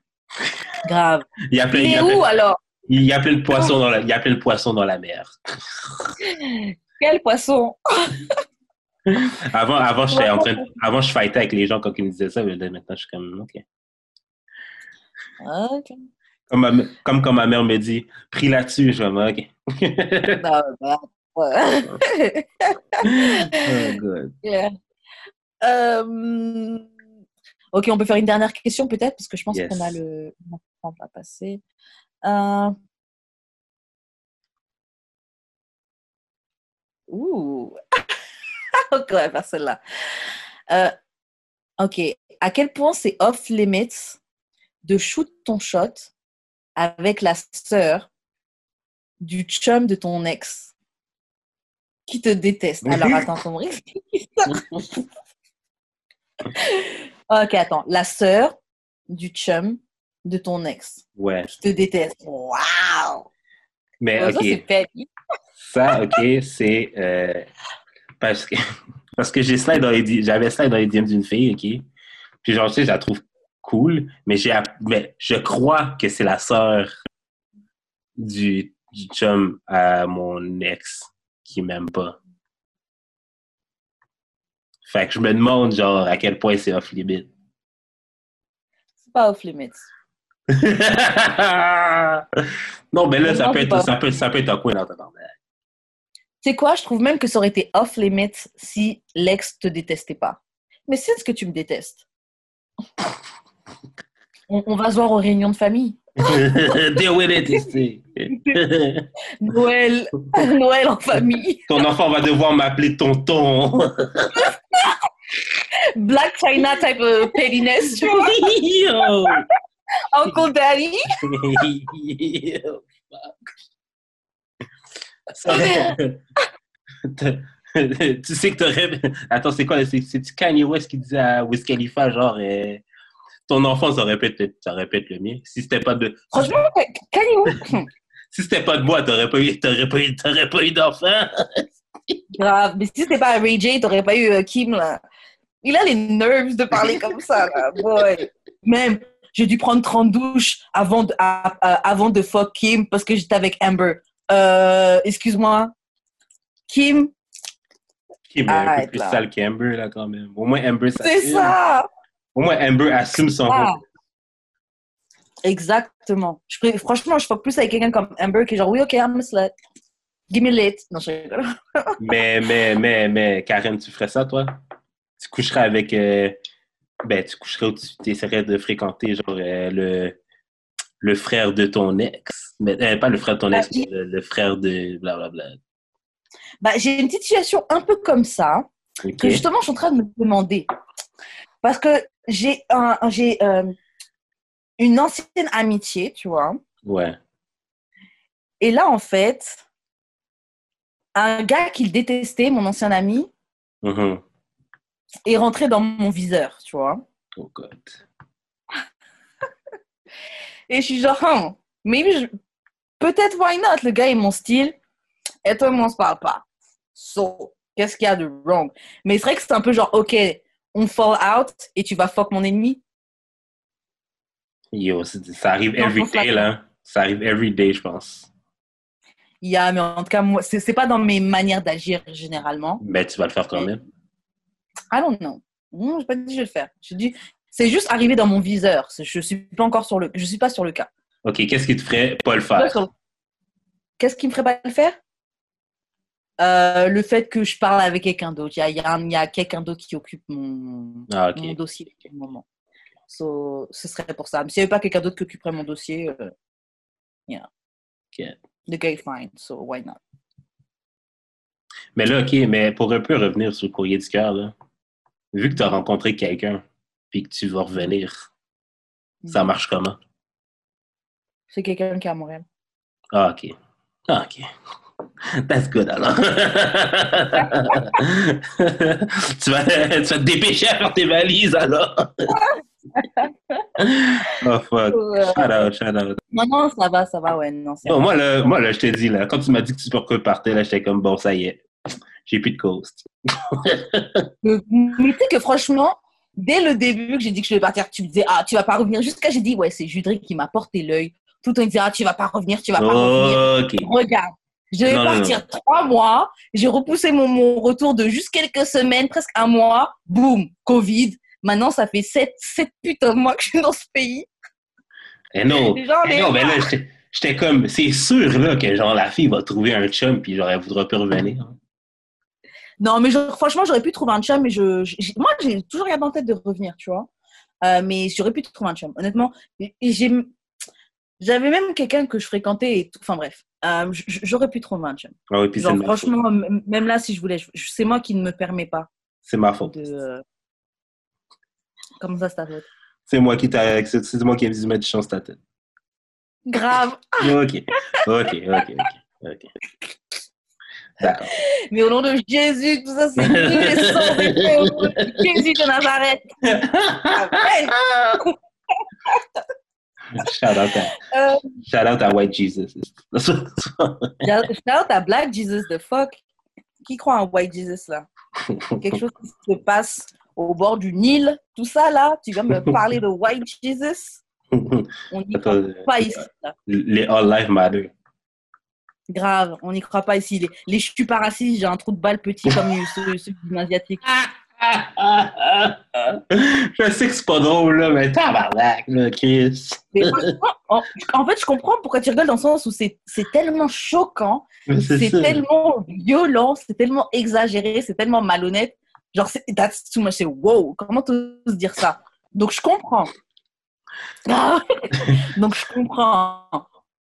grave. Il y a plein, il Mais y a où alors? Il y a plein de poissons dans la, il y a plein de poissons dans la mer. Quel poisson? Avant, avant, j'étais en train, de- avant, je fightais avec les gens quand ils me disaient ça, mais maintenant, je suis comme, ok. Ok. Comme, ma- comme quand ma mère me dit, pris là-dessus, je vais ok. Bah, bah, oh. Yeah. Euh, Ok, on peut faire une dernière question peut-être, parce que je pense Yes. qu'on a le on a le temps à passer. Euh, Ouh. ok, on va faire celle-là. Euh, Ok, à quel point c'est off limits de shoot ton shot avec la sœur du chum de ton ex qui te déteste? Alors attends, ton ok, attends. La sœur du chum de ton ex Ouais. qui te déteste. Waouh! Mais, ok. Ça, ok, c'est euh, parce que parce que j'ai dans les j'avais slide dans les DM d'une fille, ok. Puis genre, tu sais, je la trouve cool, mais j'ai mais je crois que c'est la sœur du, du chum à mon ex qui m'aime pas. Fait que je me demande genre à quel point c'est off limit. C'est pas off limits. non, mais là, ça Non, peut c'est être ça peut, ça peut être un coin. Tu sais quoi? Je trouve même que ça aurait été off limits si l'ex te détestait pas. Mais c'est ce que tu me détestes. On, on va se voir aux réunions de famille. Deal with it, ici. Noël, Noël en famille. Ton enfant va devoir m'appeler tonton. Black China type of pettiness. Uncle Daddy. Yo, fuck. Tu sais que t'aurais... Attends, c'est quoi? C'est c'est Kanye West qui disait à Wiz Khalifa, genre, euh, ton enfant, ça être, ça être le mien? Si c'était pas de... Franchement, Kanye West. Si c'était pas de moi, t'aurais pas eu, t'aurais pas eu, t'aurais pas eu d'enfant. Grave. Mais si c'était pas Ray J, t'aurais pas eu euh, Kim, là. Il a les nerves de parler comme ça, là. Boy. Même, j'ai dû prendre 30 douches avant de, à- à- avant de fuck Kim parce que j'étais avec Amber. Euh, excuse-moi. Kim, Qui est un peu plus là. sale qu'Amber, là, quand même. Au moins, Amber, ça c'est ça. Au moins, Amber assume son rôle. Exactement. Je, franchement, je fuck plus avec quelqu'un comme Amber qui est genre, oui, ok, I'm a slut. Give me lit. Non, je rigole. Mais, mais, mais, mais, Karen, tu ferais ça, toi? Tu coucherais avec. euh, ben, tu coucherais ou tu essaierais de fréquenter, genre, euh, le, le frère de ton ex. Mais, euh, pas le frère de ton ex, Ah, mais le, le frère de blablabla. Bah, j'ai une petite situation un peu comme ça. Que justement, je suis en train de me demander. Parce que j'ai un, j'ai euh, une ancienne amitié, tu vois. Ouais. Et là, en fait, un gars qu'il détestait, mon ancien ami, Mhm. Est rentré dans mon viseur, tu vois. Oh, God. Et je suis genre, Hum, maybe peut-être why not? Le gars est mon style. Et toi, on se parle pas. So, qu'est-ce qu'il y a de wrong? Mais c'est vrai que c'est un peu genre, ok, on fall out et tu vas fuck mon ennemi. Yo, ça arrive Non, every day, là. Ça arrive every day, je pense. Il y a, mais en tout cas, moi, c'est pas dans mes manières d'agir généralement. Mais tu vas le faire quand même. Don't know. Non, j'ai pas dit que je vais le faire. Je dis, c'est juste arrivé dans mon viseur. Je suis pas encore sur le, je suis pas sur le cas. OK, qu'est-ce qui te ferait pas le faire? Qu'est-ce qui me ferait pas le faire? Euh, Le fait que je parle avec quelqu'un d'autre. Il y a, y quelqu'un d'autre qui occupe mon, Ah, OK. mon dossier le moment. So, ce serait pour ça. Mais s'il n'y avait pas quelqu'un d'autre qui occuperait mon dossier, euh, yeah. OK. The is fine, so why not? Mais là, OK, mais pour un peu revenir sur le courrier du cœur, là, vu que tu as rencontré quelqu'un puis que tu vas revenir, ça marche comment? C'est quelqu'un qui est à Montréal. Ah, OK. Ah, OK. That's good, alors. tu, vas, tu vas te dépêcher à faire tes valises, alors. oh fuck. Shout out, shout out. Non, non, ça va, ça va, ouais. Non, Non, moi, là, moi, là, je t'ai dit, là, quand tu m'as dit que tu partais, là, j'étais comme, bon, ça y est. J'ai plus de coast. Mais tu sais que franchement, dès le début que j'ai dit que je devais partir, tu me disais, ah, tu vas pas revenir. Jusqu'à j'ai dit, ouais, c'est Judric qui m'a porté l'œil. Tout le temps, il disait, ah, tu vas pas revenir, tu vas pas revenir. Regarde, je vais Non, non, partir trois mois. J'ai repoussé mon, mon retour de juste quelques semaines, presque un mois. Boum, Covid. Maintenant, ça fait sept, sept putains de mois que je suis dans ce pays. Eh non. Genre, Eh non, mais là, j'étais- j'étais comme, c'est sûr, là, que genre, la fille va trouver un chum, puis genre, elle voudra plus revenir. Non, mais franchement, j'aurais pu trouver un chum, mais je, je- moi, j'ai toujours gardé en tête de revenir, tu vois. Euh, mais j'aurais pu trouver un chum, honnêtement. J'avais même quelqu'un que je fréquentais et tout. Enfin, bref, euh, j'aurais pu trouver un chum. Ah oui, puis c'est Genre, de ma faute. franchement, même là, si je voulais, c'est moi qui ne me permets pas C'est ma faute. de. euh, Comment ça, c'est ta faute? C'est moi qui t'a, c'est moi qui ai de mettre chance ta tête. Grave. Ok. Ok, ok, ok. ok. Mais au nom de Jésus, tout ça, c'est effet. Au nom de Jésus de Nazareth. Amen. Shout out à, Euh, shout out White Jesus. Shout out à Black Jesus, the fuck. Qui croit en White Jesus là? Quelque chose qui se passe au bord du Nil, tout ça là. Tu viens me parler de White Jesus? On n'y croit pas ici. là. Les All Life Matter. Grave, on n'y croit pas ici. Les, les je suis pas raciste, j'ai un trou de balle petit comme ceux, ceux du asiatique. Je sais que c'est pas drôle, là, mais tabarnak, là, Chris. Mais en, en fait, je comprends pourquoi tu rigoles dans le sens où c'est tellement choquant, c'est tellement violent, c'est tellement exagéré, c'est tellement malhonnête. Genre, c'est- that's too much. C'est wow, comment t'oses dire ça? Donc, je comprends. Donc, je comprends.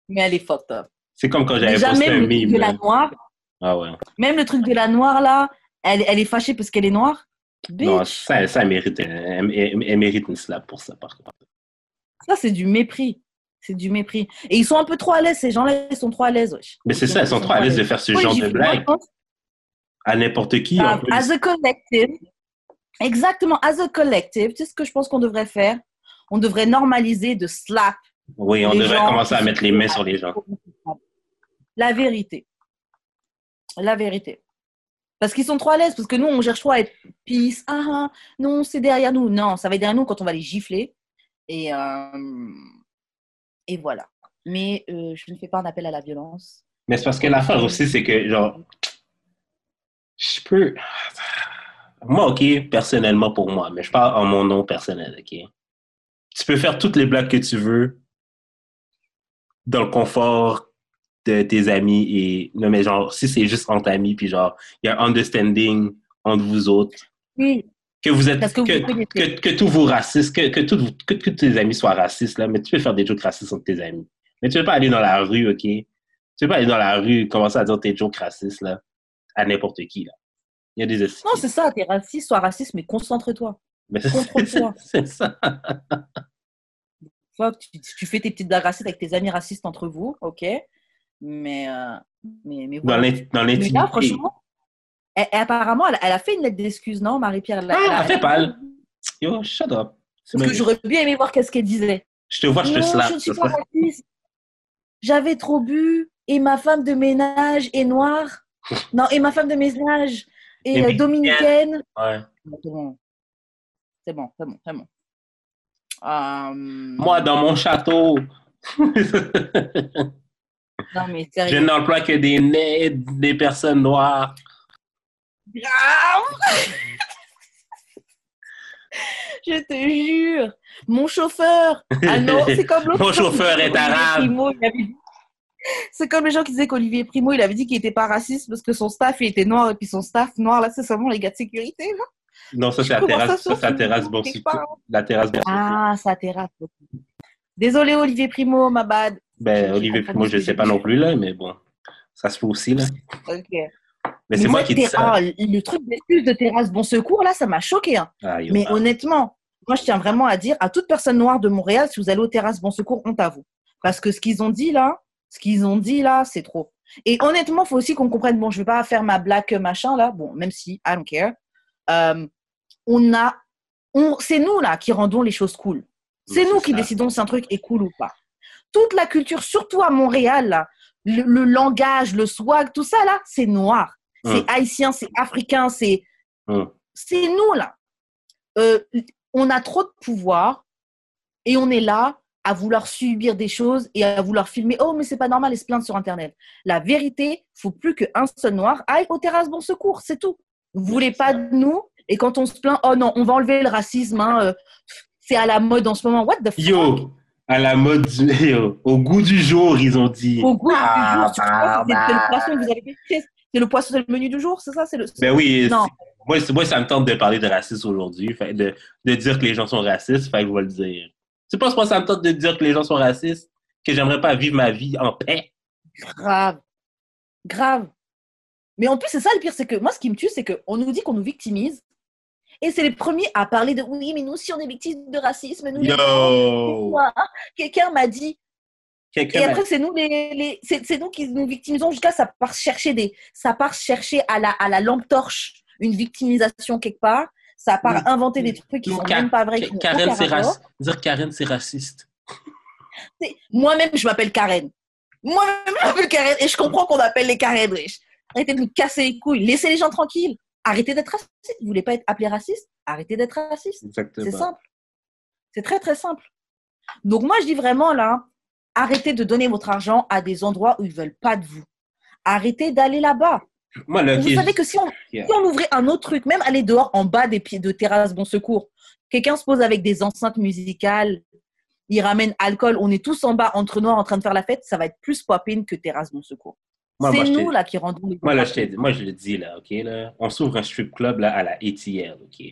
Mais elle est fucked up. C'est comme quand j'avais posté un de la noire, Ah ouais. même le truc de la noire là, elle, elle est fâchée parce qu'elle est noire. Non, ça, ça elle mérite, elle, elle- elle mérite une slap pour ça, par contre. ça c'est du mépris. C'est du mépris. Et ils sont un peu trop à l'aise, ces gens-là, ils sont trop à l'aise. wesh. Mais c'est ça, elles sont trop à l'aise de faire ce Oui, genre de blague à n'importe qui. en Ah, plus. as a collective, exactement, as a collective, tu sais ce que je pense qu'on devrait faire? On devrait normaliser de slap. Oui, on devrait commencer à mettre les mains sur les gens. La vérité. La vérité. Parce qu'ils sont trop à l'aise, parce que nous, on cherche trop à être peace. Ah, ah, non, c'est derrière nous. Non, ça va être derrière nous quand on va les gifler. Et, euh, et voilà. Mais euh, je ne fais pas un appel à la violence. Mais c'est parce que l'affaire aussi, c'est que, genre, je peux. Moi, OK, personnellement pour moi, mais je parle en mon nom personnel, OK? Tu peux faire toutes les blagues que tu veux dans le confort de tes amis et. Non, mais genre, si c'est juste entre amis, puis genre, il y a un understanding entre vous autres, Oui, que vous êtes. Que que, que, que tous vos racistes, que, que, tous- que, que tes amis soient racistes, là, mais tu peux faire des jokes racistes entre tes amis. Mais tu peux pas aller dans la rue, OK? Tu peux pas aller dans la rue et commencer à dire tes jokes racistes, là, à n'importe qui, là. Il y a des non, c'est ça, t'es raciste, sois raciste, mais concentre-toi. Mais c'est- ça. Tu fais tes petites blagues racistes avec tes amis racistes entre vous, ok? Mais, euh, mais, mais Dans voilà. dans Mais l'intimité. franchement, elle- elle- apparemment, elle, elle a fait une lettre d'excuse, non, Marie-Pierre? Ah, elle a- fait pas. Yo, shut up. Parce que j'aurais bien aimé voir qu'est-ce qu'elle disait. Je te vois, je te non, slap. je ne suis ça pas serait- raciste. J'avais trop bu et ma femme de ménage est noire. Non, et ma femme de ménage est euh, dominicaine. Ouais. C'est bon. C'est bon, c'est bon, c'est bon. Euh, Moi, dans mon château, Non, mais je n'emploie que des des personnes noires. Grave Je te jure, mon chauffeur. Ah non, c'est comme l'autre. Mon chauffeur est arabe. Avait C'est comme les gens qui disaient qu'Olivier Primo, il avait dit qu'il n'était pas raciste parce que son staff il était noir et puis son staff noir, là, c'est seulement les gars de sécurité. là. Non, ça, c'est la terrasse, ça, ça, terrasse part La terrasse. Ah, ça terrasse. Désolé, Olivier Primo, ma bad. Ben, Olivier, moi, je que sais pas non plus, là, mais bon. Ça se fait aussi, là. Ok. Mais c'est moi qui dis ça. ah, le truc d'excuse de terrasse bon secours, là, ça m'a choqué. hein. Ah, Mais ah. honnêtement, moi, je tiens vraiment à dire à toute personne noire de Montréal, si vous allez aux terrasses Bon Secours, honte à vous. Parce que ce qu'ils ont dit là, ce qu'ils ont dit là, c'est trop. Et honnêtement, il faut aussi qu'on comprenne, bon, je ne vais pas faire ma blague machin là, bon, même si, I don't care. Euh, on a on- c'est nous là qui rendons les choses cool. C'est nous qui ça. décidons si un truc est cool ou pas. Toute la culture, surtout à Montréal, le, le langage, le swag, tout ça là, c'est noir. C'est Hum. haïtien, c'est africain, c'est Hum. c'est nous là. Euh, on a trop de pouvoir et on est là à vouloir subir des choses et à vouloir filmer. Oh, mais c'est pas normal et se plaindre sur Internet. La vérité, faut plus qu'un seul noir aille aux terrasses bon secours, c'est tout. Vous voulez pas de nous et quand on se plaint, oh non, on va enlever le racisme. hein, euh, c'est à la mode en ce moment. What the fuck? Yo, à la mode, du- au goût du jour, ils ont dit. Au goût Ah, du jour, tu crois que c'est- le bah. poisson que vous avez fait C'est le poisson, c'est le menu du jour, c'est ça? C'est le... Ben oui, Non. moi, c'est- moi, ça me tente de parler de racisme aujourd'hui, de, de dire que les gens sont racistes, fait que je vais le dire. C'est pas moi ça me tente de dire que les gens sont racistes, que j'aimerais pas vivre ma vie en paix. Grave. Grave. Mais en plus, c'est ça le pire, c'est que moi, ce qui me tue, c'est qu'on nous dit qu'on nous victimise. Et c'est les premiers à parler de oui, mais nous aussi, on est victimes de racisme. Nous, pourquoi Quelqu'un m'a dit. Et Quelqu'un m'a- après, c'est nous, les, les- c'est, c'est nous qui nous victimisons jusqu'à ça part chercher des, ça part chercher à la, à la lampe torche une victimisation quelque part. Ça part Oui. inventer des trucs qui Non, sont même pas vrais. Karen, c'est raciste. Dire Karen, c'est raciste. C'est- Moi-même, je m'appelle Karen. Moi-même, je m'appelle Karen et je comprends qu'on appelle les Karen riches. Arrêtez de nous casser les couilles. Laissez les gens tranquilles. Arrêtez d'être raciste. Vous voulez pas être appelé raciste? Arrêtez d'être raciste. C'est simple. C'est très, très simple. Donc, moi, je dis vraiment là, arrêtez de donner votre argent à des endroits où ils veulent pas de vous. Arrêtez d'aller là-bas. Moi, là, Vous savez que si on, Yeah. si on ouvrait un autre truc, même aller dehors en bas des pieds de terrasse bon secours, quelqu'un se pose avec des enceintes musicales, il ramène alcool, on est tous en bas entre noirs en train de faire la fête, ça va être plus popping que terrasse bon secours. C'est nous là qui rendons les Moi, là, je moi, je le dis, là, OK? Là, on s'ouvre un strip club là, à la ATL, OK?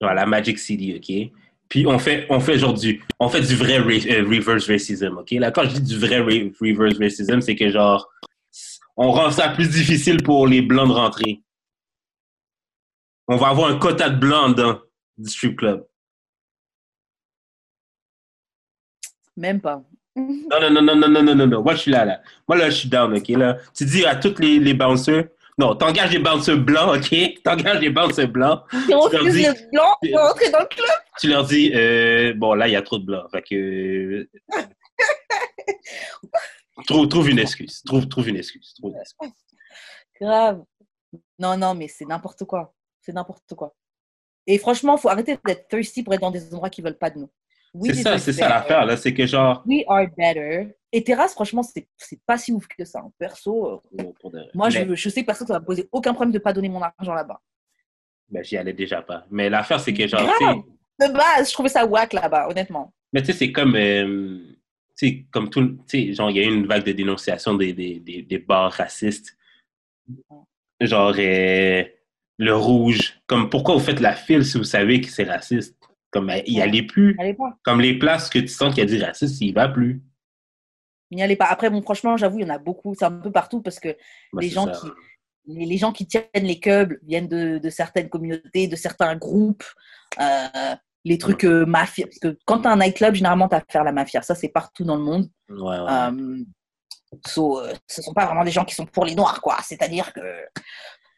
À la Magic City, OK? Puis on fait, on fait genre du, on fait du vrai ra- euh, reverse racism, OK? Là, quand je dis du vrai ra- reverse racism, c'est que genre, on rend ça plus difficile pour les blancs de rentrer. On va avoir un quota de blancs dans du strip club. Même pas. Non, non, non, non, non, non, non, non, non. Moi, je suis là, là. Moi, là, je suis down, OK? Là, tu dis à tous les, les bouncers, non, t'engages les bouncers blancs, OK? T'engages les bouncers blancs. Si on Tu leur refuse dis- les blancs, on va rentrer dans le club. tu leur dis, euh, bon, là, il y a trop de blancs. Fait que. trouve, trouve une excuse. Trouve, trouve une excuse. Trouve une excuse. Grave. Non, non, mais c'est n'importe quoi. C'est n'importe quoi. Et franchement, faut arrêter d'être thirsty pour être dans des endroits qui veulent pas de nous. We C'est ça, c'est ça l'affaire, là. C'est que genre. We are better. Et terrasse, franchement, c'est c'est pas si ouf que ça. En Perso, euh, bon, pour de- moi, mais- je, je sais que personne, ça va me poser aucun problème de pas donner mon argent là-bas. ben, j'y allais déjà pas. Mais l'affaire, c'est que genre. Grave. De base, je trouvais ça whack là-bas, honnêtement. Mais tu sais, c'est comme. euh, tu sais, comme tout. Tu sais, genre, il y a eu une vague de dénonciation des, des, des, des bars racistes. Genre, euh, le rouge. Comme, pourquoi vous faites la file si vous savez que c'est raciste? Comme, euh, y allez plus. Allez pas. Comme les places que tu sens qu'il y a du racisme, il va plus. N'y allez pas. Après, bon, franchement, j'avoue, il y en a beaucoup. C'est un peu partout parce que Ben, les gens ça. qui les, les gens qui tiennent les clubs viennent de, de certaines communautés, de certains groupes, euh, les trucs euh, mafia. Parce que quand tu as un nightclub, généralement, tu as affaire à la mafia. Ça, c'est partout dans le monde. Ouais, ouais. Euh, so, euh, ce sont pas vraiment des gens qui sont pour les noirs, quoi. C'est-à-dire que.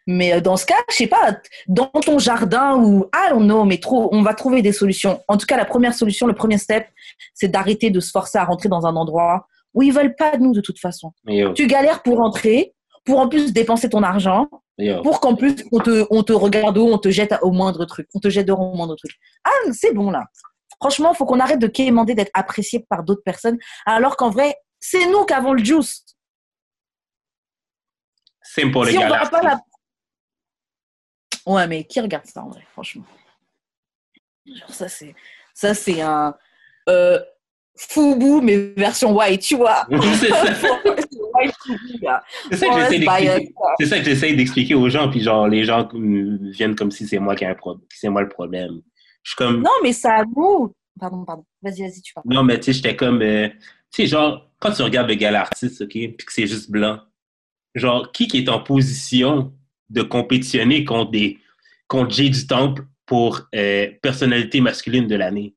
Mais euh, dans ce cas, je sais pas, dans ton jardin ou I don't know, mais trop, on va trouver des solutions. En tout cas, la première solution, le premier step, c'est d'arrêter de se forcer à rentrer dans un endroit où ils veulent pas de nous de toute façon. Yo, Tu galères pour rentrer, pour en plus dépenser ton argent, yo. pour qu'en plus on te, on te regarde au, on te jette au moindre truc, on te jette dehors au moindre truc. Ah, c'est bon là. Franchement, faut qu'on arrête de quémander d'être apprécié par d'autres personnes, alors qu'en vrai, c'est nous qui avons le juice. C'est pour les si on gars. va pas la... Ouais, mais qui regarde ça en vrai, franchement? Genre ça c'est ça c'est un euh, Fubu mais version white, tu vois. C'est ça. C'est ça que j'essaie d'expliquer. aux gens, puis genre, les gens viennent comme si c'est moi qui ai un problème, c'est moi le problème. Je suis comme, Non, mais ça nous. Pardon, pardon. Vas-y, vas-y, tu parles. non, mais tu sais, j'étais comme, euh, tu sais, genre, quand tu regardes le gars artiste, OK, puis que c'est juste blanc, genre, qui qui est en position de compétitionner contre des, contre Jay du Temple pour euh, personnalité masculine de l'année?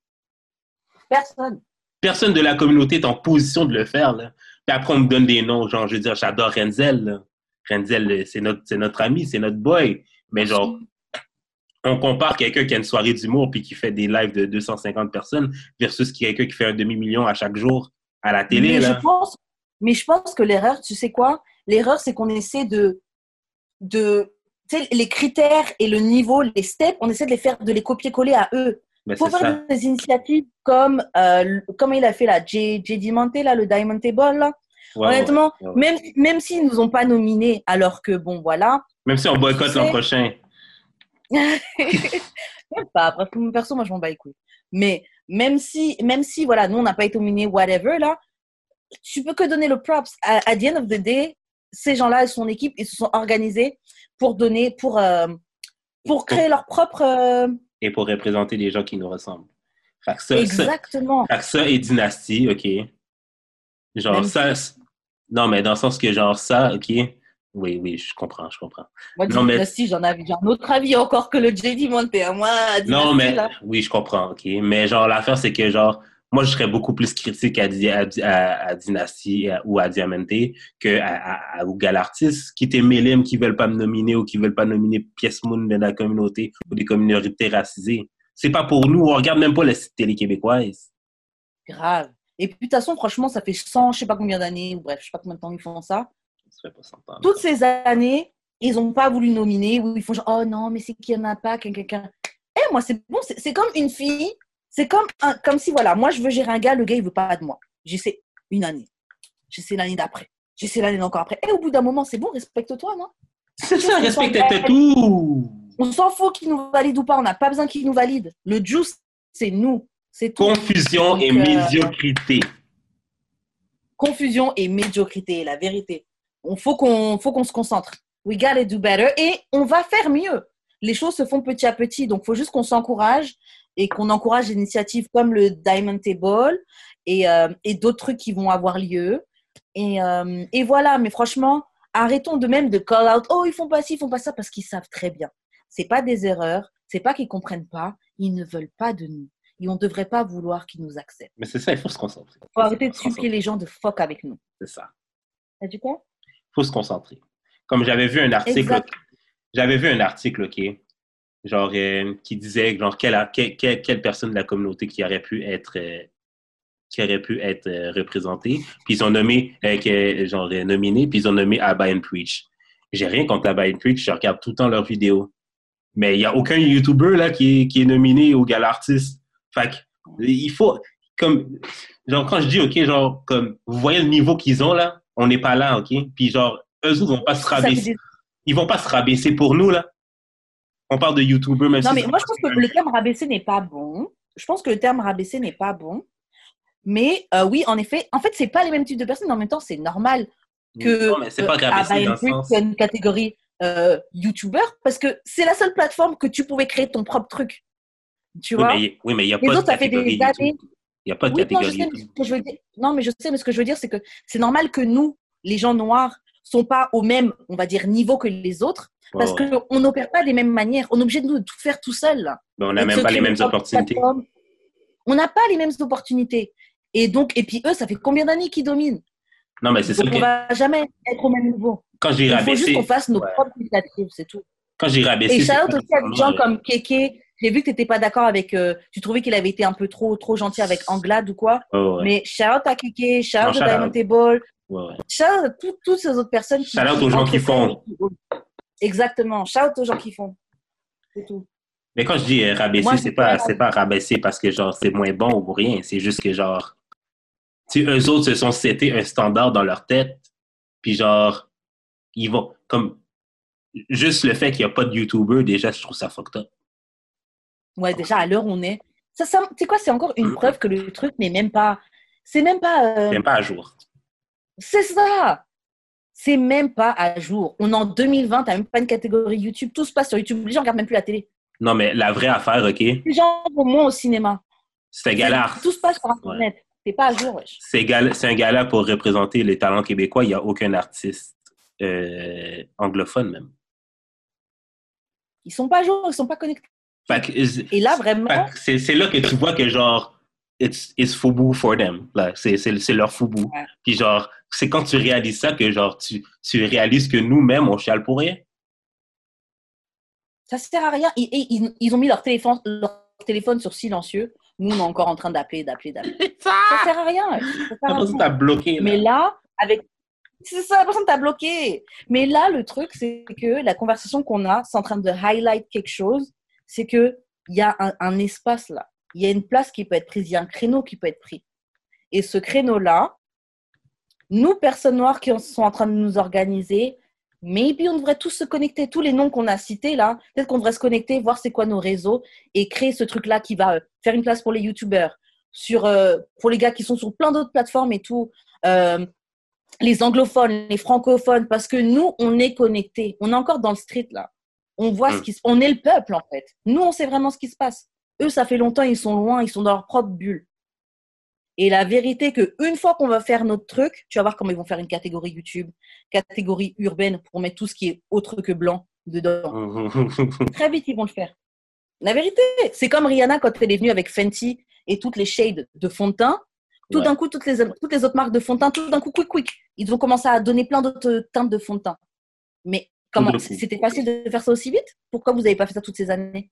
Personne. Personne de la communauté est en position de le faire, là. Puis après, on me donne des noms, genre, je veux dire, j'adore Renzel, là. Renzel, euh, c'est notre, c'est notre ami, c'est notre boy. Mais genre, on compare quelqu'un qui a une soirée d'humour puis qui fait des lives de 250 personnes versus quelqu'un qui fait un demi-million à chaque jour à la télé. mais, là. je pense, mais je pense que l'erreur, tu sais quoi? L'erreur, c'est qu'on essaie de, de sais, les critères et le niveau, les steps, on essaie de les faire, de les copier-coller à eux. Ben, c'est faire ça. des initiatives comme, euh, comme il a fait là, J. J. Diamante, là, le Diamond Table, là. Honnêtement, même, même s'ils ne nous ont pas nominés, alors que, bon, voilà. Même si on boycotte c'est- l'an prochain. Même pas, après, pour mon perso, moi, je m'en bats les couilles. Mais même si, même si, voilà, nous, on n'a pas été nominés, whatever, là, tu peux que donner le props. À, à the end of the day, ces gens-là et son équipe, ils se sont organisés pour donner, pour, euh, pour créer leur propre. euh, Et pour représenter des gens qui nous ressemblent. Fait que ça, ça, exactement. fait que ça et dynastie, OK. Genre Même ça. Non, mais dans le sens que genre ça, OK. Oui, oui, je comprends, je comprends. Moi, Non, mais- Dynasty, j'en avais un autre avis encore que le JD Monte. Moi, Non, Dynasty, mais là, oui, je comprends, OK. Mais genre, l'affaire, c'est que genre, moi, je serais beaucoup plus critique à, à, à- à Dynasty à- ou à Diamante que à, à, à- aux Galartis qui mêlés, qui veulent pas me nominer ou qui veulent pas nominer Pièce Moon de la communauté ou des communautés racisées. C'est pas pour nous, on regarde même pas les télé québécoises. grave. Et puis, de toute façon, franchement, ça fait 100, je sais pas combien d'années, ou bref, je sais pas combien de temps ils font ça. Ça pas s'entendre. toutes ces années, ils n'ont pas voulu nominer, ou ils font genre, oh non, mais c'est qu'il n'y en a pas, qu'un- quelqu'un. Eh, moi, c'est bon, c'est comme une fille, c'est comme, un- comme si, voilà, moi, je veux gérer un gars, le gars, il veut pas de moi. J'essaie une année, j'essaie l'année d'après, j'essaie l'année encore après. Et au bout d'un moment, c'est bon, respecte-toi, non? C'est ça, On respecte tout. On s'en fout qu'il nous valide ou pas, on n'a pas besoin qu'il nous valide. Le juice, c'est nous, c'est tout. Confusion Donc, et euh, médiocrité. confusion et médiocrité, la vérité. Il faut qu'on faut qu'on se concentre. We gotta do better et on va faire mieux. Les choses se font petit à petit, donc il faut juste qu'on s'encourage et qu'on encourage des initiatives comme le Diamond Table et, euh, et d'autres trucs qui vont avoir lieu. Et, euh, et voilà, mais franchement, arrêtons de même de call out, oh, ils font pas ci, ils font pas ça, parce qu'ils savent très bien. C'est pas des erreurs, c'est pas qu'ils comprennent pas, ils ne veulent pas de nous. Et on ne devrait pas vouloir qu'ils nous acceptent. Mais c'est ça, il faut se concentrer. Il faut arrêter de supplier les gens de fuck avec nous. C'est ça. T'as dit quoi? Il faut se concentrer. Comme j'avais vu un article, Exact. J'avais vu un article, OK, genre, euh, qui disait, genre, quelle, quelle, quelle, personne de la communauté qui aurait pu être, euh, qui aurait pu être euh, représentée. Puis ils ont nommé, que- genre, nominé, puis ils ont nommé Abba and Preach. J'ai rien contre Abba and Preach, je regarde tout le temps leurs vidéos. Mais il n'y a aucun YouTuber, là, qui est, qui est nominé au Gala Artiste. Fait il faut, comme, genre, quand je dis, OK, genre, comme, vous voyez le niveau qu'ils ont, là, on n'est pas là, OK? Puis genre, eux autres vont pas se rabaisser. Ils vont pas se rabaisser pour nous, là. On parle de YouTubers, même Non, si mais moi, je pense que le terme rabaisser n'est pas bon. Je pense que le terme rabaisser n'est pas bon. Mais euh, oui, en effet, en fait, c'est pas les mêmes types de personnes. En même temps, c'est normal que Non, mais c'est pas euh, rabaisser dans une catégorie euh, YouTuber parce que c'est la seule plateforme que tu pouvais créer ton propre truc. Tu Oui, vois? mais oui, mais il n'y a Les pas de autres, ça fait catégorie des. YouTube. Il n'y a pas de Oui, non, je catégorie sais, mais YouTube. ce que je veux dire, non, mais je sais, mais ce que je veux dire, c'est que c'est normal que nous, les gens noirs, sont pas au même, on va dire, niveau que les autres, parce Ouais, qu'on n'opère pas des mêmes manières. On est obligé de nous tout faire tout seul. Mais on n'a même pas les mêmes opportunités. On n'a pas les mêmes opportunités. Et donc, et puis eux, ça fait combien d'années qu'ils dominent? Non, mais c'est ça on que va jamais être au même niveau. quand j'ai Il faut rabaissé, juste qu'on fasse nos ouais. propres initiatives, c'est tout. quand j'ai rabaissé, Et shout aussi à des gens comme Keke. J'ai vu que tu n'étais pas d'accord avec. euh, tu trouvais qu'il avait été un peu trop, trop gentil avec Anglade ou quoi. ouais, Mais shout out à Keke, shout Non, shout à Diamond. Table, ouais, shout tout- toutes ces autres personnes qui. Shout out aux gens qui font. Exactement, shout out aux gens qui font. C'est tout. Mais quand je dis euh, rabaisser, c'est pas, c'est pas rabaisser parce que genre c'est moins bon ou rien. C'est juste que genre, tu eux autres se sont setés un standard dans leur tête, puis genre, ils vont comme juste le fait qu'il n'y a pas de YouTuber, déjà, je trouve ça fucked up. Ouais, déjà, à l'heure où on est. Ça, ça, tu sais quoi, c'est encore une preuve que le truc n'est même pas. C'est même pas. euh, Même pas à jour. C'est ça! C'est même pas à jour. On est en 2020, t'as même pas une catégorie YouTube. Tout se passe sur YouTube. Les gens regardent même plus la télé. Non, mais la vraie affaire, OK, Les gens vont moins au cinéma. c'est un gala. Tout se passe sur Internet. C'est pas à jour, wesh. C'est c'est un gala pour représenter les talents québécois. Il n'y a aucun artiste euh, anglophone même. Ils sont pas à jour, ils sont pas connectés. Que- Et là, vraiment, c'est là que tu vois que genre, it's, it's foubou for them. Là, c'est, c'est, c'est leur foubou. Ouais. Puis genre, c'est quand tu réalises ça que genre, tu, tu réalises que nous-mêmes, on chiale pour rien. Ça sert à rien. Ils, ils, ils ont mis leur téléphone, leur téléphone sur silencieux. Nous, on est encore en train d'appeler, d'appeler, d'appeler. Ça sert à rien. Ça sert à rien. t'a bloqué. là. Mais là, avec. C'est ça, la personne t'a bloqué. Mais là, le truc, c'est que la conversation qu'on a, c'est en train de highlight quelque chose. C'est qu'il y a un, un espace là. Il y a une place qui peut être prise. Il y a un créneau qui peut être pris. Et ce créneau-là, nous, personnes noires qui sont en train de nous organiser, maybe on devrait tous se connecter. Tous les noms qu'on a cités là, peut-être qu'on devrait se connecter, voir c'est quoi nos réseaux et créer ce truc-là qui va euh, faire une place pour les youtubeurs, sur, euh, pour les gars qui sont sur plein d'autres plateformes et tout. euh, les anglophones, les francophones, parce que nous, on est connectés. On est encore dans le street, là. On voit ce Mm. qui se... On est le peuple, en fait. Nous, on sait vraiment ce qui se passe. Eux, ça fait longtemps, ils sont loin, ils sont dans leur propre bulle. Et la vérité que une fois qu'on va faire notre truc, tu vas voir comment ils vont faire une catégorie YouTube, catégorie urbaine pour mettre tout ce qui est autre que blanc dedans. Très vite, ils vont le faire. La vérité, c'est comme Rihanna quand elle est venue avec Fenty et toutes les shades de fond de teint. Tout Ouais. d'un coup, toutes les, toutes les autres marques de fond de teint, tout d'un coup, quick, quick, ils ont commencé à donner plein d'autres teintes de fond de teint. Mais comment. C'était facile de faire ça aussi vite? Pourquoi vous n'avez pas fait ça toutes ces années?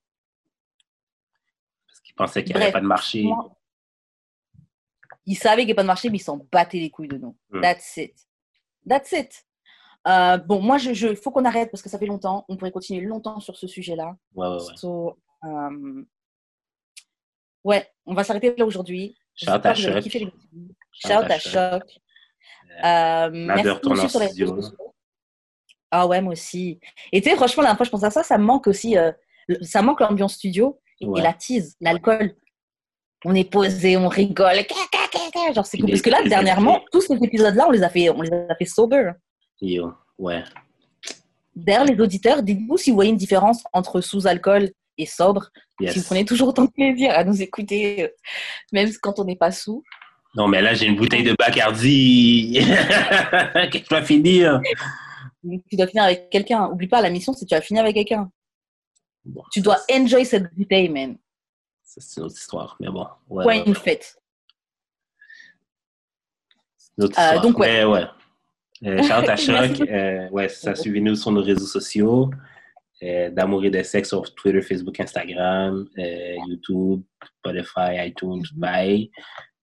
Qu'ils pensaient qu'il n'y avait pas de marché. Ils savaient qu'il n'y avait pas de marché, mais ils s'en battaient les couilles de nous. Mm. That's it. That's it. Euh, bon, moi, il je, faut qu'on arrête parce que ça fait longtemps. On pourrait continuer longtemps sur ce sujet-là. Ouais, ouais, ouais. So, euh, ouais, on va s'arrêter là aujourd'hui. Shout J'espère à Choc. Shout à Choc. Euh, merci de sur studio. Ah ouais, moi aussi. Et tu sais, franchement, la dernière fois, je pense à ça, ça me manque aussi. euh, ça manque l'ambiance studio Ouais. et la tease, l'alcool. On est posé, on rigole. Genre, c'est cool. Parce que là, dernièrement, tous ces épisodes-là, on les a fait, on les a fait sober. Yo, ouais. D'ailleurs, les auditeurs, dites-vous si vous voyez une différence entre sous-alcool et sobre. Si vous Yes. prenez toujours autant de plaisir à nous écouter, euh, même quand on n'est pas sous. Non, mais là, j'ai une bouteille de Bacardi. que je dois finir. Tu dois finir avec quelqu'un. Oublie pas, la mission, c'est que tu vas finir avec quelqu'un. Bon, Tu dois enjoy cette bouteille, man. ça, C'est une autre histoire, mais bon. Ouais, Quoi ouais, une ouais. fête. Une autre Euh, histoire. donc, ouais. Mais ouais. Euh, Shout à Choc. Euh, ouais, ça, suivez-nous sur nos réseaux sociaux. Euh, D'amour et de sexe sur Twitter, Facebook, Instagram, euh, YouTube, Spotify, iTunes, bye.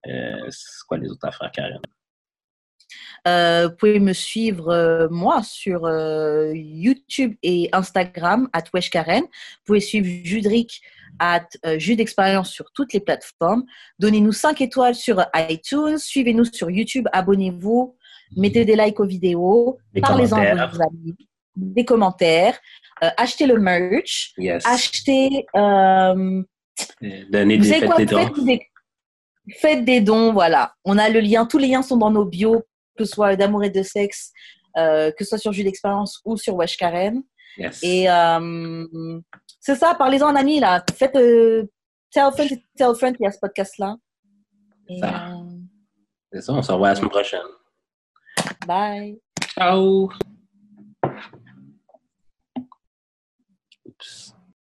Euh, c'est quoi les autres affaires, Karen? Euh, vous pouvez me suivre, euh, moi, sur euh, YouTube et Instagram, at Weshkaren. Vous pouvez suivre Judric, at d'expérience sur toutes les plateformes. Donnez-nous 5 étoiles sur iTunes. Suivez-nous sur YouTube. Abonnez-vous. Mettez des likes aux vidéos. Parlez-en à vos amis. Des commentaires. Achetez le merch. Yes. Achetez... Donnez des quoi? des dons. faites des... faites des dons, voilà. On a le lien, tous les liens sont dans nos bios, que ce soit d'amour et de sexe, euh, que ce soit sur Jus d'expérience ou sur Wesh Karen. Yes. Et euh, c'est ça, parlez-en en amis, là. Faites euh, tell a friend, tell a friend qu'il y a ce podcast-là. Et, Ça. euh, C'est ça, on se revoit la semaine prochaine. bye. Ciao!